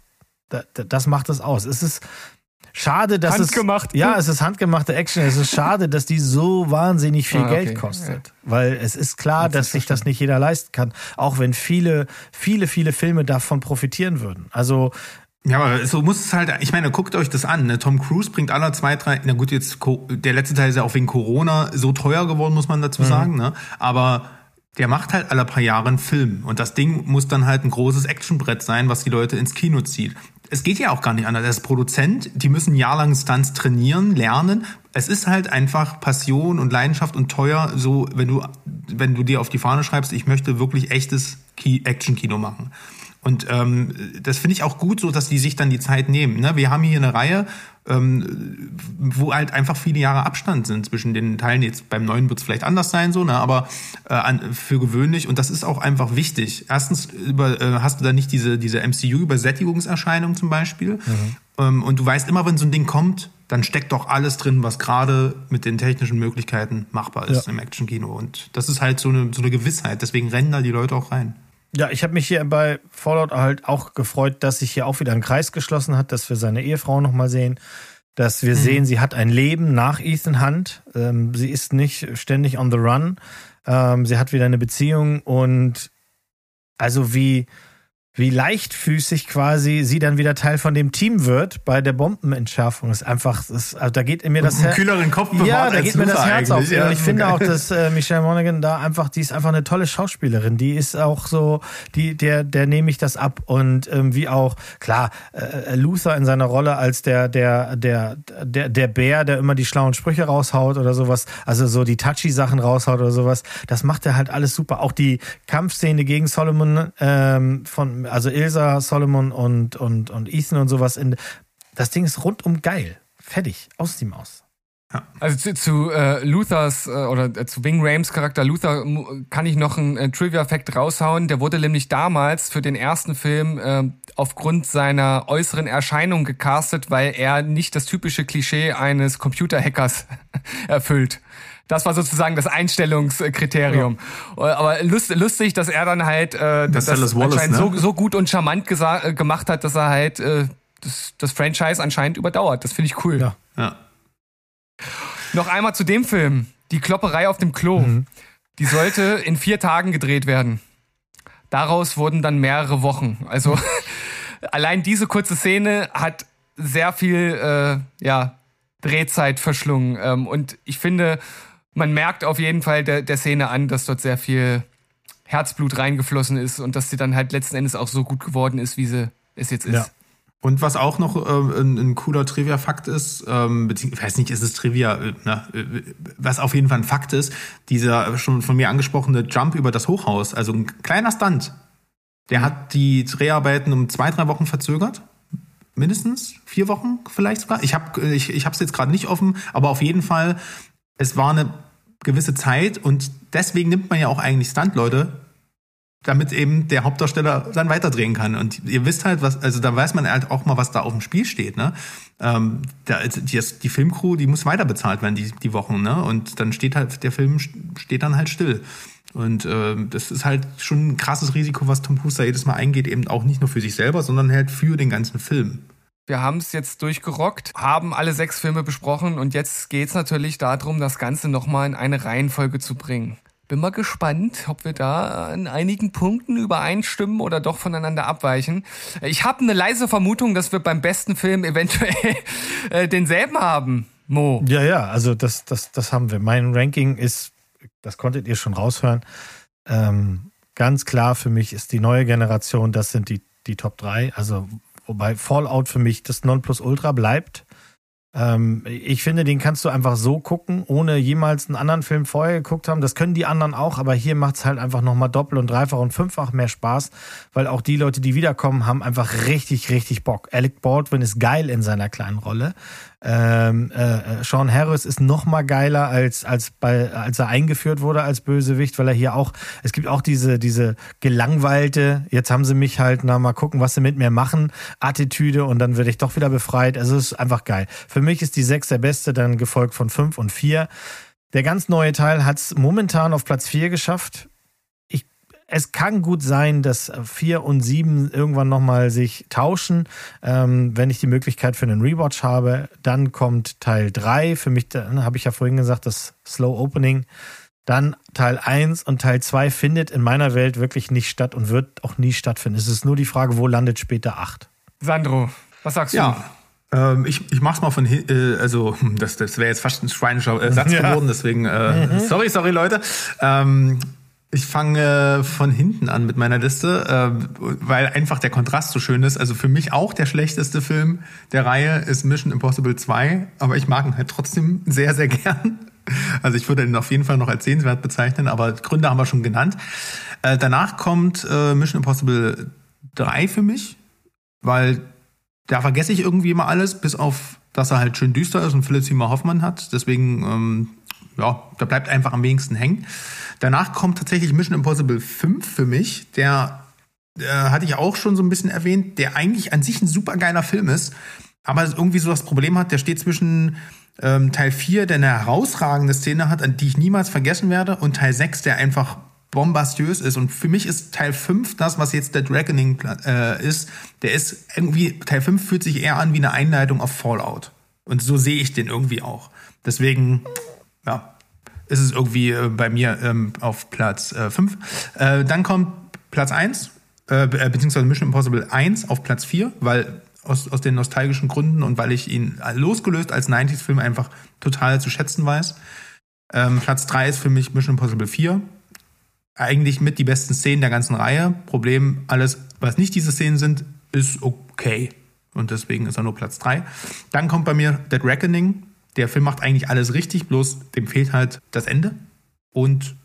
das macht es aus. Es ist Schade, dass Handgemacht. es ja, es ist handgemachte Action. Es ist schade, dass die so wahnsinnig viel ah, okay. Geld kostet, ja. weil es ist klar, das dass sich das nicht jeder leisten kann, auch wenn viele, viele, viele Filme davon profitieren würden. Also ja, aber so muss es halt, ich meine, guckt euch das an. Ne? Tom Cruise bringt alle zwei, drei, na gut, jetzt der letzte Teil ist ja auch wegen Corona so teuer geworden, muss man dazu mhm. sagen, ne? Aber der macht halt alle paar Jahre einen Film. Und das Ding muss dann halt ein großes Actionbrett sein, was die Leute ins Kino zieht es geht ja auch gar nicht anders. Er ist Produzent, die müssen jahrelang Stunts trainieren, lernen. Es ist halt einfach Passion und Leidenschaft und teuer, so wenn du, wenn du dir auf die Fahne schreibst, ich möchte wirklich echtes Action-Kino machen. Und ähm, das finde ich auch gut, so dass die sich dann die Zeit nehmen. Ne? Wir haben hier eine Reihe, ähm, wo halt einfach viele Jahre Abstand sind zwischen den Teilen. Jetzt beim neuen wird es vielleicht anders sein, so, ne? aber äh, an, für gewöhnlich. Und das ist auch einfach wichtig. Erstens über, äh, hast du da nicht diese, diese MCU-Übersättigungserscheinung zum Beispiel. Mhm. Ähm, und du weißt immer, wenn so ein Ding kommt, dann steckt doch alles drin, was gerade mit den technischen Möglichkeiten machbar ist ja. im Action-Kino. Und das ist halt so eine, so eine Gewissheit. Deswegen rennen da die Leute auch rein. Ja, ich habe mich hier bei Fallout halt auch gefreut, dass sich hier auch wieder ein Kreis geschlossen hat, dass wir seine Ehefrau nochmal sehen, dass wir mhm. sehen, sie hat ein Leben nach Ethan Hunt. Ähm, sie ist nicht ständig on the run. Ähm, sie hat wieder eine Beziehung und also wie wie leichtfüßig quasi sie dann wieder Teil von dem Team wird bei der Bombenentschärfung. Ist einfach, das, also da geht mir das Herz. kühleren Kopf Ja, da geht mir das Herz auf. Ja, und ich finde auch, dass äh, Michelle Monaghan da einfach, die ist einfach eine tolle Schauspielerin. Die ist auch so, die, der, der nehme ich das ab. Und ähm, wie auch, klar, äh, Luther in seiner Rolle als der, der, der, der, der Bär, der immer die schlauen Sprüche raushaut oder sowas, also so die touchy Sachen raushaut oder sowas, das macht er halt alles super. Auch die Kampfszene gegen Solomon ähm, von also Ilsa, Solomon und, und, und Ethan und sowas. In, das Ding ist rundum geil. Fertig. Aus die Maus. Also zu, zu äh, Luthers äh, oder äh, zu Wing Rames Charakter Luther kann ich noch einen äh, Trivia-Fact raushauen. Der wurde nämlich damals für den ersten Film äh, aufgrund seiner äußeren Erscheinung gecastet, weil er nicht das typische Klischee eines Computerhackers erfüllt. Das war sozusagen das Einstellungskriterium. Ja. Aber lust, lustig, dass er dann halt äh, das, das Wallace, anscheinend ne? so, so gut und charmant äh, gemacht hat, dass er halt äh, das, das Franchise anscheinend überdauert. Das finde ich cool. Ja. ja. Noch einmal zu dem Film. Die Klopperei auf dem Klo. Mhm. Die sollte in vier Tagen gedreht werden. daraus wurden dann mehrere Wochen. Also allein diese kurze Szene hat sehr viel äh, ja, Drehzeit verschlungen. Ähm, und ich finde, man merkt auf jeden Fall der, der Szene an, dass dort sehr viel Herzblut reingeflossen ist und dass sie dann halt letzten Endes auch so gut geworden ist, wie sie es jetzt ist. Ja. Und was auch noch äh, ein, ein, cooler Trivia-Fakt ist, ähm, beziehungsweise, ich weiß nicht, ist es Trivia, äh, ne, was auf jeden Fall ein Fakt ist, dieser schon von mir angesprochene Jump über das Hochhaus, also ein kleiner Stunt, der mhm. hat die Dreharbeiten um zwei, drei Wochen verzögert. Mindestens vier Wochen vielleicht sogar. Ich habe ich, ich es jetzt gerade nicht offen, aber auf jeden Fall, es war eine gewisse Zeit und deswegen nimmt man ja auch eigentlich Stunt-Leute, damit eben der Hauptdarsteller dann weiterdrehen kann. Und ihr wisst halt, was, also da weiß man halt auch mal, was da auf dem Spiel steht. Ne? Ähm, da, die, die Filmcrew, die muss weiter bezahlt werden, die, die Wochen. Ne? Und dann steht halt, der Film steht dann halt still. Und äh, das ist halt schon ein krasses Risiko, was Tom Cruise jedes Mal eingeht, eben auch nicht nur für sich selber, sondern halt für den ganzen Film. Wir haben es jetzt durchgerockt, haben alle sechs Filme besprochen und jetzt geht es natürlich darum, das Ganze nochmal in eine Reihenfolge zu bringen. Bin mal gespannt, ob wir da an einigen Punkten übereinstimmen oder doch voneinander abweichen. Ich habe eine leise Vermutung, dass wir beim besten Film eventuell äh, denselben haben. Mo. Ja, ja, also das, das, das haben wir. Mein Ranking ist, das konntet ihr schon raushören, ähm, ganz klar für mich ist die neue Generation, das sind die, die Top 3. Also, wobei Fallout für mich das Nonplusultra bleibt. Ähm, ich finde, den kannst du einfach so gucken, ohne jemals einen anderen Film vorher geguckt haben. Das können die anderen auch, aber hier macht es halt einfach nochmal doppelt und dreifach und fünffach mehr Spaß, weil auch die Leute, die wiederkommen, haben einfach richtig, richtig Bock. Alec Baldwin ist geil in seiner kleinen Rolle. Ähm, äh, Sean Harris ist noch mal geiler als als bei als er eingeführt wurde als Bösewicht, weil er hier auch es gibt auch diese diese gelangweilte jetzt haben sie mich halt na mal gucken was sie mit mir machen Attitüde und dann werde ich doch wieder befreit. Also es ist einfach geil. Für mich ist die sechs der beste, dann gefolgt von fünf und vier. Der ganz neue Teil hat es momentan auf Platz vier geschafft es kann gut sein, dass vier und sieben irgendwann nochmal sich tauschen. Ähm, wenn ich die Möglichkeit für einen Rewatch habe, dann kommt Teil drei. Für mich, habe ich ja vorhin gesagt, das Slow Opening. Dann Teil eins und Teil zwei findet in meiner Welt wirklich nicht statt und wird auch nie stattfinden. Es ist nur die Frage, wo landet später acht? Sandro, was sagst du? Ja. Ähm, ich, ich mach's mal von äh, also das, das wäre jetzt fast ein schweinischer äh, Satz ja. geworden, deswegen äh, mhm. sorry, sorry Leute. Ähm, ich fange von hinten an mit meiner Liste, äh, weil einfach der Kontrast so schön ist. Also für mich auch der schlechteste Film der Reihe ist Mission Impossible 2, aber ich mag ihn halt trotzdem sehr, sehr gern. Also ich würde ihn auf jeden Fall noch als sehenswert bezeichnen, aber Gründe haben wir schon genannt. Äh, danach kommt äh, Mission Impossible 3 für mich, weil da vergesse ich irgendwie immer alles, bis auf, dass er halt schön düster ist und Philipp Seymour Hoffmann hat. Deswegen, ähm, ja, da bleibt einfach am wenigsten hängen. Danach kommt tatsächlich Mission Impossible 5 für mich, der äh, hatte ich auch schon so ein bisschen erwähnt, der eigentlich an sich ein super geiler Film ist, aber irgendwie so das Problem hat, der steht zwischen ähm, Teil 4, der eine herausragende Szene hat, an die ich niemals vergessen werde, und Teil 6, der einfach bombastiös ist. Und für mich ist Teil 5 das, was jetzt der Dragoning äh, ist. Der ist irgendwie, Teil 5 fühlt sich eher an wie eine Einleitung auf Fallout. Und so sehe ich den irgendwie auch. Deswegen, ja, ist es irgendwie äh, bei mir ähm, auf Platz 5. Äh, äh, dann kommt Platz 1, äh, beziehungsweise Mission Impossible 1 auf Platz 4, weil aus, aus den nostalgischen Gründen und weil ich ihn losgelöst als 90s-Film einfach total zu schätzen weiß. Ähm, Platz 3 ist für mich Mission Impossible 4. Eigentlich mit die besten Szenen der ganzen Reihe. Problem, alles, was nicht diese Szenen sind, ist okay. Und deswegen ist er nur Platz 3. Dann kommt bei mir Dead Reckoning der Film macht eigentlich alles richtig, bloß dem fehlt halt das Ende. Und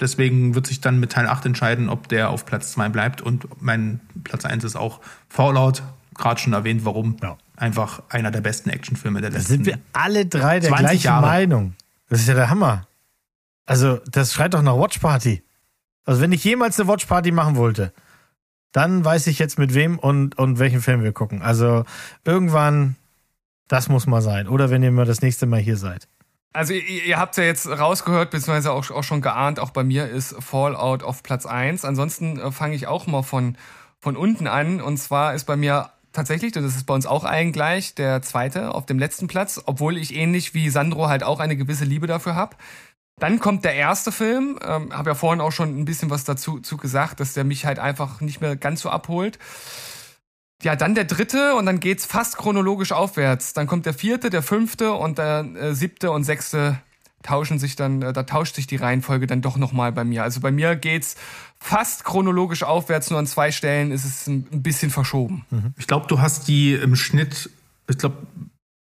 deswegen wird sich dann mit Teil 8 entscheiden, ob der auf Platz 2 bleibt. Und mein Platz 1 ist auch Fallout, gerade schon erwähnt, warum. Ja. Einfach einer der besten Actionfilme der letzten Da sind wir alle drei der gleichen Jahre. Meinung. Das ist ja der Hammer. Also, das schreit doch nach Watch Party. Also, wenn ich jemals eine Watch Party machen wollte, dann weiß ich jetzt mit wem und, und welchen Film wir gucken. Also, irgendwann das muss mal sein. Oder wenn ihr mal das nächste Mal hier seid. Also ihr, ihr habt ja jetzt rausgehört, beziehungsweise auch, auch schon geahnt, auch bei mir ist Fallout auf Platz 1. Ansonsten äh, fange ich auch mal von, von unten an. Und zwar ist bei mir tatsächlich, das ist bei uns auch allen gleich, der zweite auf dem letzten Platz, obwohl ich ähnlich wie Sandro halt auch eine gewisse Liebe dafür habe. Dann kommt der erste Film, ähm, habe ja vorhin auch schon ein bisschen was dazu zu gesagt, dass der mich halt einfach nicht mehr ganz so abholt. Ja, dann der dritte und dann geht's fast chronologisch aufwärts. Dann kommt der vierte, der fünfte und der äh, siebte und sechste tauschen sich dann, äh, da tauscht sich die Reihenfolge dann doch nochmal bei mir. Also bei mir geht's fast chronologisch aufwärts, nur an zwei Stellen ist es ein, ein bisschen verschoben. Ich glaube, du hast die im Schnitt, ich glaube,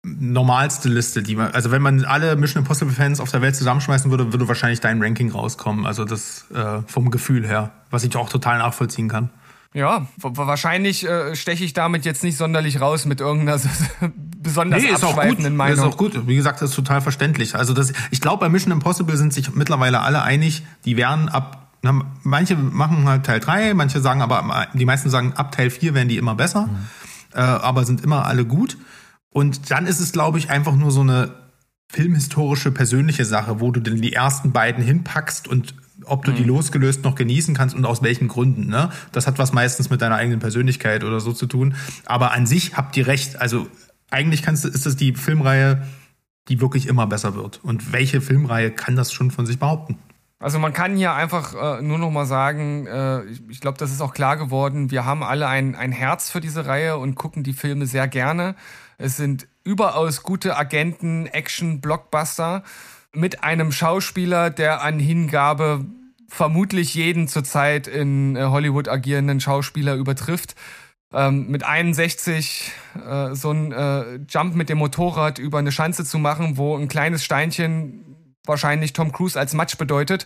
normalste Liste, die man, also wenn man alle Mission Impossible Fans auf der Welt zusammenschmeißen würde, würde wahrscheinlich dein Ranking rauskommen. Also das äh, vom Gefühl her, was ich auch total nachvollziehen kann. Ja, wa- wahrscheinlich äh, steche ich damit jetzt nicht sonderlich raus mit irgendeiner besonders ist auch gut. Meinung. Ist auch gut. Wie gesagt, das ist total verständlich. Also das, ich glaube, bei Mission Impossible sind sich mittlerweile alle einig, die werden ab, na, manche machen halt Teil 3, manche sagen aber, die meisten sagen, ab Teil 4 werden die immer besser, äh, aber sind immer alle gut. Und dann ist es, glaube ich, einfach nur so eine filmhistorische, persönliche Sache, wo du denn die ersten beiden hinpackst und ob du die losgelöst noch genießen kannst und aus welchen Gründen. Ne? Das hat was meistens mit deiner eigenen Persönlichkeit oder so zu tun. Aber an sich habt ihr recht. Also eigentlich kannst ist das die Filmreihe, die wirklich immer besser wird. Und welche Filmreihe kann das schon von sich behaupten? Also man kann hier einfach äh, nur noch mal sagen, äh, ich, ich glaube, das ist auch klar geworden, wir haben alle ein, ein Herz für diese Reihe und gucken die Filme sehr gerne. Es sind überaus gute Agenten, Action, Blockbuster mit einem Schauspieler, der an Hingabe vermutlich jeden zurzeit in äh, Hollywood agierenden Schauspieler übertrifft. Ähm, mit 61 äh, so ein äh, Jump mit dem Motorrad über eine Schanze zu machen, wo ein kleines Steinchen wahrscheinlich Tom Cruise als Match bedeutet.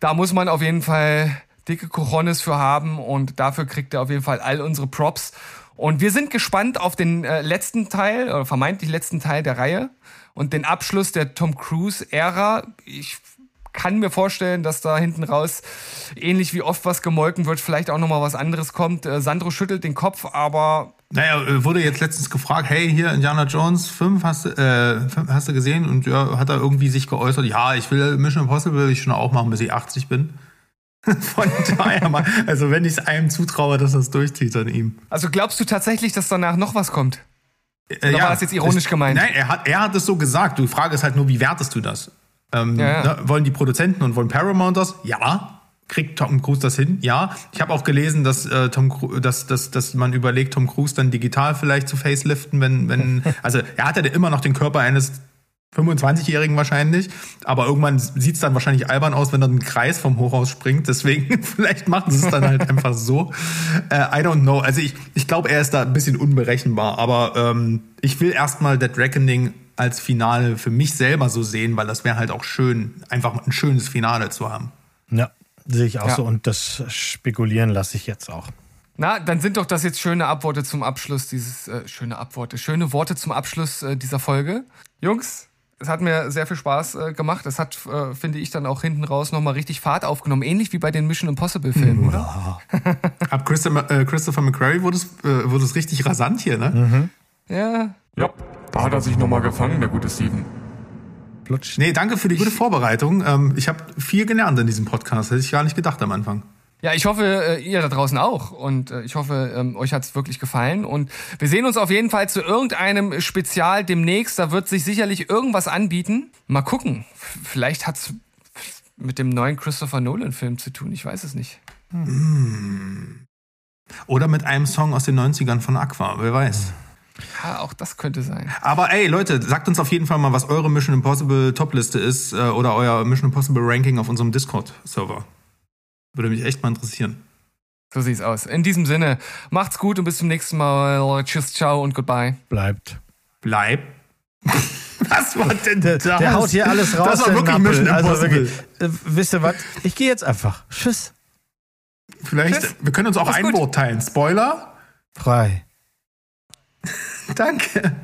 Da muss man auf jeden Fall dicke Cojones für haben und dafür kriegt er auf jeden Fall all unsere Props. Und wir sind gespannt auf den äh, letzten Teil, oder vermeintlich letzten Teil der Reihe und den Abschluss der Tom Cruise-Ära. Ich kann mir vorstellen, dass da hinten raus ähnlich wie oft was gemolken wird, vielleicht auch nochmal was anderes kommt. Äh, Sandro schüttelt den Kopf, aber Naja, äh, wurde jetzt letztens gefragt, hey, hier Indiana Jones 5 hast, du, äh, 5 hast du gesehen? Und ja, hat er irgendwie sich geäußert, ja, ich will Mission Impossible will ich schon auch machen, bis ich 80 bin. Von daher mal, also wenn ich es einem zutraue, dass es durchzieht an ihm. also glaubst du tatsächlich, dass danach noch was kommt? Äh, Oder war das jetzt ironisch es- gemeint? Nein, er hat, er hat es so gesagt. Die Frage ist halt nur, wie wertest du das? Ähm, Ja, ja. Ne, wollen die Produzenten und wollen Paramount das? Ja. Kriegt Tom Cruise das hin? Ja. Ich habe auch gelesen, dass, äh, Tom dass, dass, dass man überlegt, Tom Cruise dann digital vielleicht zu faceliften, wenn, wenn, also er hat ja immer noch den Körper eines 25-Jährigen wahrscheinlich, aber irgendwann sieht's dann wahrscheinlich albern aus, wenn er einen Kreis vom Hochhaus springt. Deswegen, vielleicht machen sie es dann halt einfach so. Äh, I don't know. Also ich, ich glaube, er ist da ein bisschen unberechenbar, aber ähm, ich will erstmal Dead Reckoning als Finale für mich selber so sehen, weil das wäre halt auch schön, einfach ein schönes Finale zu haben. Ja, sehe ich auch Ja. so. Und das spekulieren lasse ich jetzt auch. Na, dann sind doch das jetzt schöne Abworte zum Abschluss dieses, äh, schöne Abworte, schöne Worte zum Abschluss äh, dieser Folge. Jungs, es hat mir sehr viel Spaß äh, gemacht. Es hat, äh, finde ich, dann auch hinten raus nochmal richtig Fahrt aufgenommen. Ähnlich wie bei den Mission Impossible Filmen, oder? Ab Christopher, äh, Christopher McQuarrie wurde es, äh, wurde es richtig rasant hier, ne? Ja. Ja, da hat er sich nochmal gefangen, der gute Steven. Plutsch. Nee, danke für die gute Vorbereitung. Ähm, ich habe viel gelernt in diesem Podcast. Hätte ich gar nicht gedacht am Anfang. Ja, ich hoffe, äh, ihr da draußen auch. Und äh, ich hoffe, ähm, euch hat's wirklich gefallen. Und wir sehen uns auf jeden Fall zu irgendeinem Spezial demnächst. Da wird sich sicherlich irgendwas anbieten. Mal gucken. Vielleicht hat's mit dem neuen Christopher Nolan-Film zu tun. Ich weiß es nicht. Oder mit einem Song aus den 90ern von Aqua, wer weiß. Ja, auch das könnte sein. Aber ey, Leute, sagt uns auf jeden Fall mal, was eure Mission Impossible Topliste ist äh, oder euer Mission Impossible Ranking auf unserem Discord-Server. Würde mich echt mal interessieren. So sieht's aus. In diesem Sinne, macht's gut und bis zum nächsten Mal. Tschüss, ciao und goodbye. Bleibt. Bleib. Was war denn Der, das? der haut hier alles raus. Das war der wirklich Nappel. Mission Also Impossible. wirklich, äh, wisst ihr was? Ich gehe jetzt einfach. Tschüss. Vielleicht, Tschüss. wir können uns auch Mach's ein gut. Wort teilen. Spoiler? Frei. Danke.